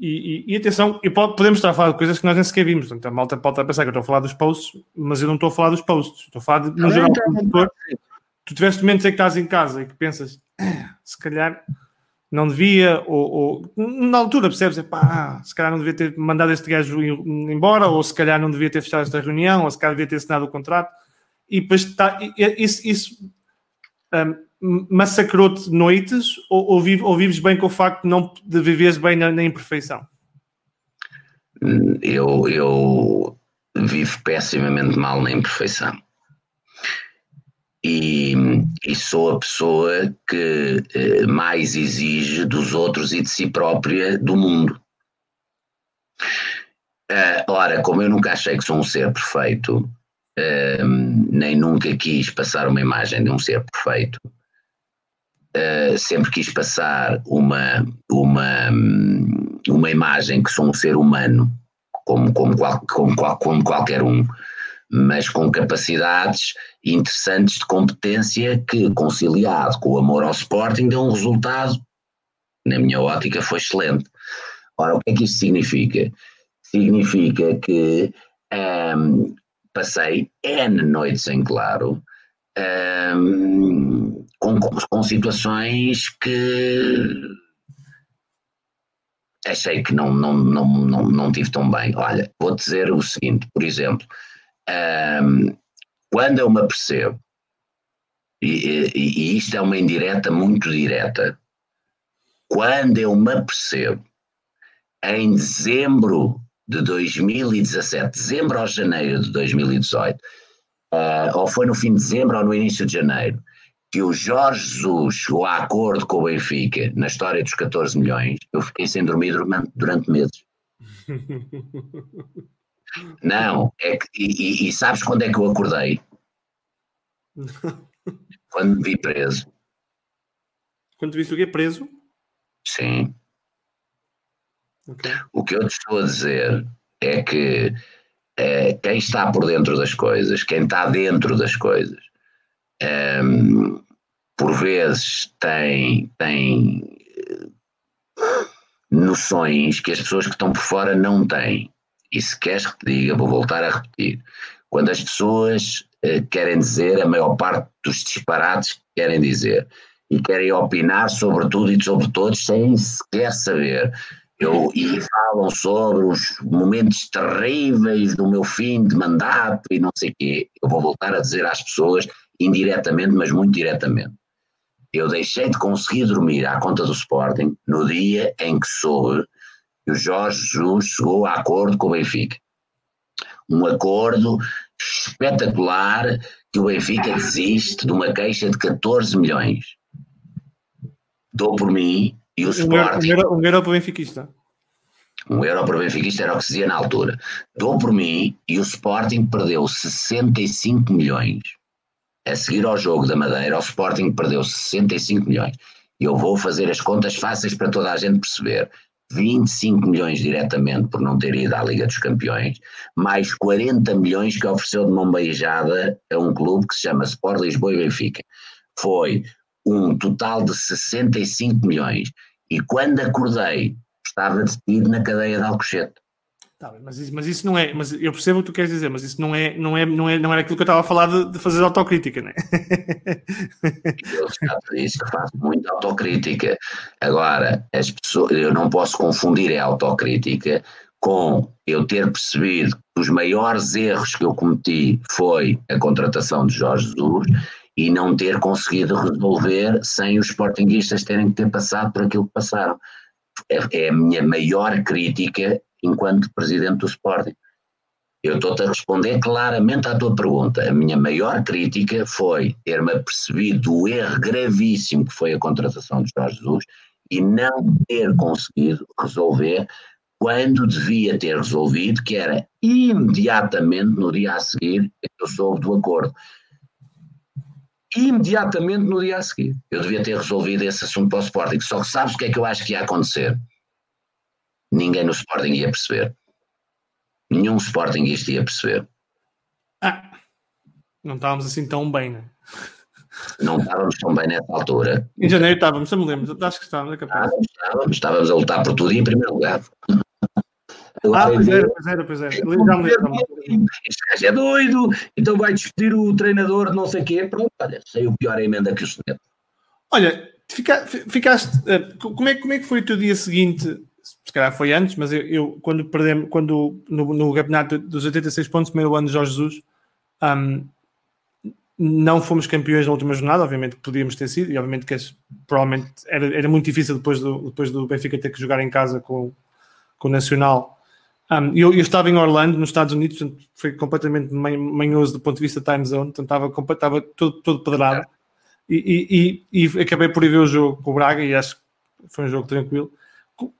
e, e, e atenção, e pode, podemos estar a falar de coisas que nós nem sequer vimos. Então, a malta pode estar a pensar que eu estou a falar dos posts, mas eu não estou a falar dos posts. Estou a falar, de, no geral, Tu tiveste momentos em que estás em casa e que pensas, ah, se calhar não devia, ou, ou na altura percebes, pá, se calhar não devia ter mandado este gajo embora, ou se calhar não devia ter fechado esta reunião, ou se calhar devia ter assinado o contrato, e depois está, isso, isso um, massacrou-te noites, ou, ou, vive, ou, vives bem com o facto de, não, de viveres bem na, na imperfeição? Eu, eu vivo pessimamente mal na imperfeição e, e, sou a pessoa que eh, mais exige dos outros e de si própria do mundo. Uh, ora, como eu nunca achei que sou um ser perfeito, uh, nem nunca quis passar uma imagem de um ser perfeito, uh, sempre quis passar uma, uma, uma imagem que sou um ser humano, como, como, qual, como, como qualquer um mas com capacidades interessantes de competência que, conciliado com o amor ao Sporting, deu um resultado na minha ótica, foi excelente. Ora, o que é que isso significa? Significa que um, passei N noites em claro um, com, com situações que achei que não, não, não, não, não tive tão bem. Olha, vou dizer o seguinte, por exemplo, um, quando eu me apercebo, e, e, e isto é uma indireta muito direta, quando eu me apercebo em dezembro de 2017, dezembro ou janeiro de 2018, uh, eh, ou foi no fim de dezembro ou no início de janeiro, que o Jorge Jesus chegou a acordo com o Benfica na história dos 14 milhões, eu fiquei sem dormir durante, durante meses. Não, é que, e, e, sabes quando é que eu acordei? quando me vi preso. Quando te viste o quê? Preso? Sim. Okay. O que eu te estou a dizer é que é, quem está por dentro das coisas, quem está dentro das coisas, é, por vezes tem, tem eh, noções que as pessoas que estão por fora não têm. E se queres que te diga, vou voltar a repetir. Quando as pessoas eh, querem dizer a maior parte dos disparates que querem dizer e querem opinar sobre tudo e sobre todos sem sequer saber. Eu, e falam sobre os momentos terríveis do meu fim de mandato e não sei o quê. Eu vou voltar a dizer às pessoas, indiretamente, mas muito diretamente. Eu deixei de conseguir dormir à conta do Sporting no dia em que soube que o Jorge Jesus chegou a acordo com o Benfica. Um acordo espetacular que o Benfica desiste de uma queixa de 14 milhões. Dou por mim e o Sporting. Um euro, um euro para o benfiquista. Um euro para o benfiquista era o que se dizia na altura. Dou por mim e o Sporting perdeu 65 milhões. A seguir ao jogo da Madeira, o Sporting perdeu 65 milhões. Eu vou fazer as contas fáceis para toda a gente perceber. 25 milhões diretamente por não ter ido à Liga dos Campeões, mais 40 milhões que ofereceu de mão beijada a um clube que se chama Sport Lisboa e Benfica. Foi um total de 65 milhões. E quando acordei, estava detido na cadeia de Alcochete. Tá mas, isso, mas isso não é, mas eu percebo o que tu queres dizer, mas isso não é, não é, não é, não era aquilo que eu estava a falar de, de fazer autocrítica, não é? Eu já disse que faço muita autocrítica. Agora, as pessoas, eu não posso confundir a autocrítica com eu ter percebido que os maiores erros que eu cometi foi a contratação de Jorge Jesus e não ter conseguido resolver sem os sportinguistas terem que ter passado por aquilo que passaram. É, é a minha maior crítica enquanto presidente do Sporting. Eu estou-te a responder claramente à tua pergunta. A minha maior crítica foi ter-me apercebido o erro gravíssimo que foi a contratação de Jorge Jesus e não ter conseguido resolver quando devia ter resolvido, que era imediatamente no dia a seguir eu soube do acordo. Imediatamente no dia a seguir. Eu devia ter resolvido esse assunto para o Sporting. Só que sabes o que é que eu acho que ia acontecer? Ninguém no Sporting ia perceber. Nenhum Sportingista ia perceber. Ah, não estávamos assim tão bem, né? Não estávamos tão bem nessa altura. Em janeiro estávamos, eu me lembro, acho que estávamos, é capaz. Estávamos, estávamos, estávamos a lutar por tudo e em primeiro lugar. ah, pois era, pois era, pois era. Este gajo é doido, então vai despedir o treinador de não sei o quê. Pronto, olha, saiu pior emenda que o Soneto. Olha, fica, ficaste. Eh, como é, como é que foi o teu dia seguinte se calhar foi antes, mas eu, eu quando perdemos, quando no, no, campeonato dos 86 pontos, primeiro ano de Jorge Jesus, um, não fomos campeões na última jornada, obviamente que podíamos ter sido, e obviamente que provavelmente era, era muito difícil depois do, depois do Benfica ter que jogar em casa com, com o Nacional. Um, eu, eu, estava em Orlando, nos Estados Unidos, portanto, foi completamente manhoso do ponto de vista time zone, portanto, estava, estava todo, todo pedrado. E, e, e, e acabei por ir ver o jogo com o Braga e acho que foi um jogo tranquilo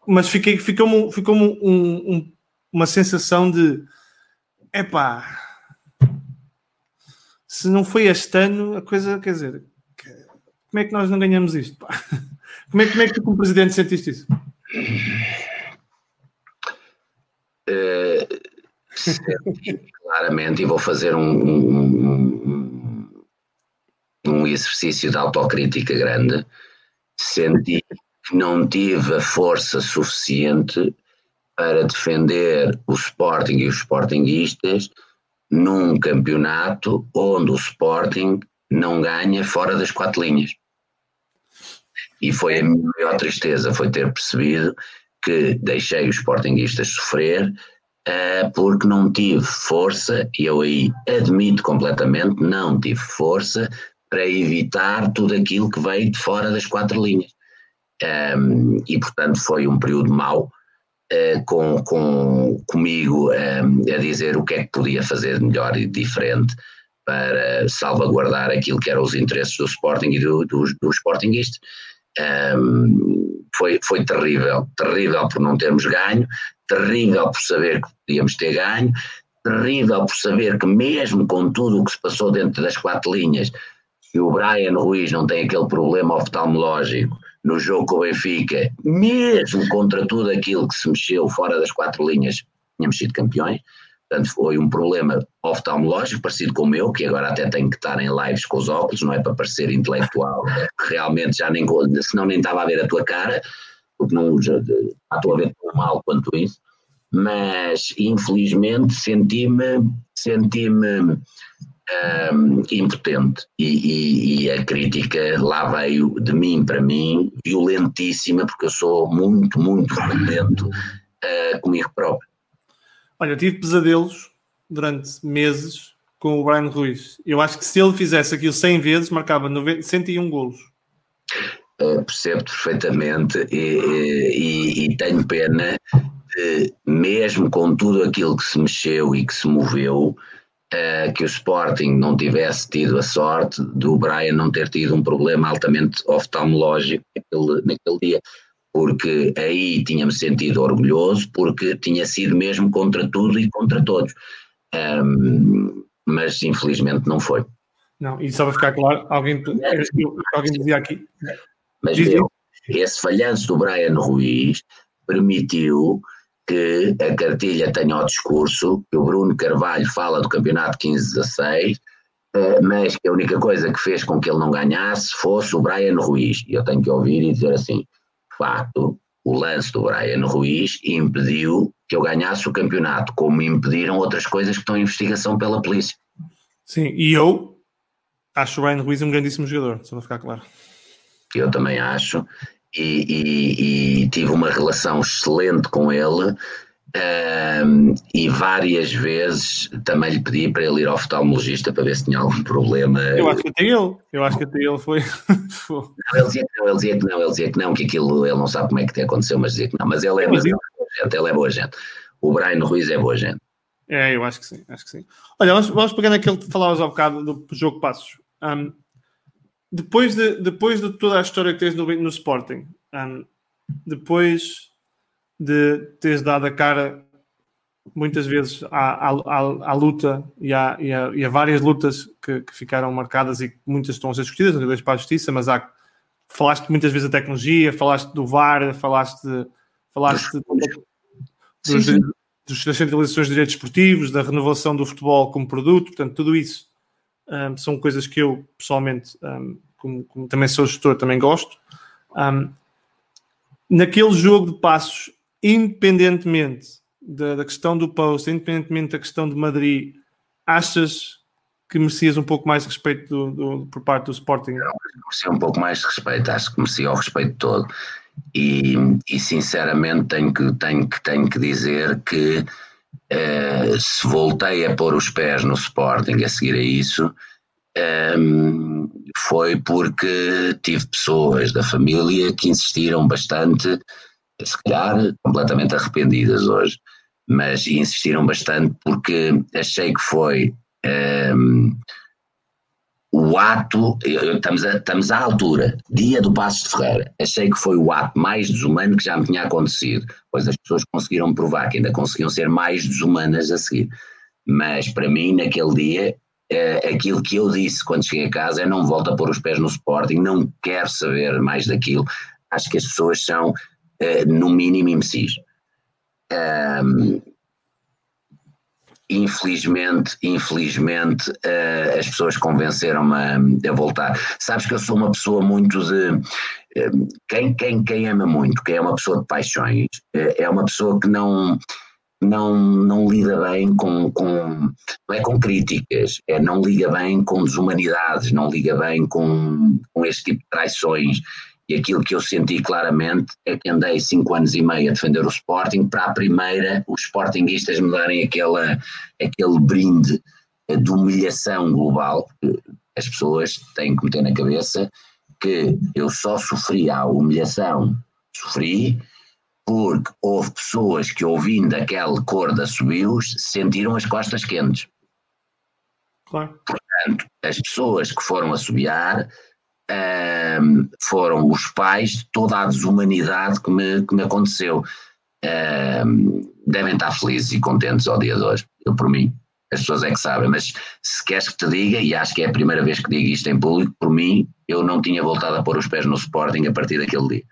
mas fiquei, ficou-me ficou um, um, uma sensação de epá, se não foi este ano, a coisa, quer dizer, como é que nós não ganhamos isto? Pá? Como, é, como é que tu, como presidente, sentiste isso? Uh, claramente, e vou fazer um, um, um exercício de autocrítica grande. Senti que não tive a força suficiente para defender o Sporting e os Sportingistas num campeonato onde o Sporting não ganha fora das quatro linhas. E foi a minha maior tristeza, foi ter percebido que deixei os Sportingistas sofrer uh, porque não tive força, e eu aí admito completamente, não tive força para evitar tudo aquilo que veio de fora das quatro linhas. Um, e portanto foi um período mau uh, com, com, comigo um, a dizer o que é que podia fazer de melhor e diferente para salvaguardar aquilo que eram os interesses do Sporting e do, do, do Sportingista. Um, foi, foi terrível, terrível por não termos ganho, terrível por saber que podíamos ter ganho, terrível por saber que mesmo com tudo o que se passou dentro das quatro linhas, se o Brian Ruiz não tem aquele problema oftalmológico no jogo com o Benfica, mesmo contra tudo aquilo que se mexeu fora das quatro linhas, tínhamos sido campeões. Portanto, foi um problema oftalmológico, parecido com o meu, que agora até tenho que estar em lives com os óculos, não é para parecer intelectual, realmente já nem, senão nem estava a ver a tua cara, porque não já, estou a ver tão mal quanto isso, mas infelizmente senti-me senti-me um, impotente e, e, e, a crítica lá veio de mim para mim violentíssima porque eu sou muito, muito violento uh, comigo próprio. Olha, eu tive pesadelos durante meses com o Brian Ruiz. Eu acho que se ele fizesse aquilo 100 vezes, marcava 90, 101 golos. Uh, percebo perfeitamente e, e, e tenho pena de, mesmo com tudo aquilo que se mexeu e que se moveu, uh, que o Sporting não tivesse tido a sorte do Brian não ter tido um problema altamente oftalmológico naquele, naquele dia, porque aí tinha-me sentido orgulhoso, porque tinha sido mesmo contra tudo e contra todos. Um, mas infelizmente não foi. Não, e só para ficar claro, alguém, alguém dizia aqui. Mas viu, esse falhanço do Brian Ruiz permitiu que a cartilha tenha o discurso, que o Bruno Carvalho fala do campeonato 15-16, eh, mas que a única coisa que fez com que ele não ganhasse fosse o Brian Ruiz. E eu tenho que ouvir e dizer assim: de facto, o lance do Brian Ruiz impediu que eu ganhasse o campeonato, como impediram outras coisas que estão em investigação pela polícia. Sim, e eu acho o Brian Ruiz um grandíssimo jogador, só para ficar claro. Eu também acho, e, e, e tive uma relação excelente com ele. Um, e várias vezes também lhe pedi para ele ir ao oftalmologista para ver se tinha algum problema. Eu acho que até ele, eu acho que até ele foi. não, ele dizia que não, ele dizia que não, ele dizia que não, que aquilo ele não sabe como é que aconteceu, mas dizia que não. Mas ele é, mas ele é boa gente, ele é boa gente. O Brian Ruiz é boa gente. É, eu acho que sim, acho que sim. Olha, vamos, vamos pegar naquele que falavas há bocado do jogo Passos. Um, depois, de, depois de toda a história que tens no, no Sporting, um, depois de teres dado a cara muitas vezes à, à, à luta e há, e, e há, várias lutas que, que, ficaram marcadas e muitas estão a ser discutidas, não para a justiça, mas há, falaste muitas vezes da tecnologia, falaste do VAR, falaste, falaste dos, sim, sim. dos, das centralizações de direitos esportivos, da renovação do futebol como produto, portanto, tudo isso são coisas que eu pessoalmente, como, como, também sou gestor, também gosto. Um, naquele jogo de passos, independentemente da, da, questão do post, independentemente da questão de Madrid, achas que merecias um pouco mais de respeito do, do, por parte do Sporting? Merecia um pouco mais de respeito, acho que merecia o respeito todo. E, e sinceramente tenho que, tenho, que, tenho que dizer que uh, se voltei a pôr os pés no Sporting a seguir a isso, um, foi porque tive pessoas da família que insistiram bastante, se calhar completamente arrependidas hoje, mas insistiram bastante porque achei que foi um, o ato, estamos, a, estamos à altura, dia do Passo de Ferreira, achei que foi o ato mais desumano que já me tinha acontecido, pois as pessoas conseguiram provar que ainda conseguiam ser mais desumanas a seguir. Mas para mim, naquele dia, é, aquilo que eu disse quando cheguei a casa é não volto a pôr os pés no Sporting, não quero saber mais daquilo. Acho que as pessoas são, é, no mínimo, imbecis. Um, infelizmente, infelizmente, uh, as pessoas convenceram-me a, a, voltar. Sabes que eu sou uma pessoa muito de. Uh, quem, quem, quem ama muito, quem é uma pessoa de paixões, uh, é uma pessoa que não. Não, não lida bem com, com. Não é com críticas, é não liga bem com desumanidades, não liga bem com, com este tipo de traições. E aquilo que eu senti claramente é que andei cinco anos e meio a defender o Sporting, para a primeira os Sportingistas me darem aquela, aquele brinde de humilhação global. As pessoas têm que meter na cabeça que eu só sofri a humilhação, sofri porque houve pessoas que ouvindo aquele cor da subiu sentiram as costas quentes. Claro. Portanto, as pessoas que foram assobiar um, foram os pais de toda a desumanidade que me, que me aconteceu. Um, devem estar felizes e contentes ao dia de hoje, eu por mim, as pessoas é que sabem, mas se queres que te diga, e acho que é a primeira vez que digo isto em público, por mim, eu não tinha voltado a pôr os pés no Sporting a partir daquele dia.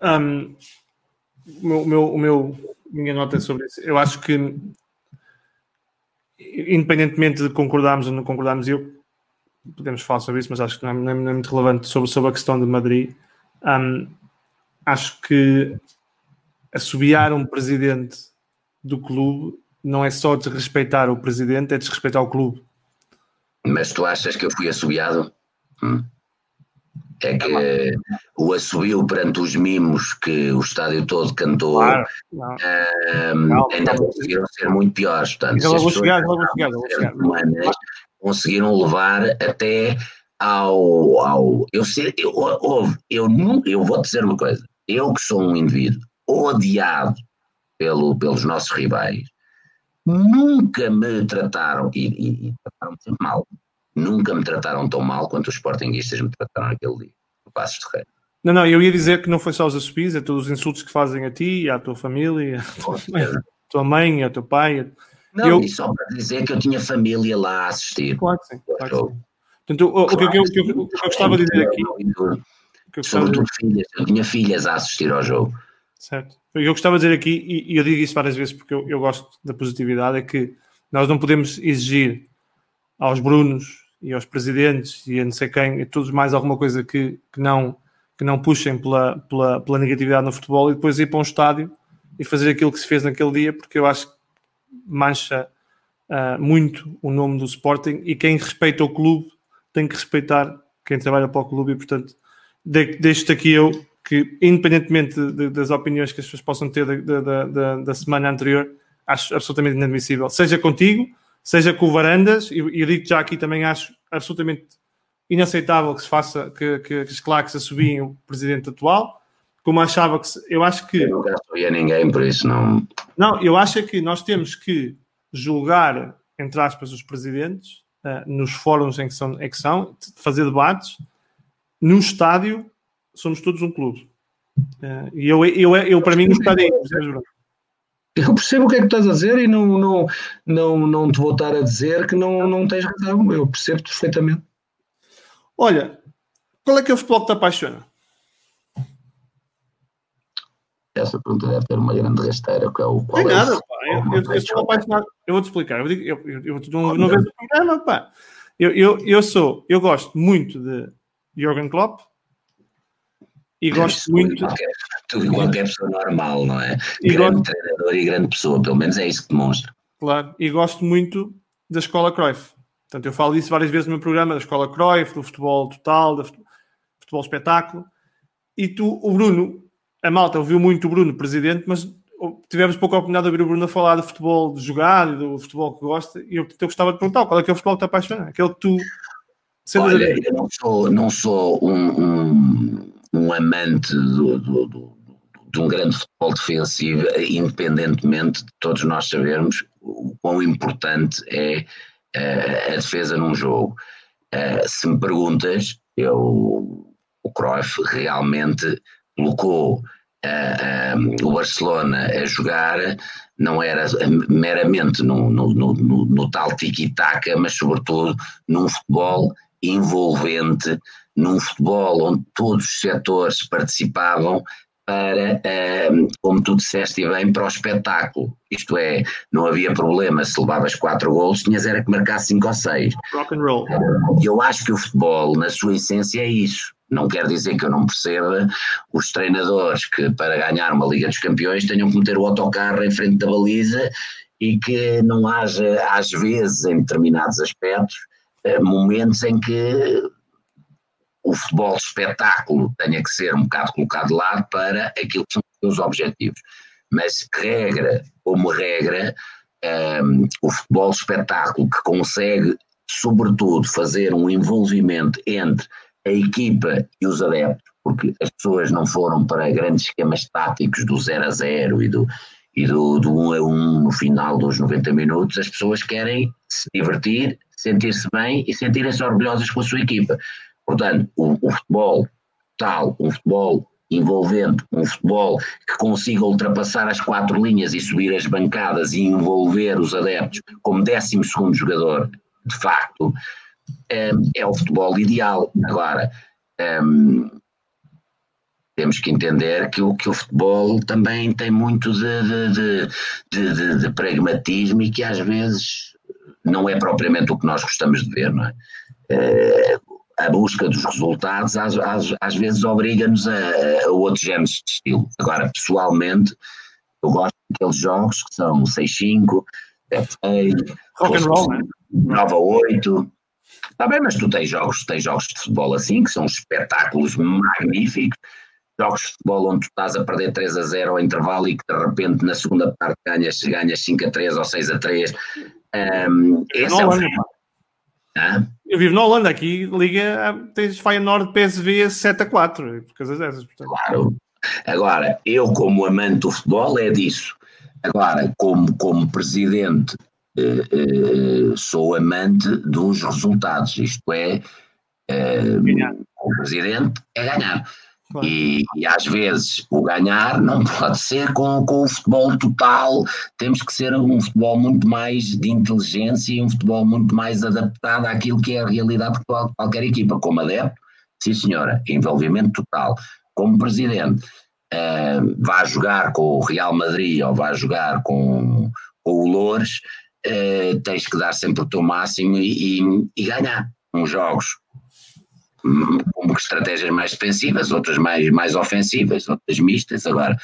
Um, o meu, o meu, minha nota é sobre isso. Eu acho que, independentemente de concordarmos ou não concordarmos, eu podemos falar sobre isso, mas acho que não é, não é muito relevante sobre, sobre a questão de Madrid. Um, acho que assobiar um presidente do clube não é só desrespeitar o presidente, é desrespeitar o clube. Mas tu achas que eu fui assobiado? Hum? É que o assobio perante os mimos que o estádio todo cantou claro, não. Um, não, ainda não. conseguiram ser muito piores. Portanto, já vou chegar, vou chegar, vou chegar. Humanas, conseguiram levar até ao. ao eu, sei, eu, eu, eu, eu vou dizer uma coisa: eu que sou um indivíduo odiado pelo, pelos nossos rivais, nunca me trataram, e, e, e trataram sempre mal, nunca me trataram tão mal quanto os sportinguistas me trataram naquele dia, no Passos de Rei. Não, não, eu ia dizer que não foi só os assobios, é todos os insultos que fazem a ti, e à tua família, à tua mãe, à tua mãe, ao teu pai. Não, eu... e só para dizer que eu tinha família lá a assistir. Claro que sim. Claro que sim. Portanto, o, claro, o, que, eu, que, eu, que eu gostava de dizer aqui. Que eu Sobretudo de... filhas, eu tinha filhas a assistir ao jogo. Certo. Eu gostava de dizer aqui, e, eu digo isso várias vezes porque eu, eu gosto da positividade, é que nós não podemos exigir aos Brunos e aos presidentes e a não sei quem, e todos mais alguma coisa que, que, não, que não puxem pela, pela, pela negatividade no futebol e depois ir para um estádio e fazer aquilo que se fez naquele dia, porque eu acho que mancha uh, muito o nome do Sporting e quem respeita o clube tem que respeitar quem trabalha para o clube e, portanto, deixo-te aqui eu que, independentemente de, de, das opiniões que as pessoas possam ter da, da, da, da, semana anterior, acho absolutamente inadmissível. Seja contigo, seja com o Varandas, e eu digo já aqui também acho absolutamente inaceitável que se faça, que, que, que as claques assobiem o presidente atual, como achava que se, eu acho que eu nunca a ninguém por isso não não eu acho que nós temos que julgar entre aspas os presidentes uh, nos fóruns em que são, em que são fazer debates. No estádio somos todos um clube. Uh, e eu, eu, eu, eu para mim no estádio é eu percebo o que é que estás a dizer e não, não, não, não te vou estar a dizer que não, não tens razão. Eu percebo perfeitamente. Olha, qual é que é o futebol que te apaixona? essa pergunta deve ter uma grande rasteira, que é o qual é nada, pá. Eu, eu, eu, sou apaixonado. Eu vou-te explicar. Eu, eu, eu, eu não, não vejo o programa, pá. Eu, eu, eu sou, eu gosto muito de Jürgen Klopp e gosto isso, muito. Tu, qualquer pessoa normal, não é? E grande gosto... treinador e grande pessoa, pelo menos é isso que demonstra. Claro, e gosto muito da escola Cruyff. Portanto, eu falo disso várias vezes no meu programa, da escola Cruyff, do futebol total, do futebol espetáculo. E tu, o Bruno, a malta ouviu muito o Bruno, presidente, mas tivemos pouca oportunidade de ouvir o Bruno a falar de futebol de jogar e do futebol que gosta. E eu, eu gostava de perguntar qual é que é o futebol que te apaixona? Aquele que tu. Olha, eu não sou, não sou um, um, um amante do, do, do, de um grande futebol defensivo, independentemente de todos nós sabermos o quão importante é uh, a defesa num jogo. Uh, se me perguntas, eu, o Cruyff realmente colocou o Barcelona a jogar não era meramente no, no, no, no tal tiki-taka, mas sobretudo num futebol envolvente, num futebol onde todos os setores participavam para, como tu disseste bem, para o espetáculo. Isto é, não havia problema se levavas quatro gols, tinhas era que marcar cinco ou seis. Rock and roll. Eu acho que o futebol, na sua essência, é isso. Não quer dizer que eu não perceba os treinadores que, para ganhar uma Liga dos Campeões, tenham que meter o autocarro em frente da baliza e que não haja, às vezes, em determinados aspectos, eh, momentos em que o futebol espetáculo tenha que ser um bocado colocado de lado para aquilo que são os objetivos. Mas regra como regra, um, ehm, o futebol espetáculo que consegue, sobretudo, fazer um envolvimento entre a equipa e os adeptos, porque as pessoas não foram para grandes esquemas táticos do 0 a 0 e do, e do, do 1 a 1 no final dos 90 minutos, as pessoas querem se divertir, sentir-se bem e sentirem-se orgulhosas com a sua equipa. Portanto, o futebol tal, um futebol envolvente, um futebol que consiga ultrapassar as quatro linhas e subir as bancadas e envolver os adeptos como 12 segundo jogador, de facto, é, é o futebol ideal. Agora, um, temos que entender que o, que o futebol também tem muito de, de, de, de, pragmatismo e que às vezes não é propriamente o que nós gostamos de ver, não é? é a busca dos resultados às, às, às vezes obriga-nos a, a outros géneros de estilo. Agora, pessoalmente, eu gosto daqueles jogos que são 6-5, F6, Rock and roll, 9 a 8. Está bem, mas tu tens jogos, tens jogos de futebol assim, que são espetáculos magníficos, jogos de futebol onde tu estás a perder 3 a 0 ao intervalo e que de repente na segunda parte ganhas, ganhas 5 a 3 ou 6 a 3. Um, esse é o eu vivo na Holanda, aqui liga, tens Feyenoord PSV 7 a 4, por causa dessas. Portanto. Claro. Agora, eu como amante do futebol é disso. Agora, como, como presidente, eh, eh, sou amante dos resultados, isto é, eh, como presidente é ganhar. E, e, às vezes o ganhar não pode ser com, com o futebol total, temos que ser um futebol muito mais de inteligência e um futebol muito mais adaptado àquilo que é a realidade de qualquer equipa. Como adepto, sim senhora, envolvimento total. Como presidente, uh, vá jogar com o Real Madrid ou vá jogar com, com o Loures, uh, tens que dar sempre o teu máximo e, e, e ganhar uns jogos estratégias mais defensivas, outras mais, mais ofensivas, outras mistas. Agora,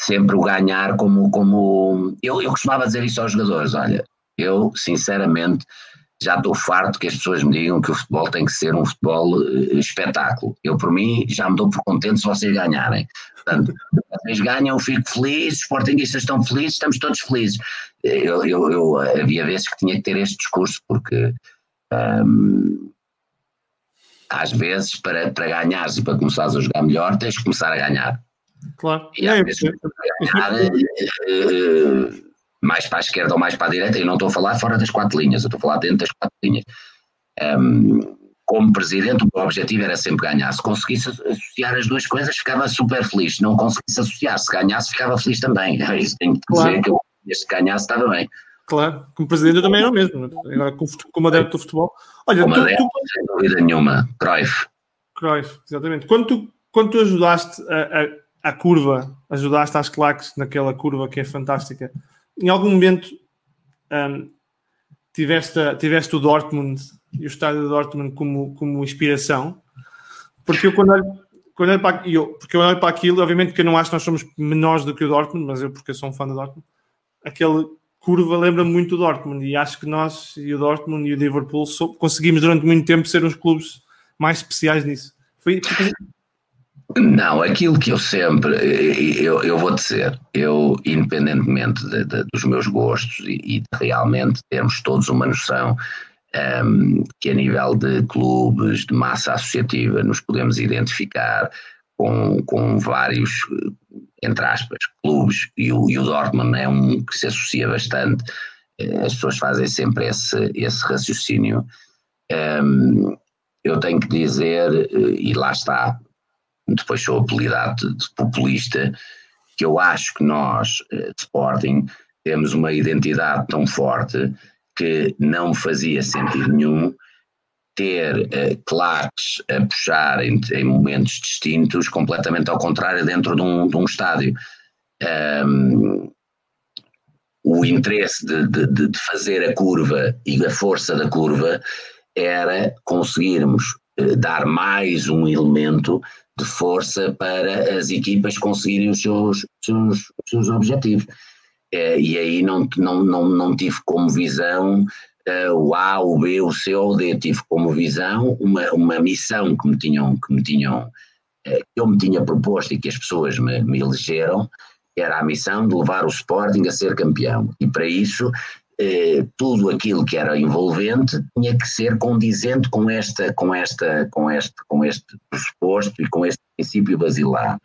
sempre o ganhar como. como eu, eu costumava dizer isso aos jogadores: olha, eu sinceramente já estou farto que as pessoas me digam que o futebol tem que ser um futebol uh, espetáculo. Eu, por mim, já me dou por contente se vocês ganharem. Portanto, vocês ganham, eu fico feliz, os sportinguistas estão felizes, estamos todos felizes. Eu, eu, eu havia vezes que tinha que ter este discurso, porque. Um, às vezes, para, para ganhares e para começares a jogar melhor, tens que começar a ganhar. Claro. E às é, vezes, para ganhar, uh, mais para a esquerda ou mais para a direita, eu não estou a falar fora das quatro linhas, eu estou a falar dentro das quatro linhas. Um, como presidente, o meu objetivo era sempre ganhar. Se conseguisse associar as duas coisas, ficava super feliz. Se não conseguisse associar, se ganhasse, ficava feliz também. Isso tenho que dizer claro. que eu, se ganhasse, estava bem. Claro, como presidente eu também era o mesmo, agora como adepto do futebol. Olha, como tu, adepto, tu, sem dúvida nenhuma, Cruyff. Cruyff, exatamente. Quando tu, quando tu ajudaste a, a, a curva, ajudaste às claques naquela curva que é fantástica, em algum momento um, tiveste, tiveste o Dortmund e o estádio de Dortmund como, como inspiração? Porque eu quando olho, quando olho para, eu, porque eu olho para aquilo, obviamente que eu não acho que nós somos menores do que o Dortmund, mas eu porque eu sou um fã do Dortmund, aquele curva lembra muito o Dortmund e acho que nós e o Dortmund e o Liverpool conseguimos durante muito tempo ser uns clubes mais especiais nisso. Foi não, aquilo que eu sempre, eu, eu vou dizer, eu, independentemente de, de, dos meus gostos e, e de realmente termos todos uma noção um, que a nível de clubes, de massa associativa, nos podemos identificar com, com vários entre aspas, clubes, e o, e o Dortmund é um que se associa bastante, eh, as pessoas fazem sempre esse, esse raciocínio. Um, eu tenho que dizer, eh, e lá está, depois sou apelidado de populista, que eu acho que nós, eh, de Sporting, temos uma identidade tão forte que não fazia sentido nenhum ter uh, claques a puxar em, em, momentos distintos, completamente ao contrário, dentro de um, de um estádio. Um, o interesse de, de, de, fazer a curva e a força da curva era conseguirmos uh, dar mais um elemento de força para as equipas conseguirem os seus, seus, seus objetivos. Uh, e aí não, não, não, não tive como visão uh, o A, o B, o C ou o D. Tive como visão uma, uma missão que me tinham, que me tinham, que eu me tinha proposto e que as pessoas me, me elegeram, era a missão de levar o Sporting a ser campeão. E para isso, uh, tudo aquilo que era envolvente tinha que ser condizente com esta, com esta, com este, com este pressuposto e com este princípio basilar.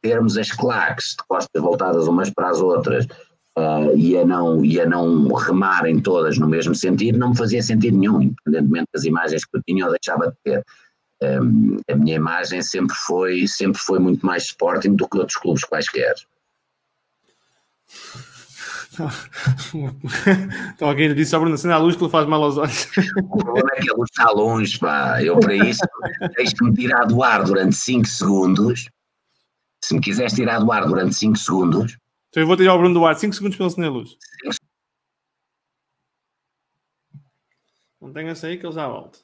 termos as claques de costas voltadas umas para as outras, uh, e, a não, e a não remarem todas no mesmo sentido, não me fazia sentido nenhum, independentemente das imagens que eu tinha ou deixava de ter. Um, a minha imagem sempre foi, sempre foi muito mais Sporting do que outros clubes quaisquer. Então alguém disse ao Bruno assim, a luz que ele faz mal aos olhos. O problema é que a luz está longe, pá. Eu para isso deixo-me tirar do ar durante 5 segundos. Se me quiseres tirar do ar durante 5 segundos, então eu vou tirar o Bruno Duarte 5 segundos para ele acender a luz. Não tenha essa aí que ele já volta.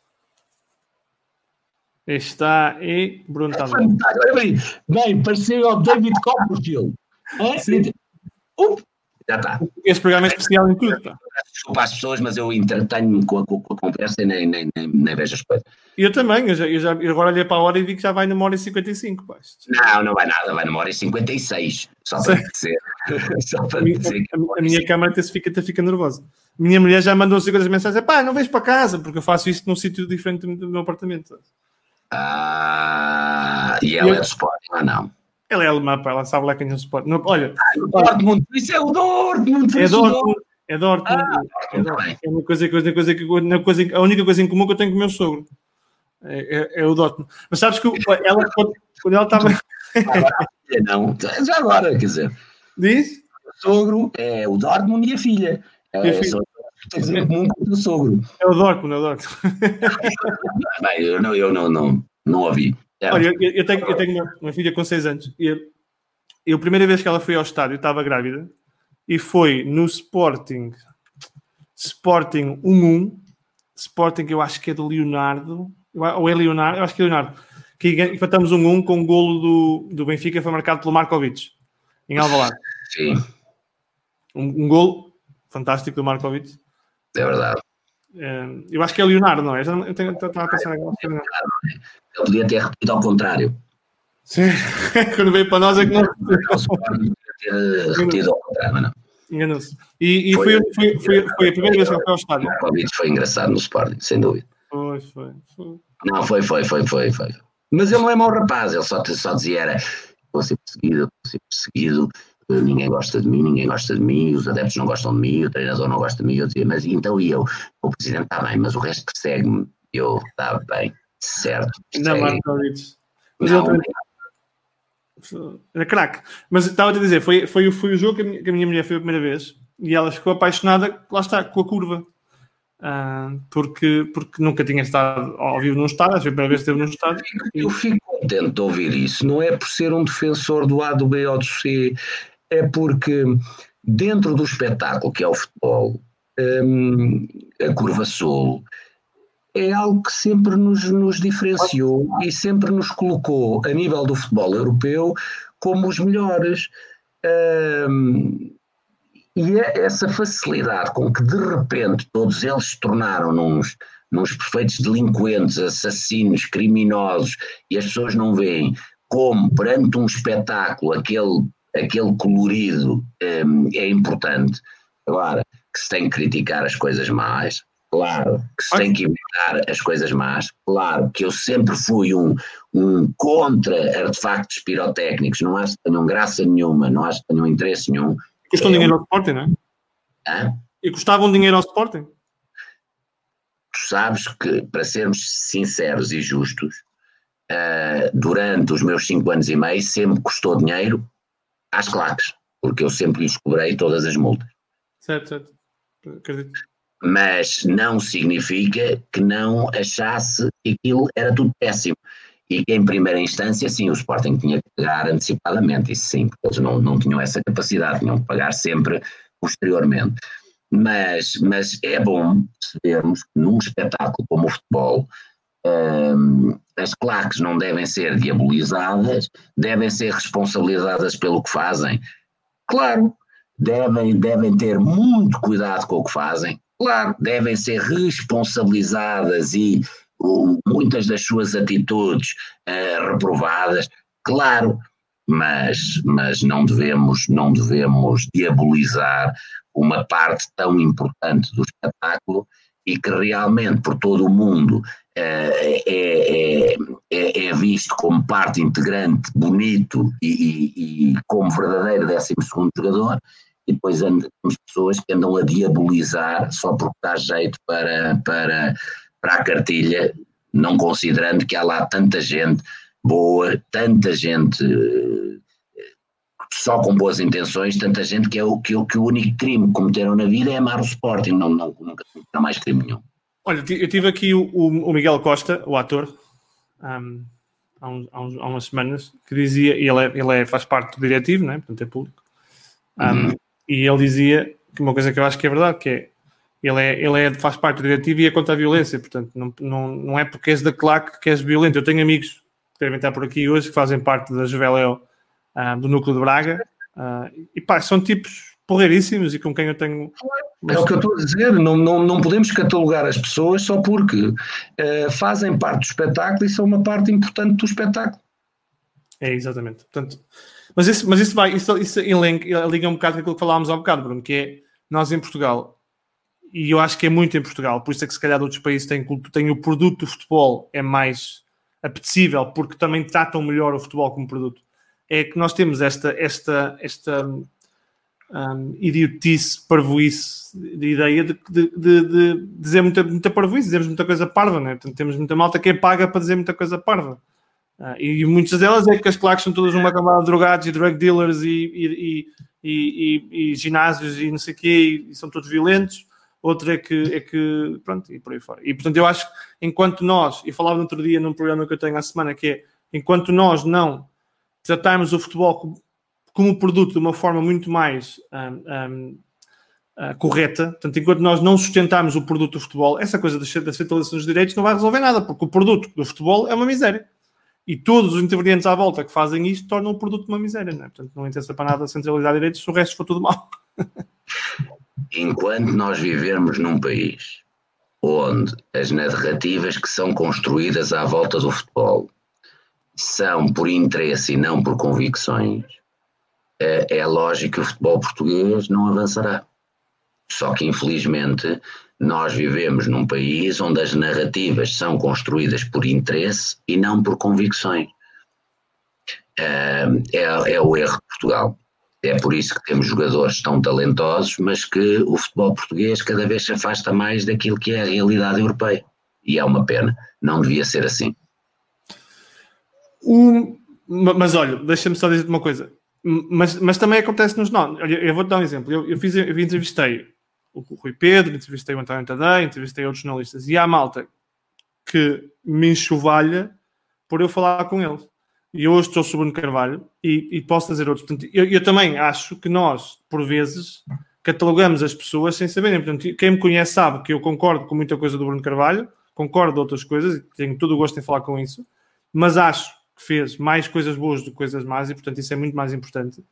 Está e Bruno está Olha bem, bem, pareceu ao David Copperfield. É? Sim. Uh, já está. Esse programa é especial em tudo. Tá? Desculpa às pessoas, mas eu entretenho-me com, com, com, a conversa e nem, nem, nem, nem vejo as coisas. Eu também, eu, já, eu, já, eu agora olhei para a hora e vi que já vai numa hora e 55. Pá. Não, não vai nada, vai numa hora e 56. Só para dizer. só para dizer a, a, a minha câmara até fica, até fica nervosa. Minha mulher já mandou 50 mensagens: pá, não vais para casa, porque eu faço isto num sítio diferente do meu apartamento. Ah, e ela é do Sporting ou não? Ela é alemã, pá, ela sabe lá quem é o Sport. Não, olha, ah, Dortmund, isso é o Dortmund. É Dortmund. É Dortmund. Ah, é, Dortmund. é uma coisa, coisa, coisa, coisa, a única coisa em comum que eu tenho com o meu sogro. É, é, é o Dortmund. Mas sabes que ela, quando, ela estava. não, já agora, quer dizer. Diz? O sogro é o Dortmund e a filha. É, a filha. Tens em comum com o teu sogro. É o Dortmund, é o Dortmund. Bem, eu não, eu não, não, não ouvi. É. Olha, eu, eu, tenho, eu tenho uma, uma, filha com 6 anos e eu, a primeira vez que ela foi ao estádio estava grávida e foi no Sporting Sporting 1-1 Sporting eu acho que é do Leonardo ou é Leonardo, eu acho que é Leonardo que empatamos 1-1 com o golo do, do Benfica foi marcado pelo Markovic em Alvalade Sim. Um, um golo fantástico do Markovic é verdade é, eu acho que é Leonardo, não é? Eu estava a pensar agora. Ele podia ter repetido ao contrário. Sim, quando veio para nós é que não. ter repetido ao contrário, não. Enganou-se. E, e foi, foi, foi, foi, a primeira vez que ao estádio. O Covid foi engraçado no Sporting, sem dúvida. Foi, foi, foi. Não, foi, foi, foi, foi, foi. Mas ele não é mau rapaz, ele só, só dizia era vou ser perseguido, vou ser perseguido, ninguém gosta de mim, ninguém gosta de mim, os adeptos não gostam de mim, o treinador não gosta de mim. Eu dizia, mas então e eu? O presidente está bem, mas o resto persegue-me. Eu, está bem certo. Não, Markovic. Mas não, ele era craque. Mas estava a dizer, foi, foi, foi o jogo que a, minha, que a, minha, mulher foi a primeira vez e ela ficou apaixonada, lá está, com a curva. Uh, porque, porque nunca tinha estado ao vivo num estádio, a primeira vez que esteve num estádio. Eu fico contente de ouvir isso, não é por ser um defensor do A, do B ou do C, é porque dentro do espetáculo que é o futebol, um, a curva sul, é algo que sempre nos, nos diferenciou e sempre nos colocou, a nível do futebol europeu, como os melhores. Um, e é essa facilidade com que de repente todos eles se tornaram nos, nos perfeitos delinquentes, assassinos, criminosos, e as pessoas não veem como perante um espetáculo aquele, aquele colorido um, é importante. Agora, que se tem que criticar as coisas más, Claro que se tem que evitar as coisas más. Claro que eu sempre fui um, um contra artefactos pirotécnicos. Não acho que tenham graça nenhuma, não acho que tenham interesse nenhum. Custam é, dinheiro ao Sporting, não é? Hã? E custavam dinheiro ao Sporting? Tu sabes que, para sermos sinceros e justos, uh, durante os meus cinco anos e meio sempre custou dinheiro às claques, porque eu sempre lhes cobrei todas as multas. Certo, certo. Acredito. mas não significa que não achasse que aquilo era tudo péssimo. E que em primeira instância, sim, o Sporting tinha que pagar antecipadamente, isso sim, porque eles não, não tinham essa capacidade, tinham que pagar sempre posteriormente. Mas, mas é bom percebermos que num espetáculo como o futebol, um, as claques não devem ser diabolizadas, devem ser responsabilizadas pelo que fazem. Claro, devem, devem ter muito cuidado com o que fazem, claro, devem ser responsabilizadas e muitas das suas atitudes uh, reprovadas, claro, mas, mas não devemos não devemos diabolizar uma parte tão importante do espetáculo e que realmente por todo o mundo uh, é, é, é, é, visto como parte integrante, bonito e, e, e como verdadeiro 12 segundo jogador, e depois temos pessoas que andam a diabolizar só porque dá jeito para, para, para a cartilha, não considerando que há lá tanta gente boa, tanta gente só com boas intenções, tanta gente que é o que, que o único crime que cometeram na vida é amar o Sporting, não, não, nunca cometeram mais crime nenhum. Olha, eu tive aqui o, o Miguel Costa, o ator, um, há, uns, há, uns, há, umas semanas, que dizia, e ele, é, ele é, faz parte do diretivo, né? portanto é público, um, uhum. E ele dizia que uma coisa que eu acho que é verdade, que é ele, é, ele é, faz parte do diretivo e é contra a violência, portanto, não, não, não é porque és da claque que és violento. Eu tenho amigos que devem estar por aqui hoje que fazem parte da Juveléu uh, do núcleo de Braga uh, e pá, são tipos porreiríssimos e com quem eu tenho. É o que eu estou a dizer, não, não, não podemos catalogar as pessoas só porque uh, fazem parte do espetáculo e são uma parte importante do espetáculo. É, exatamente. Portanto, mas isso, mas isso vai, isso, isso liga um bocado com aquilo que falámos há bocado, Bruno, que é nós em Portugal, e eu acho que é muito em Portugal, por isso é que se calhar outros países têm, têm o produto do futebol é mais apetecível, porque também tratam melhor o futebol como produto. É que nós temos esta, esta, esta um, idiotice, parvoíce de ideia de, de, de, de, dizer muita, muita parvoíce, dizemos muita coisa parva, né? Portanto, temos muita malta que é paga para dizer muita coisa parva. Uh, e muitas delas é que as claques são todas uma camada de drogados e drug dealers e, e, e, e, ginásios e não sei o quê, e são todos violentos. Outra é que, é que, pronto, e por aí fora. E portanto, eu acho que enquanto nós, e falava no outro dia num programa que eu tenho à semana, que é enquanto nós não tratarmos o futebol como, produto de uma forma muito mais um, um, uh, correta, portanto, enquanto nós não sustentarmos o produto do futebol, essa coisa da centralização dos direitos não vai resolver nada, porque o produto do futebol é uma miséria e todos os intervenientes à volta que fazem isto tornam o produto uma miséria, não é? Portanto, não interessa para nada centralizar direitos se o resto for tudo mal. Enquanto nós vivermos num país onde as narrativas que são construídas à volta do futebol são por interesse e não por convicções, é, é lógico que o futebol português não avançará. Só que, infelizmente, nós vivemos num país onde as narrativas são construídas por interesse e não por convicções. É, é, o erro de Portugal. É por isso que temos jogadores tão talentosos, mas que o futebol português cada vez se afasta mais daquilo que é a realidade europeia. E é uma pena. Não devia ser assim. Mas olha, deixa-me só dizer uma coisa. Mas, mas também acontece nos não. Eu vou-te dar um exemplo. Eu, eu, fiz, eu entrevistei o Rui Pedro, entrevistei o António Tadei, entrevistei outros jornalistas, e há malta que me enxovalha por eu falar com eles. E hoje estou sobre o Carvalho e, e, posso dizer outros. Portanto, eu, eu, também acho que nós, por vezes, catalogamos as pessoas sem saberem. Portanto, quem me conhece sabe que eu concordo com muita coisa do Bruno Carvalho, concordo de outras coisas e tenho todo o gosto em falar com isso, mas acho fez mais coisas boas do que coisas más e, portanto, isso é muito mais importante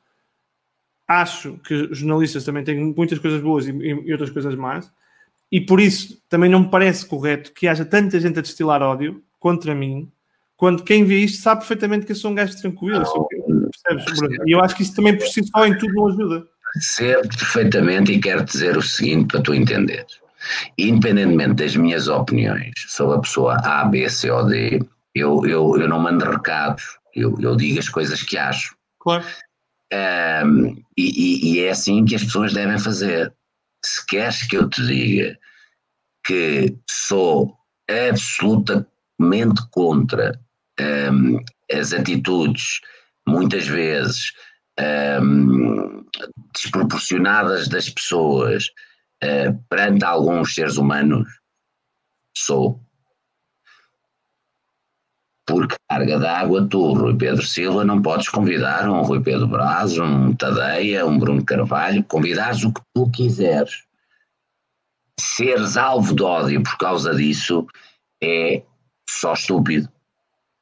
acho que jornalistas também têm muitas coisas boas e, e, outras coisas más, e por isso também não me parece correto que haja tanta gente a destilar ódio contra mim, quando quem vê isto sabe perfeitamente que eu sou um gajo tranquilo. E eu acho que isso também por si só em tudo não ajuda. Percebo perfeitamente e quero dizer o seguinte para tu entenderes. Independentemente das minhas opiniões sobre a pessoa A, B, C ou D, eu, eu, eu não mando recados, eu, eu digo as coisas que acho. Claro. Um, e, e, é assim que as pessoas devem fazer. Se queres que eu te diga que sou absolutamente contra um, as atitudes, muitas vezes um, desproporcionadas das pessoas uh, perante alguns seres humanos, sou. Porque carga d'água, tu, Rui Pedro Silva, não podes convidar um Rui Pedro Braz, um Tadeia, um Bruno Carvalho, convidares o que tu quiseres. Seres alvo de ódio por causa disso é só estúpido.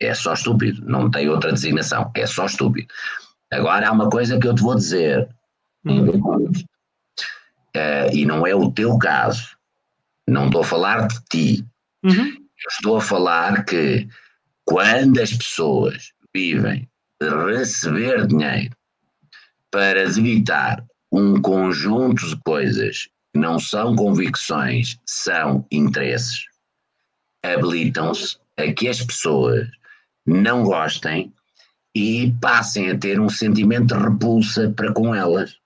É só estúpido, não tem outra designação, é só estúpido. Agora há uma coisa que eu te vou dizer, uh, e não é o teu caso, não estou a falar de ti, uhum. estou a falar que quando as pessoas vivem de receber dinheiro para evitar um conjunto de coisas que não são convicções, são interesses, habilitam-se a que as pessoas não gostem e passem a ter um sentimento de repulsa para com elas.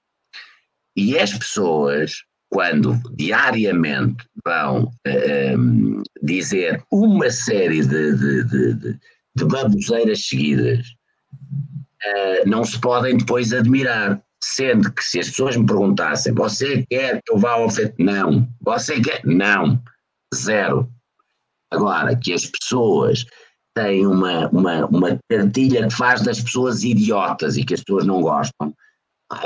E as pessoas, quando diariamente vão uh, dizer uma série de, de, de, de, de baboseiras seguidas, uh, não se podem depois admirar. Sendo que se as pessoas me perguntassem, você quer que eu vá ao feito? Não. Você quer? Não. Zero. Agora, que as pessoas têm uma, uma, uma cartilha que faz das pessoas idiotas e que as pessoas não gostam.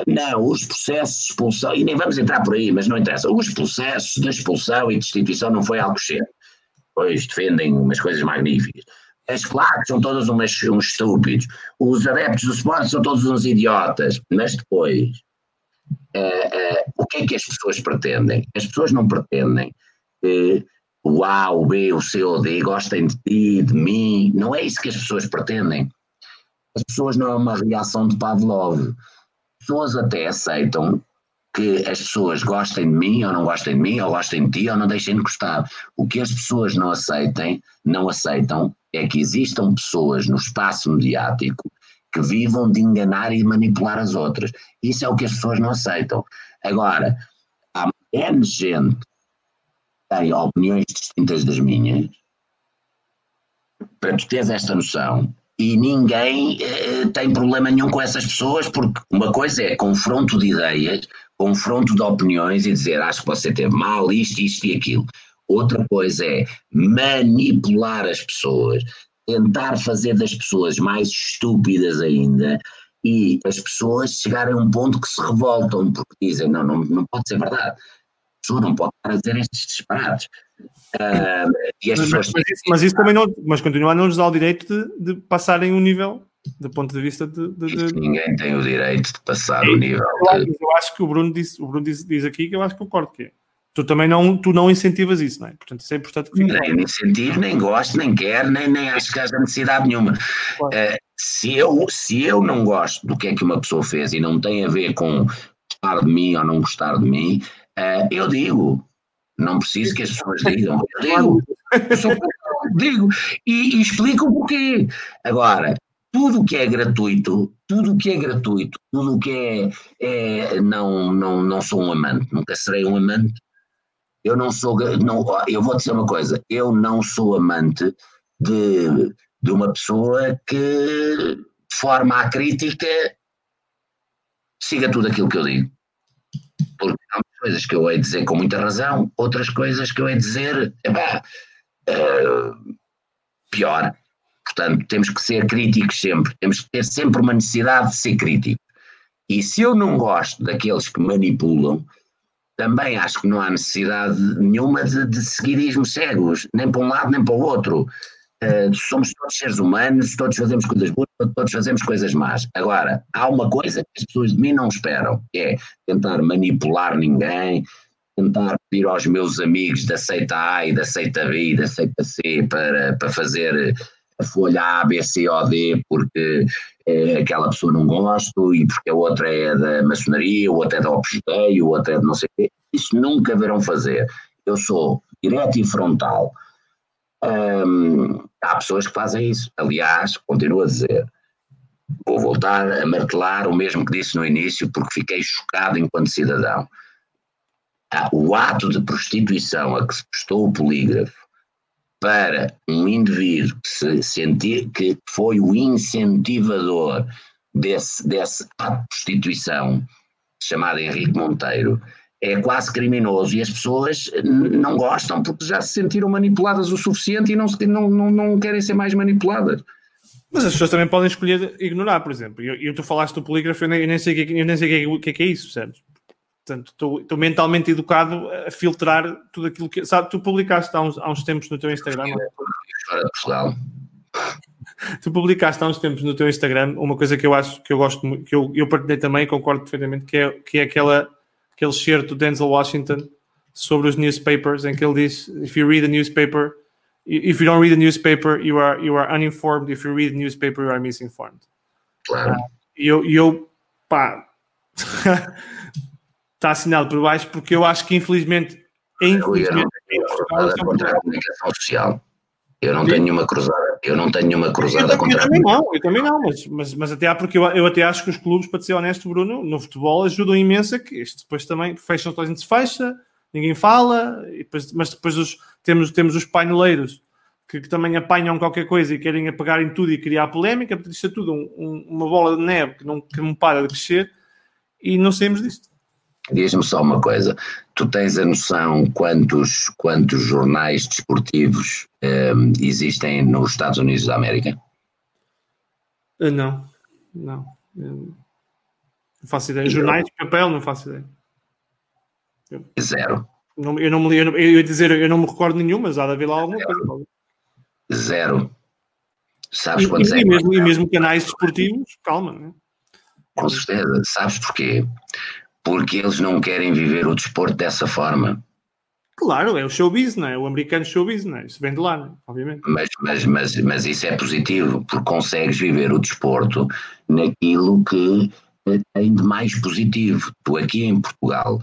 Não, os processos de expulsão, e nem vamos entrar por aí, mas não interessa, os processos de expulsão e destituição não foi algo cheio. Pois defendem umas coisas magníficas. As claques são todos umas, uns estúpidos. Os adeptos do esporte são todos uns idiotas. Mas depois, uh, uh, o que é que as pessoas pretendem? As pessoas não pretendem que o A, o B, o C ou D gostem de ti, de mim. Não é isso que as pessoas pretendem. As pessoas não é uma reação de Pavlov. As pessoas até aceitam que as pessoas gostem de mim ou não gostem de mim, ou gostem de ti ou não deixem de gostar. O que as pessoas não aceitem, não aceitam, é que existam pessoas no espaço mediático que vivam de enganar e manipular as outras. Isso é o que as pessoas não aceitam. Agora, há N gente tem opiniões distintas das minhas, para tu teres esta noção, e ninguém eh, tem problema nenhum com essas pessoas, porque uma coisa é confronto de ideias, confronto de opiniões e dizer acho que você teve mal isto, isto e aquilo. Outra coisa é manipular as pessoas, tentar fazer das pessoas mais estúpidas ainda e as pessoas chegarem a um ponto que se revoltam porque dizem não, não, não pode ser verdade pessoa não pode estar a dizer estes disparates. Uh, mas, mas, isso, mas, isso, também não, mas continua a não nos dá o direito de, de passarem um nível do ponto de vista de, de, de... Ninguém tem o direito de passar o nível. Eu, eu, acho que o Bruno, disse, o Bruno diz, diz aqui que eu acho que concordo que é. Tu também não, tu não incentivas isso, não é? Portanto, isso é importante que Nem incentivo, nem gosto, nem quero, nem, nem acho que haja necessidade nenhuma. Claro. Uh, se, eu, se eu não gosto do que é que uma pessoa fez e não tem a ver com gostar de mim ou não gostar de mim, Uh, eu digo, não preciso que as pessoas digam, eu digo, eu digo e, e explico o porquê. Agora, tudo o que é gratuito, tudo o que é gratuito, tudo o que é, é, não, não, não sou um amante, nunca serei um amante. Eu não sou, não, eu vou dizer uma coisa, eu não sou amante de, de uma pessoa que, de forma à crítica, siga tudo aquilo que eu digo. Porque há coisas que eu hei dizer com muita razão, outras coisas que eu hei dizer, epá, uh, pior. Portanto, temos que ser críticos sempre, temos que ter sempre uma necessidade de ser crítico. E se eu não gosto daqueles que manipulam, também acho que não há necessidade nenhuma de, de seguidismo cegos, nem para um lado nem para o outro. Uh, somos todos seres humanos, todos fazemos coisas boas, todos fazemos coisas más. Agora, há uma coisa que as pessoas de mim não esperam, que é tentar manipular ninguém, tentar pedir aos meus amigos da seita A e da seita B e da seita C para, para fazer a folha A, B, C ou D, porque é, aquela pessoa não gosto e porque a outra é da maçonaria, o outro é da Opus Dei, o outro é de não sei o quê. Isso nunca verão fazer. Eu sou direto e frontal há pessoas que fazem isso. Aliás, continuo a dizer, vou voltar a martelar o mesmo que disse no início, porque fiquei chocado enquanto cidadão. o ato de prostituição a que se prestou o polígrafo para um indivíduo que, se sentir, que foi o incentivador desse, desse ato de prostituição, chamado Henrique Monteiro, é quase criminoso e as pessoas não gostam porque já se sentiram manipuladas o suficiente e não, não, não, não querem ser mais manipuladas. Mas as pessoas também podem escolher ignorar, por exemplo. E eu, tu falaste do polígrafo, eu nem, eu nem sei o que, eu nem sei o que, é, que é isso, percebes? Portanto, estou, estou mentalmente educado a filtrar tudo aquilo que. Sabe, tu publicaste há uns, há uns tempos no teu Instagram. Portugal. Tu publicaste há uns tempos no teu Instagram uma coisa que eu acho que eu gosto que eu, eu partilhei também e concordo perfeitamente, que é, que é aquela, aquele share do Denzel Washington sobre os newspapers, em que ele diz: If you read a newspaper, if you don't read a newspaper, you are, you are uninformed. If you read a newspaper, you are misinformed. Claro. E eu, eu, pá, está assinado por baixo porque eu acho que infelizmente, infelizmente eu não, em contra a comunicação social. Eu não tenho nenhuma cruzada, eu não tenho nenhuma cruzada eu, contra eu também não, eu também não, mas, mas, mas até há porque eu, eu até acho que os clubes, para ser honesto, Bruno, no futebol ajudam imenso que isto depois também fecham, toda a gente se fecha, ninguém fala, depois, mas depois os, temos, temos os paineleiros que, que, também apanham qualquer coisa e querem apagar em tudo e criar polémica, porque isto é tudo um, um, uma bola de neve que não, que não para de crescer e não saímos disto. Diz-me só uma coisa, tu tens a noção quantos, quantos jornais desportivos um, ehm, existem nos Estados Unidos da América? Uh, não, não. não faço ideia. Jornais de papel, não faço ideia. Zero. Não, eu não me eu, eu ia dizer, eu não me recordo nenhum, mas há de haver lá alguma coisa. Zero. Sabes quantos e, é? E mesmo, e mesmo canais desportivos, calma, né? Com certeza. Sabes porquê? Porque eles não querem viver o desporto dessa forma. Claro, é o show business, é? o americano show business, isso vem de lá, obviamente. Mas, mas, mas, mas isso é positivo, porque consegues viver o desporto naquilo que tem de mais positivo. Tu aqui em Portugal,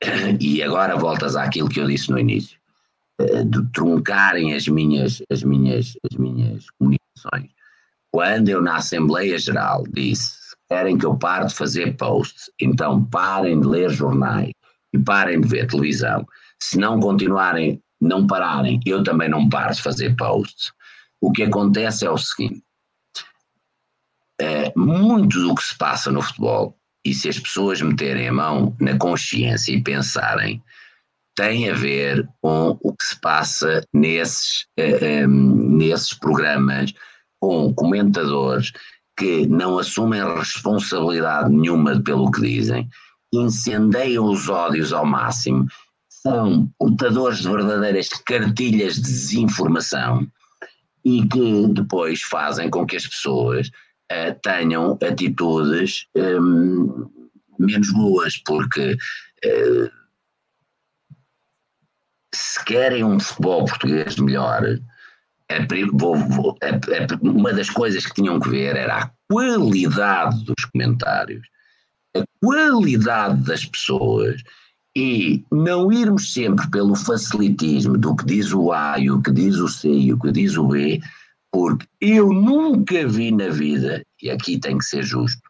e agora voltas àquilo que eu disse no início, eh, de truncarem as minhas, as minhas, as minhas comunicações. Quando eu na Assembleia Geral disse querem que eu pare de fazer posts, então parem de ler jornais e parem de ver televisão. Se não continuarem, não pararem, eu também não paro de fazer posts. O que acontece é o seguinte: é, muito do que se passa no futebol, e se as pessoas meterem a mão na consciência e pensarem, tem a ver com o que se passa nesses, é, é, nesses programas, com comentadores que não assumem responsabilidade nenhuma pelo que dizem, incendeiam os ódios ao máximo, são portadores de verdadeiras cartilhas de desinformação e que depois fazem com que as pessoas uh, tenham atitudes um, menos boas, porque uh, se querem um futebol português melhor, uma das coisas que tinham que ver era a qualidade dos comentários, a qualidade das pessoas e não irmos sempre pelo facilitismo do que diz o A e o que diz o C e o que diz o B, porque eu nunca vi na vida, e aqui tem que ser justo,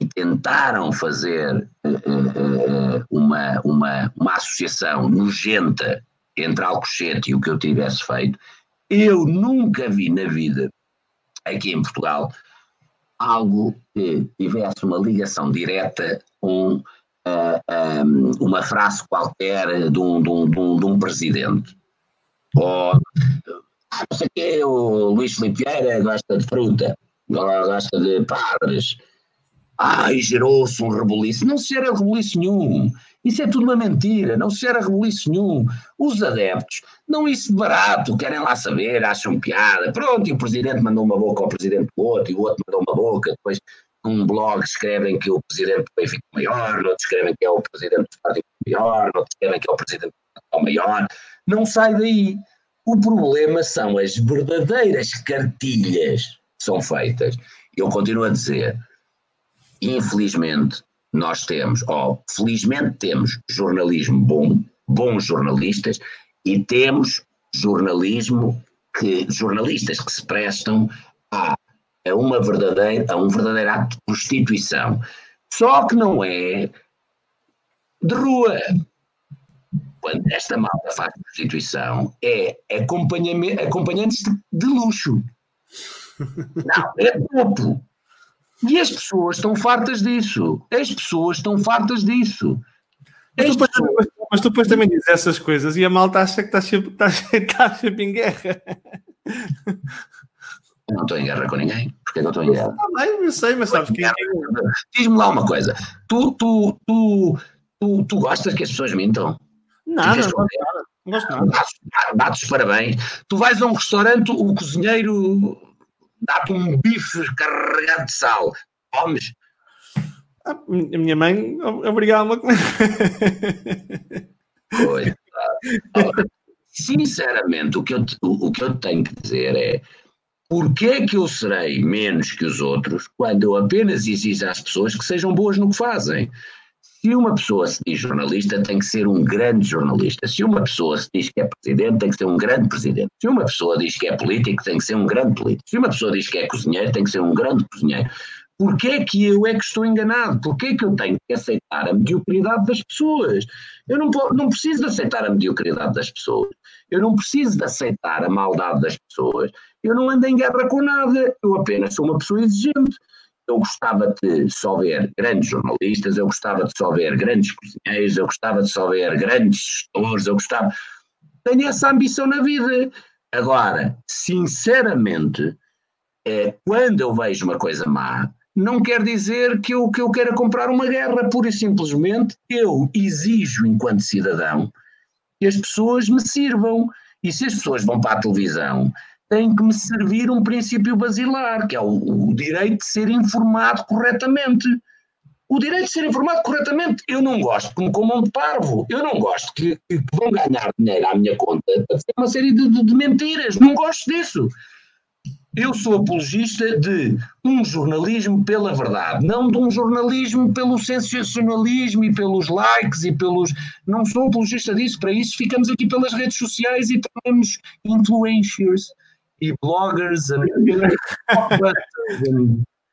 e tentaram fazer uh, uh, uh, uma, uma, uma associação nojenta entre Alcochete e o que eu tivesse feito, eu nunca vi na vida, aqui em Portugal, algo que tivesse uma ligação direta com uh, eh, um, uma frase qualquer de um, de um, de um, de um presidente. Ou, não sei que, o Luís Filipe Vieira gosta de fruta, gosta de padres. Ai, gerou-se um rebuliço. Não se gera rebuliço nenhum. Isso é tudo uma mentira, não se gera rebuliço nenhum. Os adeptos não isso de barato, querem lá saber, acham piada. Pronto, e o presidente mandou uma boca ao presidente do outro, e o outro mandou uma boca. Depois, num blog, escrevem que o presidente do Benfica é maior, outros escrevem que é o presidente do Sporting maior, outros escrevem que é o presidente do maior. Não sai daí. O problema são as verdadeiras cartilhas que são feitas. Eu continuo a dizer, infelizmente, nós temos, ou felizmente temos jornalismo bom, bons jornalistas, e temos jornalismo que jornalistas que se prestam a, a uma verdadeira a um verdadeiro ato de prostituição. Só que não é de rua. Quando esta malta faz prostituição, é acompanhantes de, de luxo. Não, é topo. E as pessoas estão fartas disso. As pessoas estão fartas disso. Mas tu, depois, mas tu, depois, também dizes essas coisas e a malta acha que estás sempre, estás, estás sempre em guerra. Eu não estou em guerra com ninguém. Porquê que eu estou em guerra? Está bem, eu sei, mas sabes que. Diz-me lá uma coisa. Tu, tu, tu, tu, tu gostas que as pessoas mintam? Nada, não gosto nada. Não gosto nada. Bates os parabéns. Tu vais a um restaurante, o cozinheiro dá-te um bife carregado de sal. Comes? A minha mãe obrigava-me a comer. Sinceramente, o que, eu, o, o que eu tenho que dizer é Porquê é que eu serei menos que os outros quando eu apenas exijo às pessoas que sejam boas no que fazem? Se uma pessoa se diz jornalista, tem que ser um grande jornalista. Se uma pessoa se diz que é presidente, tem que ser um grande presidente. Se uma pessoa diz que é político, tem que ser um grande político. Se uma pessoa diz que é cozinheiro, tem que ser um grande cozinheiro. Porquê é que eu é que estou enganado? Porquê é que eu tenho que aceitar a mediocridade das pessoas? Eu não, não preciso de aceitar a mediocridade das pessoas. Eu não preciso de aceitar a maldade das pessoas. Eu não ando em guerra com nada. Eu apenas sou uma pessoa exigente. Eu gostava de só ver grandes jornalistas, eu gostava de só ver grandes cozinheiros, eu gostava de só ver grandes gestores, eu gostava. Tenho essa ambição na vida. Agora, sinceramente, é, quando eu vejo uma coisa má, não quer dizer que eu, que eu queira comprar uma guerra, pura e simplesmente eu exijo, enquanto cidadão, que as pessoas me sirvam. E se as pessoas vão para a televisão, têm que me servir um princípio basilar, que é o, o direito de ser informado corretamente. O direito de ser informado corretamente. Eu não gosto que me comam de parvo. Eu não gosto que, que vão ganhar dinheiro à minha conta para dizer uma série de, de, de mentiras. Não gosto disso. Eu sou apologista de um jornalismo pela verdade, não de um jornalismo pelo sensacionalismo e pelos likes e pelos. Não sou apologista disso, para isso ficamos aqui pelas redes sociais e tornamos influencers e bloggers and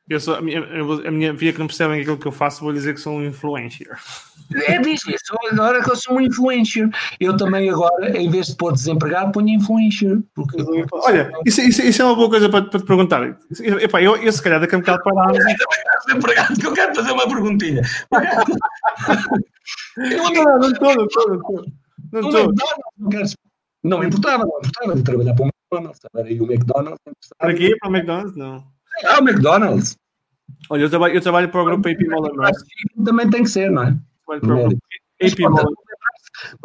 Eu sou, a, minha, a minha via que não percebem aquilo que eu faço, vou dizer que sou um influencer. É, diz isso. Agora que eu sou um influencer. Eu também agora, em vez de pôr desempregado, ponho influencer. Porque... Olha, isso, isso, isso, é uma boa coisa para, para te perguntar. Epá, eu, eu se calhar daqui a um bocado para Eu desempregado, que eu quero fazer uma perguntinha. não, não estou, não estou, não estou. Não me importava, não me importava de trabalhar para o McDonald's. Agora, e o McDonald's... Para aqui, para o McDonald's, não. Ah, o McDonald's. Olha, eu trabalho, eu trabalho para o grupo AP Moller Também tem que ser, não é? Trabalho para o grupo AP Moller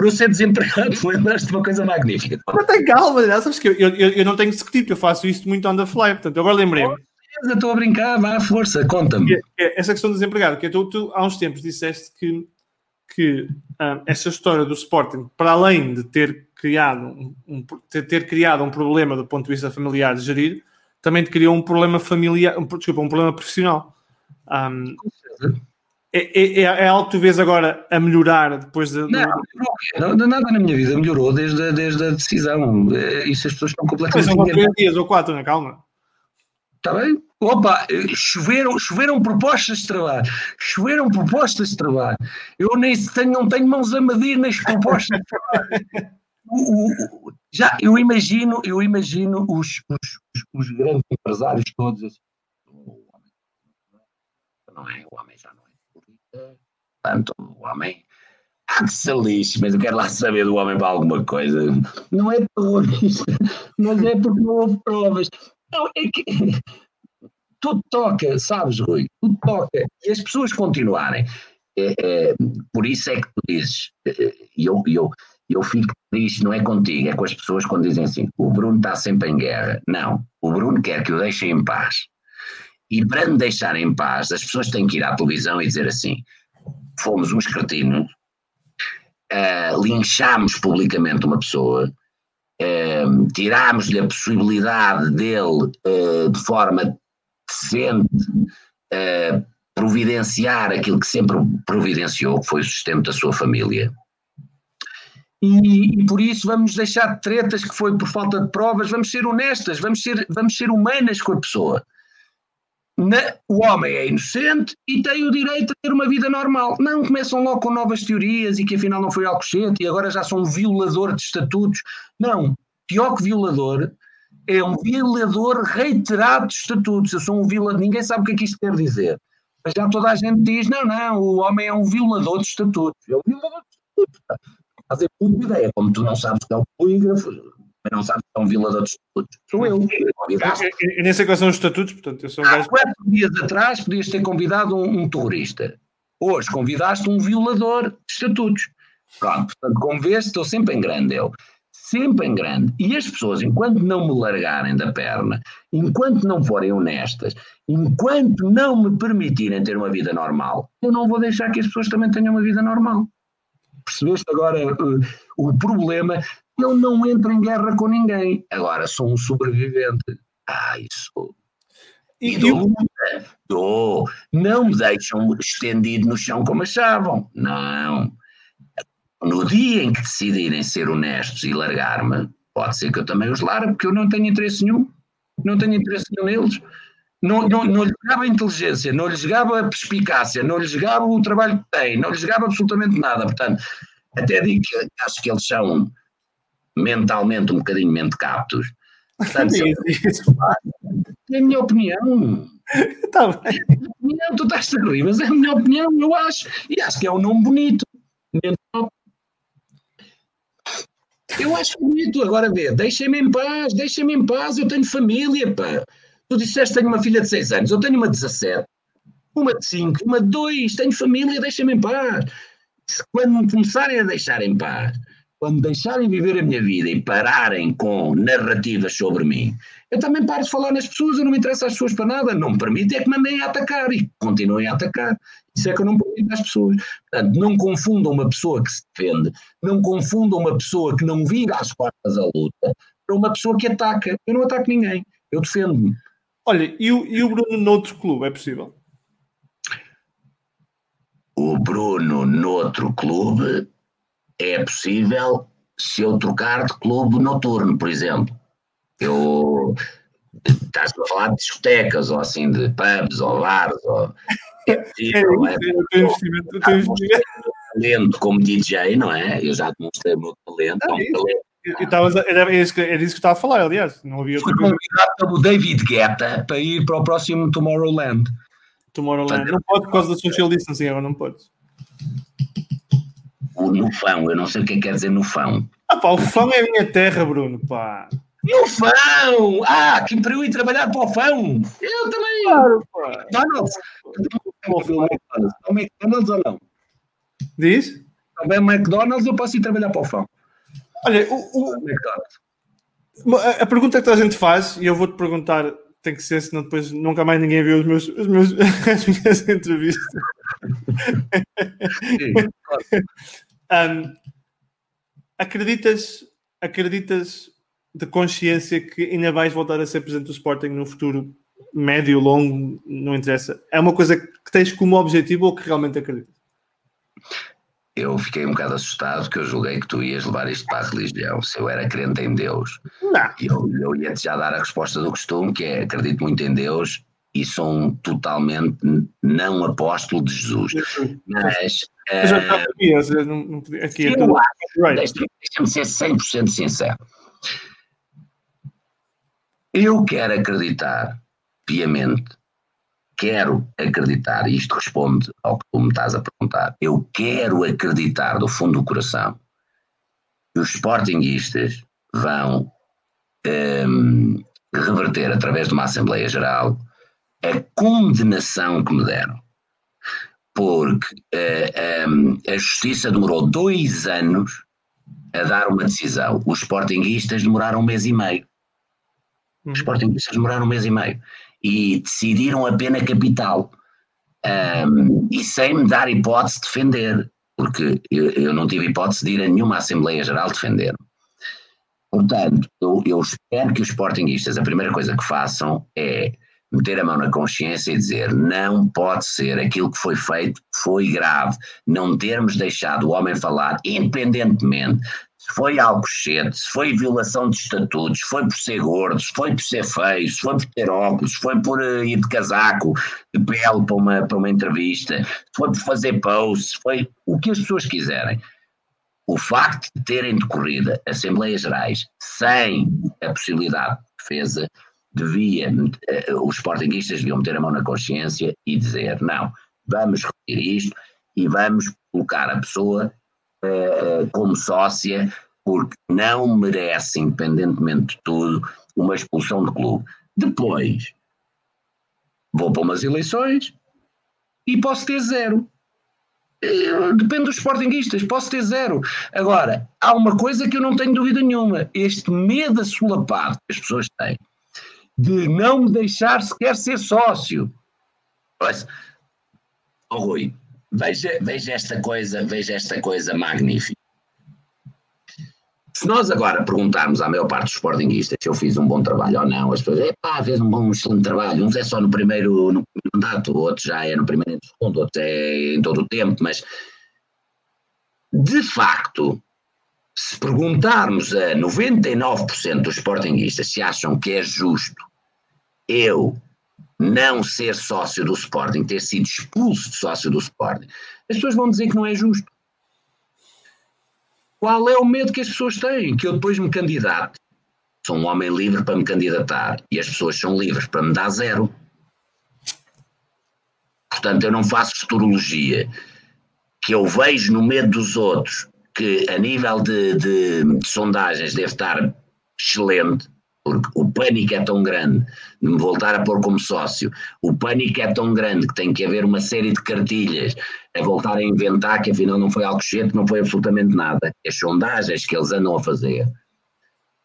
eu ser desempregado, lembraste de uma coisa magnífica. Mas tem calma, já sabes que eu, eu, eu não tenho script, eu faço isto muito on the fly, portanto, agora lembrei-me. Estou a brincar, vá à força, conta-me. Essa questão do desempregado, que tu, tu há uns tempos disseste que, que ah, essa história do Sporting, para além de ter criado um, um, ter, criado um problema do ponto de vista familiar de gerir, também te criou um problema familiar, um, desculpa, um problema profissional. Um, é, é, é, algo que tu vês agora a melhorar depois de. Não, não, nada na minha vida melhorou desde, desde a decisão. Isso as pessoas estão completamente. São três dias ou quatro, na calma. Está bem? Opa, choveram, choveram propostas de trabalho. Choveram propostas de trabalho. Eu nem tenho, não tenho mãos a medir nas propostas de trabalho. o, já, eu imagino, eu imagino os, os, os, grandes empresários todos assim, o homem não é, o homem já não é portanto, o homem há que se mas eu quero lá saber do homem para alguma coisa. Não é terrorista, mas é porque não houve provas. Não, é que tudo toca, sabes, Rui? Tudo toca. E as pessoas continuarem. É, é, por isso é que tu dizes, é, e eu, eu, eu fico triste, não é contigo, é com as pessoas quando dizem assim: o Bruno está sempre em guerra. Não, o Bruno quer que o deixem em paz. E para me deixar em paz, as pessoas têm que ir à televisão e dizer assim: fomos uns cretinos, uh, linchámos publicamente uma pessoa, uh, tirámos-lhe a possibilidade dele, uh, de forma decente, uh, providenciar aquilo que sempre providenciou, que foi o sustento da sua família e, e, por isso vamos deixar de tretas que foi por falta de provas, vamos ser honestas, vamos ser, vamos ser humanas com a pessoa. Na, o homem é inocente e tem o direito a ter uma vida normal. Não começam logo com novas teorias e que afinal não foi Alcochete e agora já são um violador de estatutos. Não, pior que violador, é um violador reiterado de estatutos. Eu sou um violador, ninguém sabe o que é que isto quer dizer. Mas já toda a gente diz: não, não, o homem é um violador de estatutos. É um violador de estatutos. Fazer puta ideia, como tu não sabes que é um polígrafo, não sabes que é um violador de estatutos. Sou eu. Eu, nem sei quais são os estatutos, portanto, eu sou um Há quatro dias atrás podias ter convidado um, um terrorista. Hoje convidaste um violador de estatutos. Pronto, portanto, como vês, estou sempre em grande eu. Sempre em grande. E as pessoas, enquanto não me largarem da perna, enquanto não forem honestas, enquanto não me permitirem ter uma vida normal, eu não vou deixar que as pessoas também tenham uma vida normal. Percebeste agora uh, o problema? Eu não entro em guerra com ninguém. Agora, sou um sobrevivente. Ah, isso. E, e dou, dou. Não me deixam estendido no chão como achavam. Não. No dia em que decidirem ser honestos e largar-me, pode ser que eu também os largue, porque eu não tenho interesse nenhum. Não tenho interesse nenhum neles. Não, não, não lhes gaba a inteligência, não lhes gaba a perspicácia, não lhes gaba o trabalho que têm, não lhes gaba absolutamente nada. Portanto, até digo que acho que eles são mentalmente um bocadinho mentecaptos. Portanto, é a minha opinião. Está bem. Opinião, tu estás a rir, mas é a minha opinião, eu acho. E acho que é um nome bonito. Eu acho bonito. Agora vê, deixem-me em paz, deixem-me em paz, eu tenho família, pá. Tu disseste tenho uma filha de 6 anos, eu tenho uma de 17, uma de 5, uma de 2, tenho família, deixem-me em paz. Quando me começarem a deixar em paz, quando deixarem viver a minha vida e pararem com narrativas sobre mim, eu também paro de falar nas pessoas, eu não me interessa as pessoas para nada, não me permite é que mandem a atacar e continuem a atacar. Isso é que eu não permito às pessoas. Portanto, não confundam uma pessoa que se defende, não confundam uma pessoa que não vira às costas a luta para uma pessoa que ataca. Eu não ataco ninguém, eu defendo-me. Olha, e o, e o Bruno noutro clube, é possível? O Bruno noutro clube é possível se eu trocar de clube noturno, por exemplo. Eu estás a falar de discotecas ou assim, de pubs ou bares. Ou, é possível, é, tenho investimento, eu tenho investimento. talento como DJ, não é? Eu já demonstrei o meu talento. Ah, é talento. Era, isso que, era isso que estava a falar, aliás. Não havia Fui convidado pelo David Guetta para ir para o próximo Tomorrowland. Tomorrowland. Não pode por causa da social distancing, agora não pode. O Nufão, eu não sei o que é quer dizer Nufão. Ah pá, o Fão é a minha terra, Bruno, pá. E o Fão! Ah, que para eu ir trabalhar para o Fão! Eu também! Claro, pá. McDonald's! Ou não? Diz? Se houver McDonald's, eu posso ir trabalhar para o Fão. Olha, o, o... A, pergunta que toda a gente faz, e eu vou-te perguntar, tem que ser, senão depois nunca mais ninguém vê os meus, os meus, as minhas entrevistas. Sim, claro. um, acreditas, acreditas de consciência que ainda vais voltar a ser presidente do Sporting no futuro médio, longo, não interessa? É uma coisa que tens como objetivo ou que realmente acreditas? Eu fiquei um bocado assustado que eu julguei que tu ias levar isto para a religião, se eu era crente em Deus. Não. Eu, eu ia-te já dar a resposta do costume, que é acredito muito em Deus e sou um totalmente não apóstolo de Jesus. Mas. Eu já sabia, não, não podia, aqui é right. deixa-me ser 100% sincero. Eu quero acreditar piamente, quero acreditar, e isto responde ao que tu me estás a perguntar, eu quero acreditar do fundo do coração que os sportinguistas vão um, reverter através de uma Assembleia Geral a condenação que me deram. Porque uh, um, a Justiça demorou dois anos a dar uma decisão. Os sportinguistas demoraram um mês e meio. Os uhum. sportinguistas demoraram um mês e meio. E decidiram a pena capital. Um, e sem me dar hipótese de defender, porque eu, eu, não tive hipótese de ir a nenhuma Assembleia Geral defender-me. Portanto, eu, eu espero que os sportinguistas, a primeira coisa que façam é meter a mão na consciência e dizer não pode ser aquilo que foi feito foi grave, não termos deixado o homem falar, independentemente se foi Alcochete, se foi violação de estatutos, foi por ser gordo, se foi por ser feio, se foi por ter óculos, se foi por uh, ir de casaco, de pele para uma, para uma entrevista, se foi por fazer posts, foi o que as pessoas quiserem. O facto de terem decorrido Assembleias Gerais sem a possibilidade de defesa devia, uh, os sportinguistas deviam meter a mão na consciência e dizer: não, vamos repetir isto e vamos colocar a pessoa uh, como sócia, porque não merece, independentemente de tudo, uma expulsão de clube. Depois, vou para umas eleições e posso ter zero. Depende dos sportinguistas, posso ter zero. Agora, há uma coisa que eu não tenho dúvida nenhuma: este medo assolapado que as pessoas têm de não me deixar sequer ser sócio. Mas, oh Rui, veja, veja esta coisa, veja esta coisa magnífica. Se nós agora perguntarmos à maior parte dos sportinguistas se eu fiz um bom trabalho ou não, as pessoas, epá, fez um bom, um excelente trabalho. Uns é só no primeiro, no mandato, outros já é no primeiro e no segundo, outros é em todo o tempo, mas de facto, se perguntarmos a 99% dos sportinguistas se acham que é justo eu não ser sócio do Sporting, ter sido expulso de sócio do Sporting, as pessoas vão dizer que não é justo. Qual é o medo que as pessoas têm? Que eu depois me candidate. Sou um homem livre para me candidatar e as pessoas são livres para me dar zero. Portanto, eu não faço futurologia. Que eu vejo no medo dos outros que, a nível de, de, de sondagens, deve estar excelente porque o pânico é tão grande de me voltar a pôr como sócio, o pânico é tão grande que tem que haver uma série de cartilhas a voltar a inventar que afinal não foi Alcochete, não foi absolutamente nada. As sondagens que eles andam a fazer,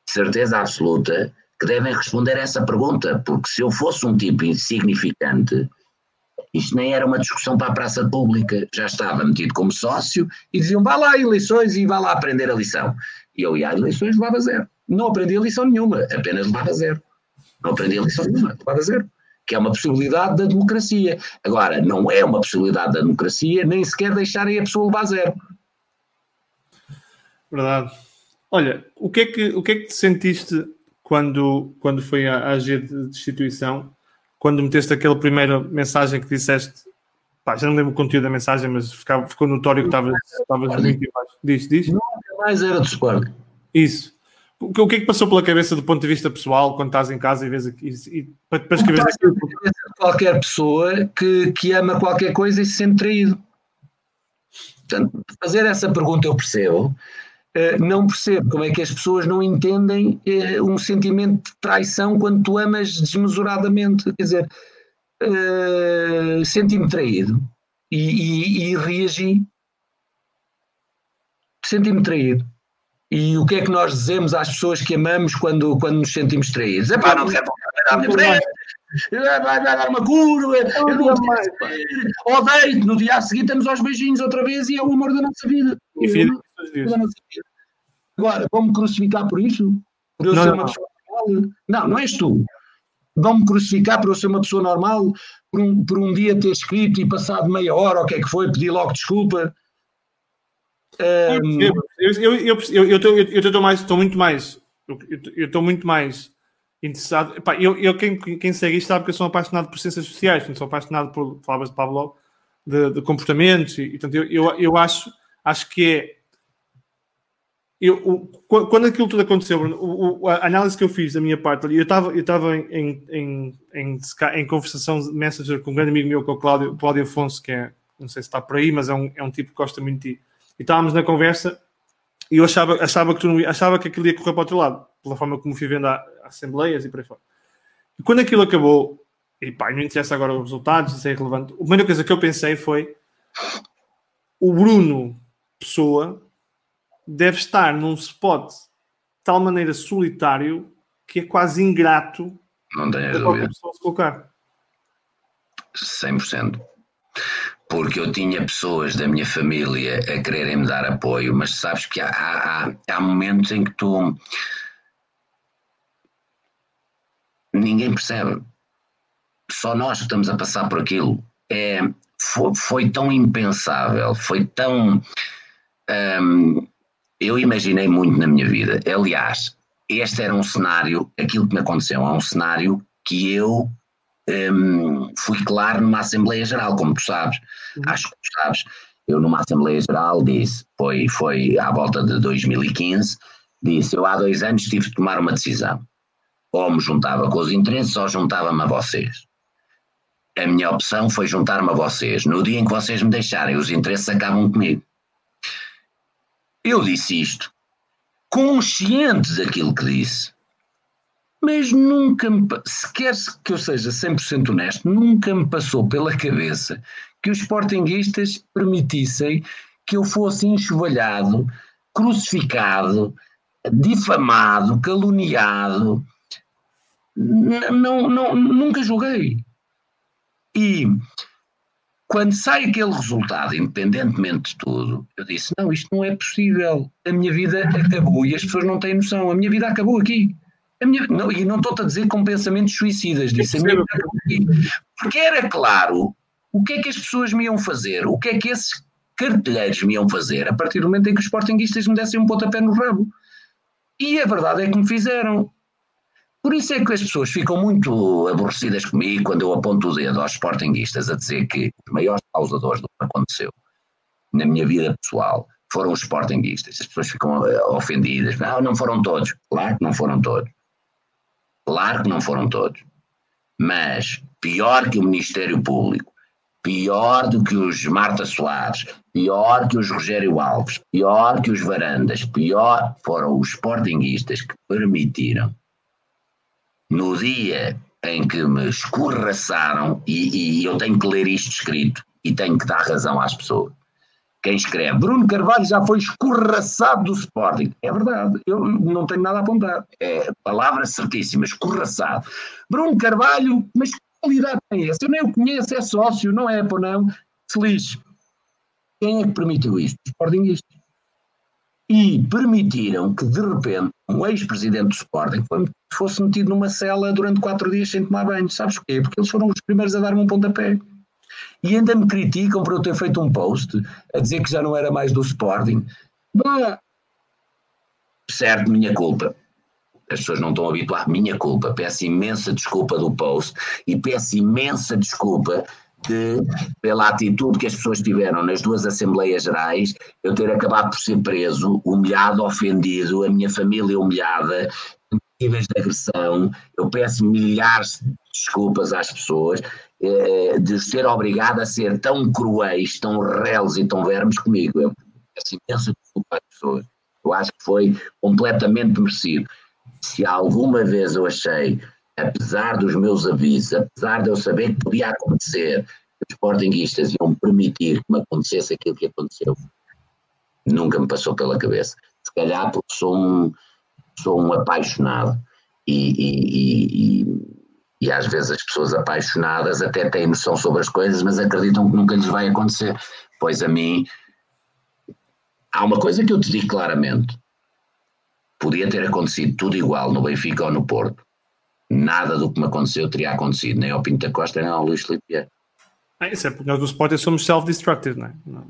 certeza absoluta que devem responder a essa pergunta, porque se eu fosse um tipo insignificante, isto nem era uma discussão para a praça pública, já estava metido como sócio e diziam vá lá eleições e vá lá aprender a lição. E eu ia às eleições levava zero. Não aprendi a lição nenhuma, apenas levava zero. Não aprendi a lição nenhuma, levava zero. Que é uma possibilidade da democracia. Agora, não é uma possibilidade da democracia nem sequer deixarem a pessoa levar zero. Verdade. Olha, o que é que, o que, é que te sentiste quando, quando foi a AG de destituição? Quando meteste aquela primeira mensagem que disseste, pá, já não lembro o conteúdo da mensagem, mas ficava, ficou notório que estavas muito embaixo. Diz, diz. Nunca mais era de Sporting. Isso. O que é que passou pela cabeça do ponto de vista pessoal quando estás em casa e vês aqui, e, para, para escrever aquilo? Qualquer pessoa que, que ama qualquer coisa e se sente traído. Portanto, fazer essa pergunta eu percebo. Uh, não percebo como é que as pessoas não entendem uh, um sentimento de traição quando tu amas desmesuradamente. Quer dizer, uh, senti-me traído e, e, e reagi. Senti-me traído. E o que é que nós dizemos às pessoas que amamos quando, quando nos sentimos traídos? É pá, não quero voltar à minha frente, vai dar uma curva, eu não odeio no dia a seguir estamos aos beijinhos outra vez e é o amor da nossa vida. Enfim, da nossa vida. Agora, vão-me crucificar por isso? Por eu não, ser uma não. pessoa normal? Não, não és tu. Vão-me crucificar por eu ser uma pessoa normal, por um, por um dia ter escrito e passado meia hora, ou o que é que foi, pedir logo desculpa. Um... Eu estou muito mais, eu estou muito mais interessado. Epá, eu, eu quem, quem segue isto sabe que eu sou apaixonado por ciências sociais, sou apaixonado por, falavas de Pavlov, de, de comportamentos, e, portanto, eu, eu, eu acho, acho que é. Eu, o, quando aquilo tudo aconteceu, o, a análise que eu fiz da minha parte, eu estava eu estava em, em, em, em, conversação Messenger com um grande amigo meu, que é o Cláudio, Cláudio Afonso, que é, não sei se está por aí, mas é um, é um tipo que gosta muito de e estávamos na conversa e eu achava, achava, que, tu não, achava que aquilo ia correr para o outro lado, pela forma como fui vendo a, assembleias e por aí fora. E quando aquilo acabou, e pá, não interessa agora os resultados, isso é irrelevante, a primeira coisa que eu pensei foi o Bruno Pessoa deve estar num spot de tal maneira solitário que é quase ingrato não tenho dúvida. pessoa se colocar. 100% porque eu tinha pessoas da minha família a quererem me dar apoio, mas sabes que há, há, há momentos em que tu. ninguém percebe. Só nós que estamos a passar por aquilo. É, foi, foi tão impensável, foi tão. Hum, eu imaginei muito na minha vida. Aliás, este era um cenário, aquilo que me aconteceu, é um cenário que eu um, fui claro numa Assembleia Geral, como tu sabes. Uhum. Acho que tu sabes. Eu, numa Assembleia Geral, disse, foi, foi à volta de 2015, disse: Eu há dois anos tive de tomar uma decisão. Ou me juntava com os interesses ou juntava-me a vocês. A minha opção foi juntar-me a vocês. No dia em que vocês me deixarem, os interesses acabam comigo. Eu disse isto, consciente daquilo que disse, mas nunca me, sequer que eu seja 100% honesto, nunca me passou pela cabeça que os sportinguistas permitissem que eu fosse enxovalhado, crucificado, difamado, caluniado. Não, não, nunca julguei. E quando sai aquele resultado, independentemente de tudo, eu disse: não, isto não é possível. A minha vida acabou e as pessoas não têm noção. A minha vida acabou aqui. Minha, não, e não estou a dizer com pensamentos suicidas, disse. A minha. Porque era claro o que é que as pessoas me iam fazer, o que é que esses cartelheiros me iam fazer a partir do momento em que os sportinguistas me dessem um pontapé no rabo. E a verdade é que me fizeram. Por isso é que as pessoas ficam muito aborrecidas comigo quando eu aponto o dedo aos sportinguistas a dizer que os maiores causadores do que aconteceu na minha vida pessoal foram os sportinguistas. As pessoas ficam eh, ofendidas. Não, não foram todos. Claro que não foram todos. Claro que não foram todos. Mas pior que o Ministério Público, pior do que os Marta Soares, pior que os Rogério Alves, pior que os Varandas, pior foram os sportinguistas que permitiram, no dia em que me escorraçaram, e, e eu tenho que ler isto escrito e tenho que dar razão às pessoas. Quem escreve, Bruno Carvalho já foi escorraçado do Sporting. É verdade, eu não tenho nada a apontar. É palavra certíssima, escorraçado. Bruno Carvalho, mas qualidade tem essa? Eu nem o conheço, é sócio, não é, por não? Se lixe. Quem é que permitiu isto? Os Sportingistas. E permitiram que, de repente, um ex-presidente do Sporting fosse metido numa cela durante quatro dias sem tomar banho. Sabes porquê? Porque eles foram os primeiros a dar-me um pontapé. E ainda me criticam por eu ter feito um post a dizer que já não era mais do Sporting. Bah, certo, minha culpa. As pessoas não estão habituadas, minha culpa, peço imensa desculpa do post e peço imensa desculpa de, pela atitude que as pessoas tiveram nas duas Assembleias Gerais, eu ter acabado por ser preso, humilhado, ofendido, a minha família humilhada, níveis de agressão, eu peço milhares de desculpas às pessoas eh, de ser obrigado a ser tão cruéis, tão reles e tão vermes comigo. Eu peço imensa desculpa às pessoas. Eu acho que foi completamente merecido se alguma vez eu achei, apesar dos meus avisos, apesar de eu saber que podia acontecer, os sportinguistas iam permitir que me acontecesse aquilo que aconteceu, nunca me passou pela cabeça. Se calhar porque sou um, sou um apaixonado e, e, e, e, às vezes as pessoas apaixonadas até têm noção sobre as coisas, mas acreditam que nunca lhes vai acontecer. Pois a mim, há uma coisa que eu te digo claramente: Podia ter acontecido tudo igual no Benfica ou no Porto. Nada do que me aconteceu teria acontecido, nem ao Pinto da Costa, nem ao Luís Filipe. Ah, isso é porque nós do Sporting somos self-destructive, não é? Não.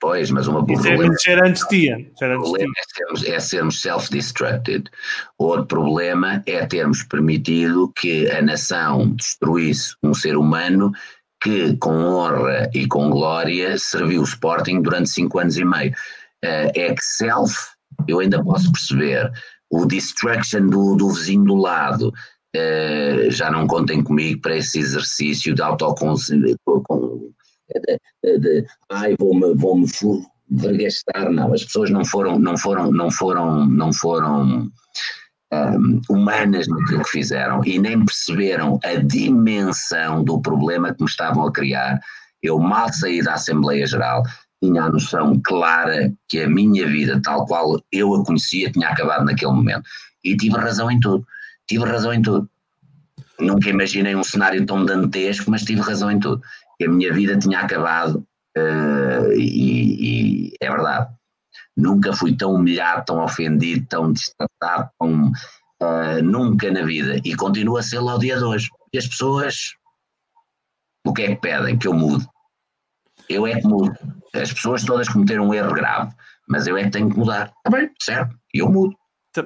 Pois, mas uma problema, é era antes de O problema é sermos, é sermos self-destructed. Outro problema é termos permitido que a nação destruísse um ser humano que, com honra e com glória, serviu o Sporting durante cinco anos e meio. Uh, é que self eu ainda posso perceber o destruction do, do vizinho do lado. Uh, já não contem comigo para esse exercício de autoconselho. De, de, ai, vou-me vou vergastar. Não, as pessoas não foram, não foram, não foram, não foram um, humanas no que fizeram e nem perceberam a dimensão do problema que me estavam a criar. Eu mal saí da Assembleia Geral, tinha a noção clara que a minha vida, tal qual eu a conhecia, tinha acabado naquele momento. E tive razão em tudo. Tive razão em tudo. Nunca imaginei um cenário tão dantesco, mas tive razão em tudo. Que a minha vida tinha acabado uh, e, e, é verdade. Nunca fui tão humilhado, tão ofendido, tão destratado, tão, uh, nunca na vida. E continuo a ser ao dia de hoje. E as pessoas, o que é que pedem? Que eu mude. Eu é que mudo. As pessoas todas cometeram um erro grave, mas eu é que tenho que mudar. Está bem, certo? Eu mudo.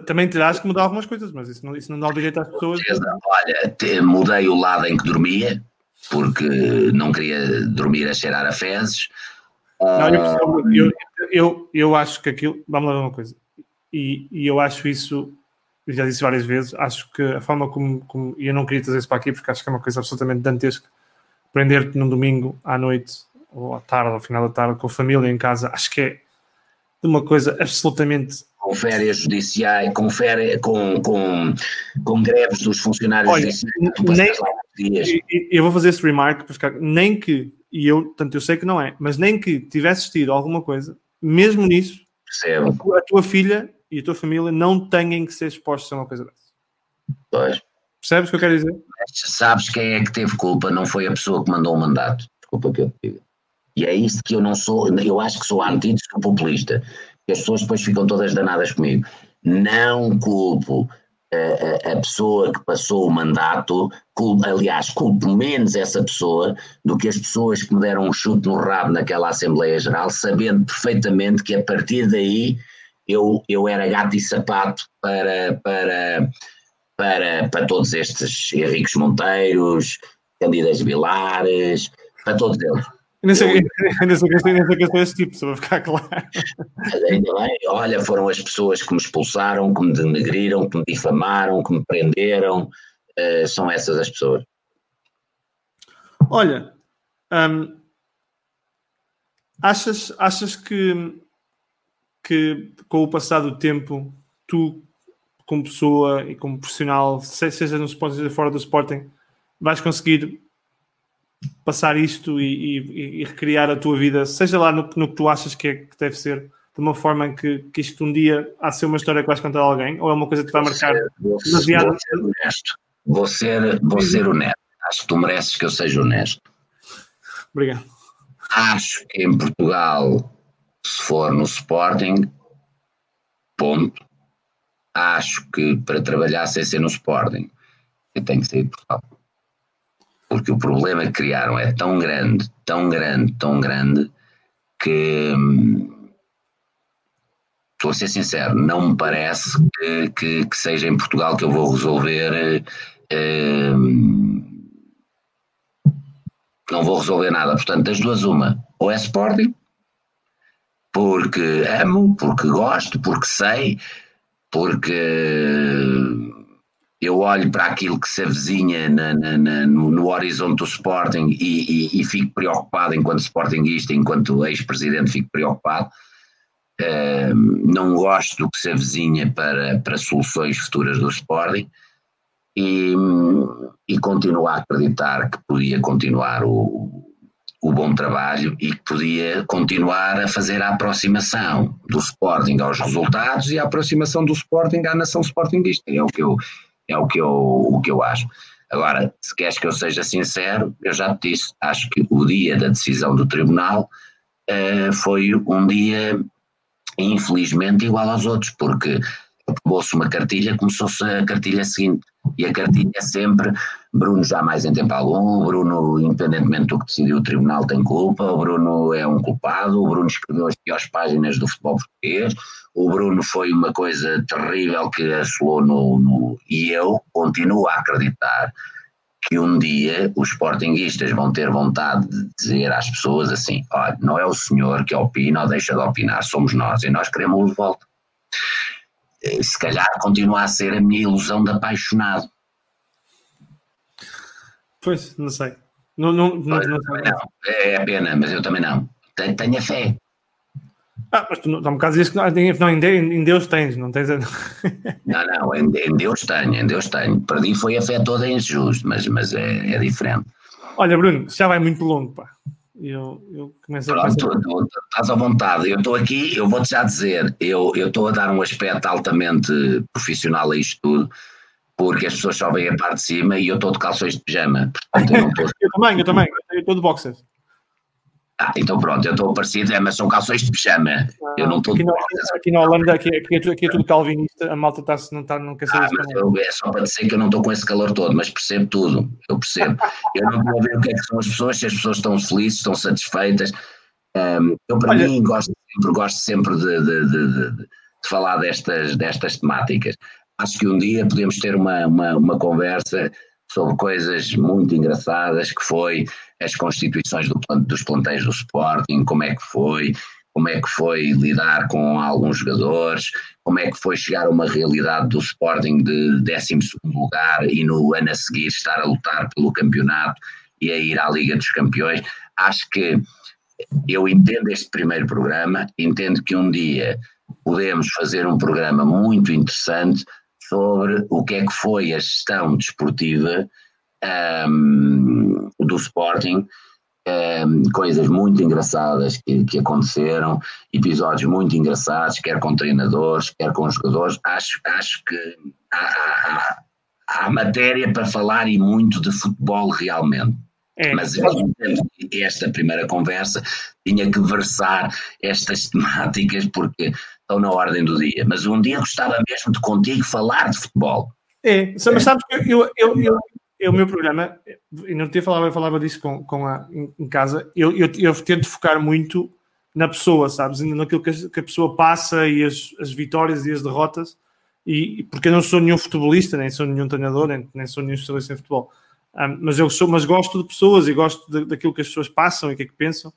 Também terás que mudar algumas coisas, mas isso não, isso não dá o direito às pessoas. Olha, mudei o lado em que dormia, porque não queria dormir a cheirar a fezes. Não, eu, eu, eu, eu, acho que aquilo. Vamos lá ver uma coisa. E, e eu acho isso já disse várias vezes, acho que a forma como, como e eu não queria trazer isso para aqui porque acho que é uma coisa absolutamente dantesca, prender-te num domingo à noite ou à tarde, ao final da tarde, com a família em casa, acho que é uma coisa absolutamente com férias judiciais, com, férias, com, com, com greves dos funcionários Olha, judiciais. Nem, eu vou fazer esse remark para ficar, nem que, e eu, tanto eu sei que não é, mas nem que tivesse tido alguma coisa, mesmo nisso, Percebo. a tua filha e a tua família não têm que ser expostos a uma coisa dessa. Pois. Percebes o que eu quero dizer? Mas sabes quem é que teve culpa? Não foi a pessoa que mandou o mandato. Desculpa que eu te diga. E é isso que eu não sou, eu acho que sou antítese do populista que as pessoas depois ficam todas danadas comigo. Não culpo a, pessoa que passou o mandato, aliás, culpo menos essa pessoa do que as pessoas que me deram um chute no rabo naquela Assembleia Geral, sabendo perfeitamente que a partir daí eu, eu era gato e sapato para, para, para, para todos estes Henriques Monteiros, Candidas Vilares, para todos eles. Ainda sei, ainda sei, ainda que sou esse tipo, só para ficar claro. Ainda bem, olha, foram as pessoas que me expulsaram, que me denegriram, que me difamaram, que me prenderam, uh, são essas as pessoas. Olha, hum, achas, achas que, que com o passar do tempo, tu, como pessoa e como profissional, seja no Sporting, seja fora do Sporting, vais conseguir passar isto e, e, e, recriar a tua vida, seja lá no, no que tu achas que, é, que deve ser, de uma forma que, que isto um dia há de ser uma história que vais contar a alguém, ou é uma coisa que te vai marcar vou ser, demasiado? Vou ser honesto. Vou ser, vou ser honesto. Acho que tu mereces que eu seja honesto. Obrigado. Acho que em Portugal, se for no Sporting, ponto. Acho que para trabalhar sem ser no Sporting, eu tenho que sair de Portugal porque o problema que criaram é tão grande, tão grande, tão grande, que hum, estou a ser sincero, não me parece que, que, que, seja em Portugal que eu vou resolver. Hum, não vou resolver nada. Portanto, das duas, uma, ou é Sporting, porque amo, porque gosto, porque sei, porque eu olho para aquilo que se avizinha na, na, na, no, no, horizonte do Sporting e, e, e, fico preocupado enquanto Sportingista, enquanto ex-presidente fico preocupado. Uh, não gosto do que se avizinha para, para soluções futuras do Sporting e, e continuo a acreditar que podia continuar o, o bom trabalho e que podia continuar a fazer a aproximação do Sporting aos resultados e a aproximação do Sporting à nação Sportingista. É o que eu, é o que eu, o que eu acho. Agora, se queres que eu seja sincero, eu já te disse, acho que o dia da decisão do tribunal uh, foi um dia, infelizmente, igual aos outros, porque acabou-se uma cartilha, começou-se a cartilha seguinte. E a cartilha é sempre Bruno jamais em tempo algum, o Bruno, independentemente do que decidiu o tribunal, tem culpa, o Bruno é um culpado, o Bruno escreveu as piores páginas do futebol português, o Bruno foi uma coisa terrível que assolou no, no e eu continuo a acreditar que um dia os sportinguistas vão ter vontade de dizer às pessoas assim, olha, não é o senhor que opina ou deixa de opinar, somos nós e nós queremos de volta. Eh, se calhar continua a ser a minha ilusão de apaixonado Pois, não sei. Não, não, não, não, não, É pena, mas eu também não. Tenho, tenho a fé. Ah, mas tu não, um bocado dizes que não, não em, Deus, tens, não tens a... Não, não, em, em, Deus tenho, em Deus tenho. Perdi foi a fé toda em Jesus, mas, mas é, é diferente. Olha, Bruno, já vai muito longo, pá. Eu, eu começo Pronto, a pensar... tu, tu, estás à vontade. Eu estou aqui, eu vou-te já dizer, eu estou a dar um aspecto altamente profissional a isto tudo porque as pessoas só veem a parte de cima e eu estou de calções de pijama. Portanto, eu, eu também, eu também, eu estou de boxers. Ah, então pronto, eu estou parecido, é, mas são calções de pijama. Ah, eu não estou aqui, aqui na Holanda, aqui, aqui, é tudo, aqui é tudo calvinista, a malta está, não, está, não quer saber ah, É só para dizer que eu não estou com esse calor todo, mas percebo tudo, eu percebo. eu não a ver o que é que são as pessoas, se as pessoas estão felizes, estão satisfeitas. Um, eu, para Olha, mim, gosto sempre, gosto sempre de, de, de, de, falar destas, destas temáticas acho que um dia podemos ter uma, uma, uma conversa sobre coisas muito engraçadas que foi as constituições do, dos plantéis do Sporting, como é que foi, como é que foi lidar com alguns jogadores, como é que foi chegar a uma realidade do Sporting de 12 lugar e no ano a seguir estar a lutar pelo campeonato e a ir à Liga dos Campeões. Acho que eu entendo este primeiro programa, entendo que um dia podemos fazer um programa muito interessante sobre o que é que foi a gestão desportiva um, do Sporting, um, coisas muito engraçadas que, que, aconteceram, episódios muito engraçados, quer com treinadores, quer com jogadores. Acho, acho que há, há, há matéria para falar e muito de futebol realmente. É. Mas esta primeira conversa tinha que versar estas temáticas porque estão na ordem do dia. Mas um dia gostava mesmo de contigo falar de futebol. É, mas sabes que eu, eu, eu, eu, o meu programa, e não te falava, eu falava disso com, com a, em, em casa, eu, eu, eu, tento focar muito na pessoa, sabes? Naquilo que a, que a pessoa passa e as, as vitórias e as derrotas, e, porque eu não sou nenhum futebolista, nem sou nenhum treinador, nem, nem sou nenhum especialista em futebol um, mas eu sou, mas gosto de pessoas e gosto de, daquilo que as pessoas passam e o que é que pensam.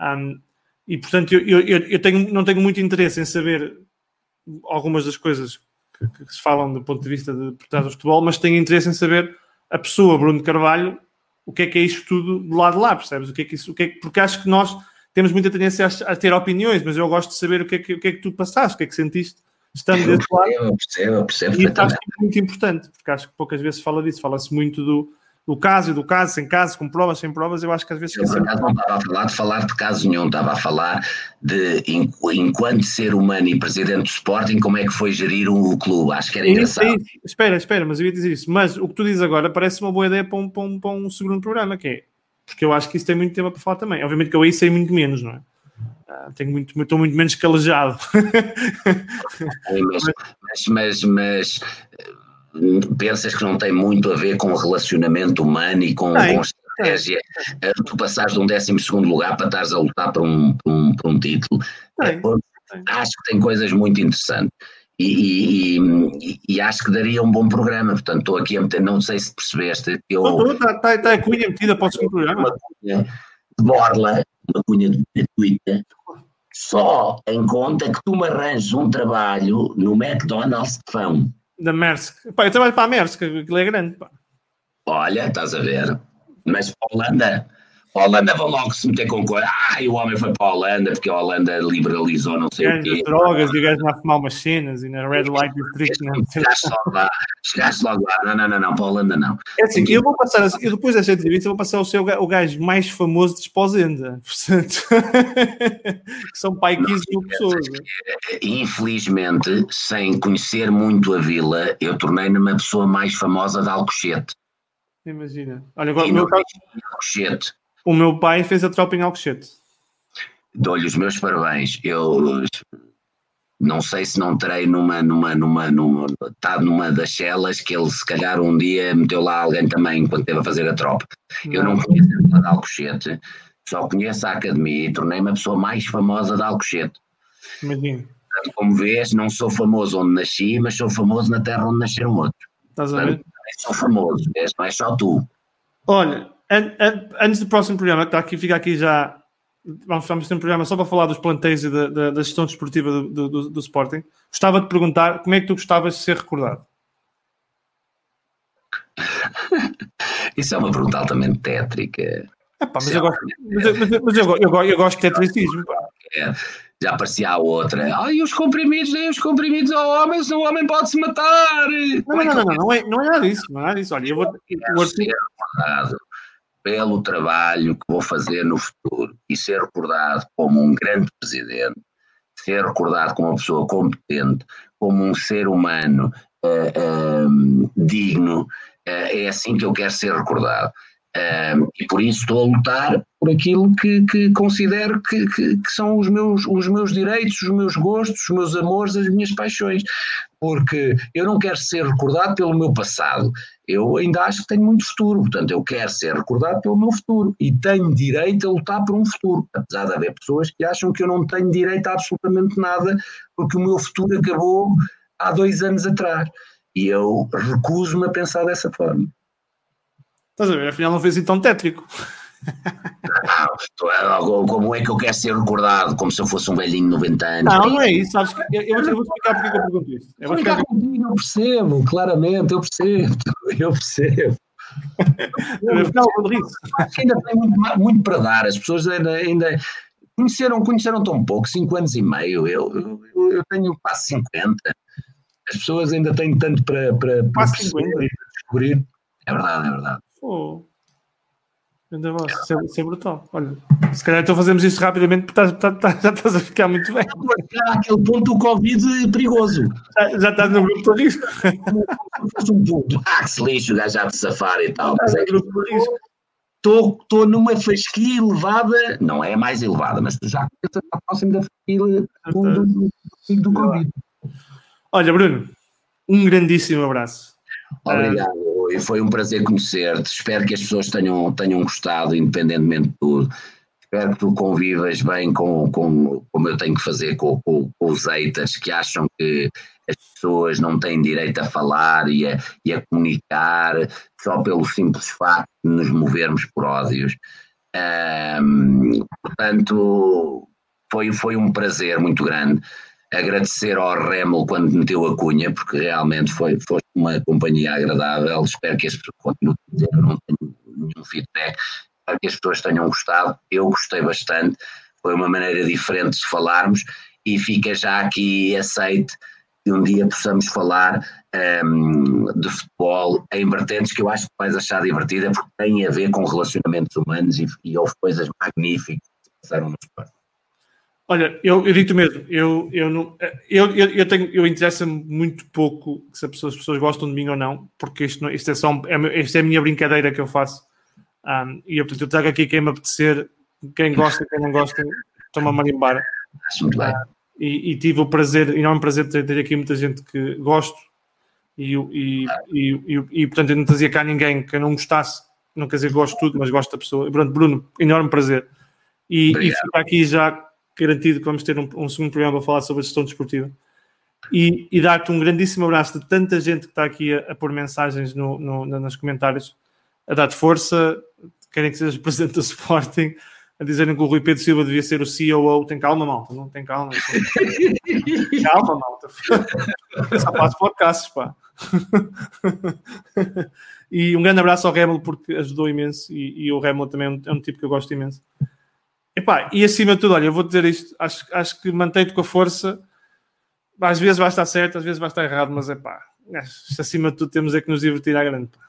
Um, e portanto, eu, eu, eu tenho, não tenho muito interesse em saber algumas das coisas que, que se falam do ponto de vista de portar do futebol, mas tenho interesse em saber a pessoa, Bruno Carvalho, o que é que é isto tudo do lado de lá, percebes? O que é que isso, o que é que, porque acho que nós temos muita tendência a, a, ter opiniões, mas eu gosto de saber o que é que, o que, é que tu passaste, o que é que sentiste estando desse lado. Eu percebo, eu percebo. E acho que é muito importante, porque acho que poucas vezes se fala disso, fala-se muito do, do caso e do caso, sem caso, com provas, sem provas, eu acho que às vezes... Eu, por não estava a falar de falar de caso nenhum, estava a falar de, enquanto ser humano e presidente do Sporting, como é que foi gerir o clube, acho que era engraçado. Isso, isso. Espera, espera, mas eu ia dizer isso, mas o que tu dizes agora parece uma boa ideia para um, para um, para um segundo programa, que é, porque eu acho que isso tem muito tempo para falar também, obviamente que eu aí sei muito menos, não é? Uh, tenho muito, estou muito menos calejado. mas, mas, mas pensas que não tem muito a ver com o relacionamento humano e com, com estratégia? É. Tu passares de um 12 lugar para estares a lutar por um, por um, por um título. É, acho que tem coisas muito interessantes. E, e, e, acho que daria um bom programa. Portanto, estou aqui a meter, não sei se percebeste. Está tá, tá a cunha metida para o segundo programa. Uma cunha de borla, uma cunha gratuita, só em conta que tu me arranjes um trabalho no McDonald's de Fão. Da Maersk. Pá, eu trabalho para a Maersk, aquilo é grande. Pá. Olha, estás a ver. Mas para a Holanda, a Holanda vão logo se meter com coisa. Ah, e o homem foi para a Holanda porque a Holanda liberalizou não sei o quê. drogas e o gajo a fumar umas cenas e na Red Light District. Chegaste logo lá. Chegaste logo lá. Não, não, não, não, para a Holanda não. É assim, eu vou passar, eu depois desta entrevista, vou passar o, seu, o gajo mais famoso de Esposenda. Portanto, que são pai 15 mil pessoas. Infelizmente, sem conhecer muito a vila, eu tornei-me uma pessoa mais famosa de Alcochete. Imagina. Olha, agora, o meu caso... Alcochete o meu pai fez a tropa em Alcochete. Dou-lhe os meus parabéns. Eu não sei se não terei numa, numa, numa, numa, tá numa das celas que ele se calhar um dia meteu lá alguém também enquanto esteve a fazer a tropa. Não. Eu não conheço a de Alcochete, só conheço a academia e tornei-me a pessoa mais famosa de Alcochete. Imagina. Como vês, não sou famoso onde nasci, mas sou famoso na terra onde nasceram outros. Estás a ver? Sou famoso, és, não é só tu. Olha, antes do próximo programa, que está aqui, fica aqui já. Vamos, vamos ter um programa só para falar dos planteios e da, da, da gestão desportiva do, do, do, do, Sporting. Gostava de perguntar como é que tu gostavas de ser recordado? Isso é uma pergunta altamente tétrica. Epá, mas, eu gosto, mas, mas, mas eu, eu, eu, gosto de tetricismo. É, já aparecia a outra. Ai, os comprimidos, nem os comprimidos ao homem, senão o homem pode se matar. Não, não, não, não, não, é, não é nada disso. Não é nada disso. Olha, eu vou. Eu vou pelo trabalho que vou fazer no futuro e ser recordado como um grande presidente, ser recordado como uma pessoa competente, como um ser humano uh, uh, digno, uh, é assim que eu quero ser recordado. E por isso estou a lutar por aquilo que, que considero que, que, que, são os meus, os meus direitos, os meus gostos, os meus amores, as minhas paixões. Porque eu não quero ser recordado pelo meu passado, eu ainda acho que tenho muito futuro, portanto, eu quero ser recordado pelo meu futuro e tenho direito a lutar por um futuro. Apesar de haver pessoas que acham que eu não tenho direito a absolutamente nada, porque o meu futuro acabou há dois anos atrás. E eu recuso-me a pensar dessa forma. Estás a ver? Afinal, não fez assim tão tétrico. Ah, como é que eu quero ser recordado? Como se eu fosse um velhinho de 90 anos? Não, não é isso. Sabes que eu, eu, vou explicar porque eu pergunto isto. Eu, vou explicar... eu percebo, claramente, eu percebo, eu percebo. ainda tem muito, muito, para dar, as pessoas ainda, ainda conheceram, conheceram tão pouco, 5 anos e meio, eu, eu, eu, tenho quase 50. As pessoas ainda têm tanto para, para, para descobrir. É verdade, é verdade. Oh. É, isso é brutal. Olha, se calhar então fazemos isto rapidamente porque estás, estás, estás, já estás a ficar muito bem. Aquele ponto do Covid perigoso. Já, já estás no grupo de risco. um ponto. Ah, que se lixo, o gajo já de safar e tal. Mas é Estou numa fasquia elevada, não é mais elevada, mas já está próximo da fasquia do, do, do Covid. Olha, Bruno, um grandíssimo abraço. Obrigado foi um prazer conhecer-te. Espero que as pessoas tenham, tenham gostado, independentemente de tudo. Espero que tu convivas bem com, com como eu tenho que fazer com, com, com os eitas que acham que as pessoas não têm direito a falar e a, e a comunicar só pelo simples facto de nos movermos por ódios. Portanto, foi, foi um prazer muito grande agradecer ao Remel quando meteu a cunha, porque realmente foi, foi uma companhia agradável. Espero que as pessoas continuem a dizer, não tenho nenhum feedback. Espero que as pessoas tenham gostado. Eu gostei bastante. Foi uma maneira diferente de falarmos e fica já aqui aceite que um dia possamos falar um, de futebol em vertentes que eu acho que vais achar divertida porque tem a ver com relacionamentos humanos e, e houve coisas magníficas que passaram no esporte. Olha, eu, eu digo mesmo, eu, eu, não, eu, eu, eu, tenho, eu interessa-me muito pouco se as pessoas, as pessoas gostam de mim ou não, porque isto, não, isto, é, só, é, isto é a minha brincadeira que eu faço. Um, e eu, portanto, eu trago aqui quem me apetecer, quem gosta, quem não gosta, estou-me a marimbar. Uh, e, e, tive o prazer, enorme prazer de ter, aqui muita gente que gosto, e, e, e, e, portanto eu não trazia cá ninguém que eu não gostasse, não quer dizer que gosto de tudo, mas gosto da pessoa. E, pronto, Bruno, enorme prazer. E, e fica aqui já garantido que vamos ter um, um segundo programa para falar sobre a gestão desportiva. E, e dar-te um grandíssimo abraço de tanta gente que está aqui a, a pôr mensagens no, no, nos comentários, a dar-te força, querem que sejas presidente do Sporting, a dizerem que o Rui Pedro Silva devia ser o CEO. Tem calma, malta, não tem calma. calma, malta. Só faço podcasts, pá. e um grande abraço ao Remel porque ajudou imenso e, e o Remel também é um, é um tipo que eu gosto imenso. Epá, e acima de tudo, olha, eu vou dizer isto, acho, acho que mantém-te com a força. Às vezes vai estar certo, às vezes vai estar errado, mas é pá, acima de tudo temos é que nos divertir à grande. Pá.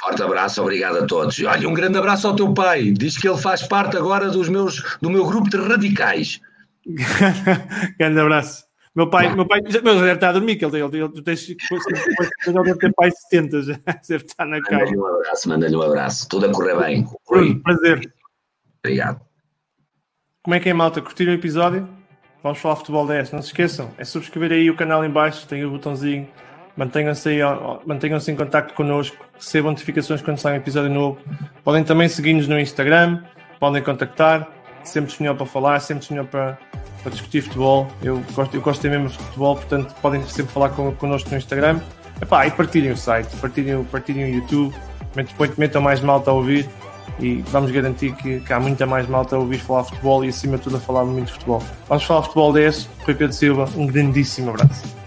Forte abraço, obrigado a todos. Olha, um grande abraço ao teu pai. Diz que ele faz parte agora dos meus, do meu grupo de radicais. grande abraço. Meu pai, meu pai já, meu, já deve estar a dormir, que ele, ele, ele, deve ter pai 70, já deve estar na cara. Manda-lhe um abraço, manda-lhe um abraço. Tudo a correr bem. Bruno, prazer. Obrigado. Como é que é, malta? Curtiram o episódio? Vamos falar futebol 10. Não se esqueçam, é subscrever aí o canal em baixo, tem o botãozinho. Mantenham-se aí, mantenham-se em contato connosco, recebam notificações quando sai um episódio novo. Podem também seguir-nos no Instagram, podem contactar, sempre disponível para falar, sempre disponível para, para discutir futebol. Eu gosto, eu gosto mesmo de futebol, portanto podem sempre falar con, connosco no Instagram. Epá, e partilhem o site, partilhem, partilhem o YouTube, metam mais malta a ouvir e vamos garantir que, que, há muita mais malta a ouvir falar futebol e acima de tudo a falar muito de futebol. Vamos falar futebol 10, Rui Pedro Silva, um grandíssimo abraço.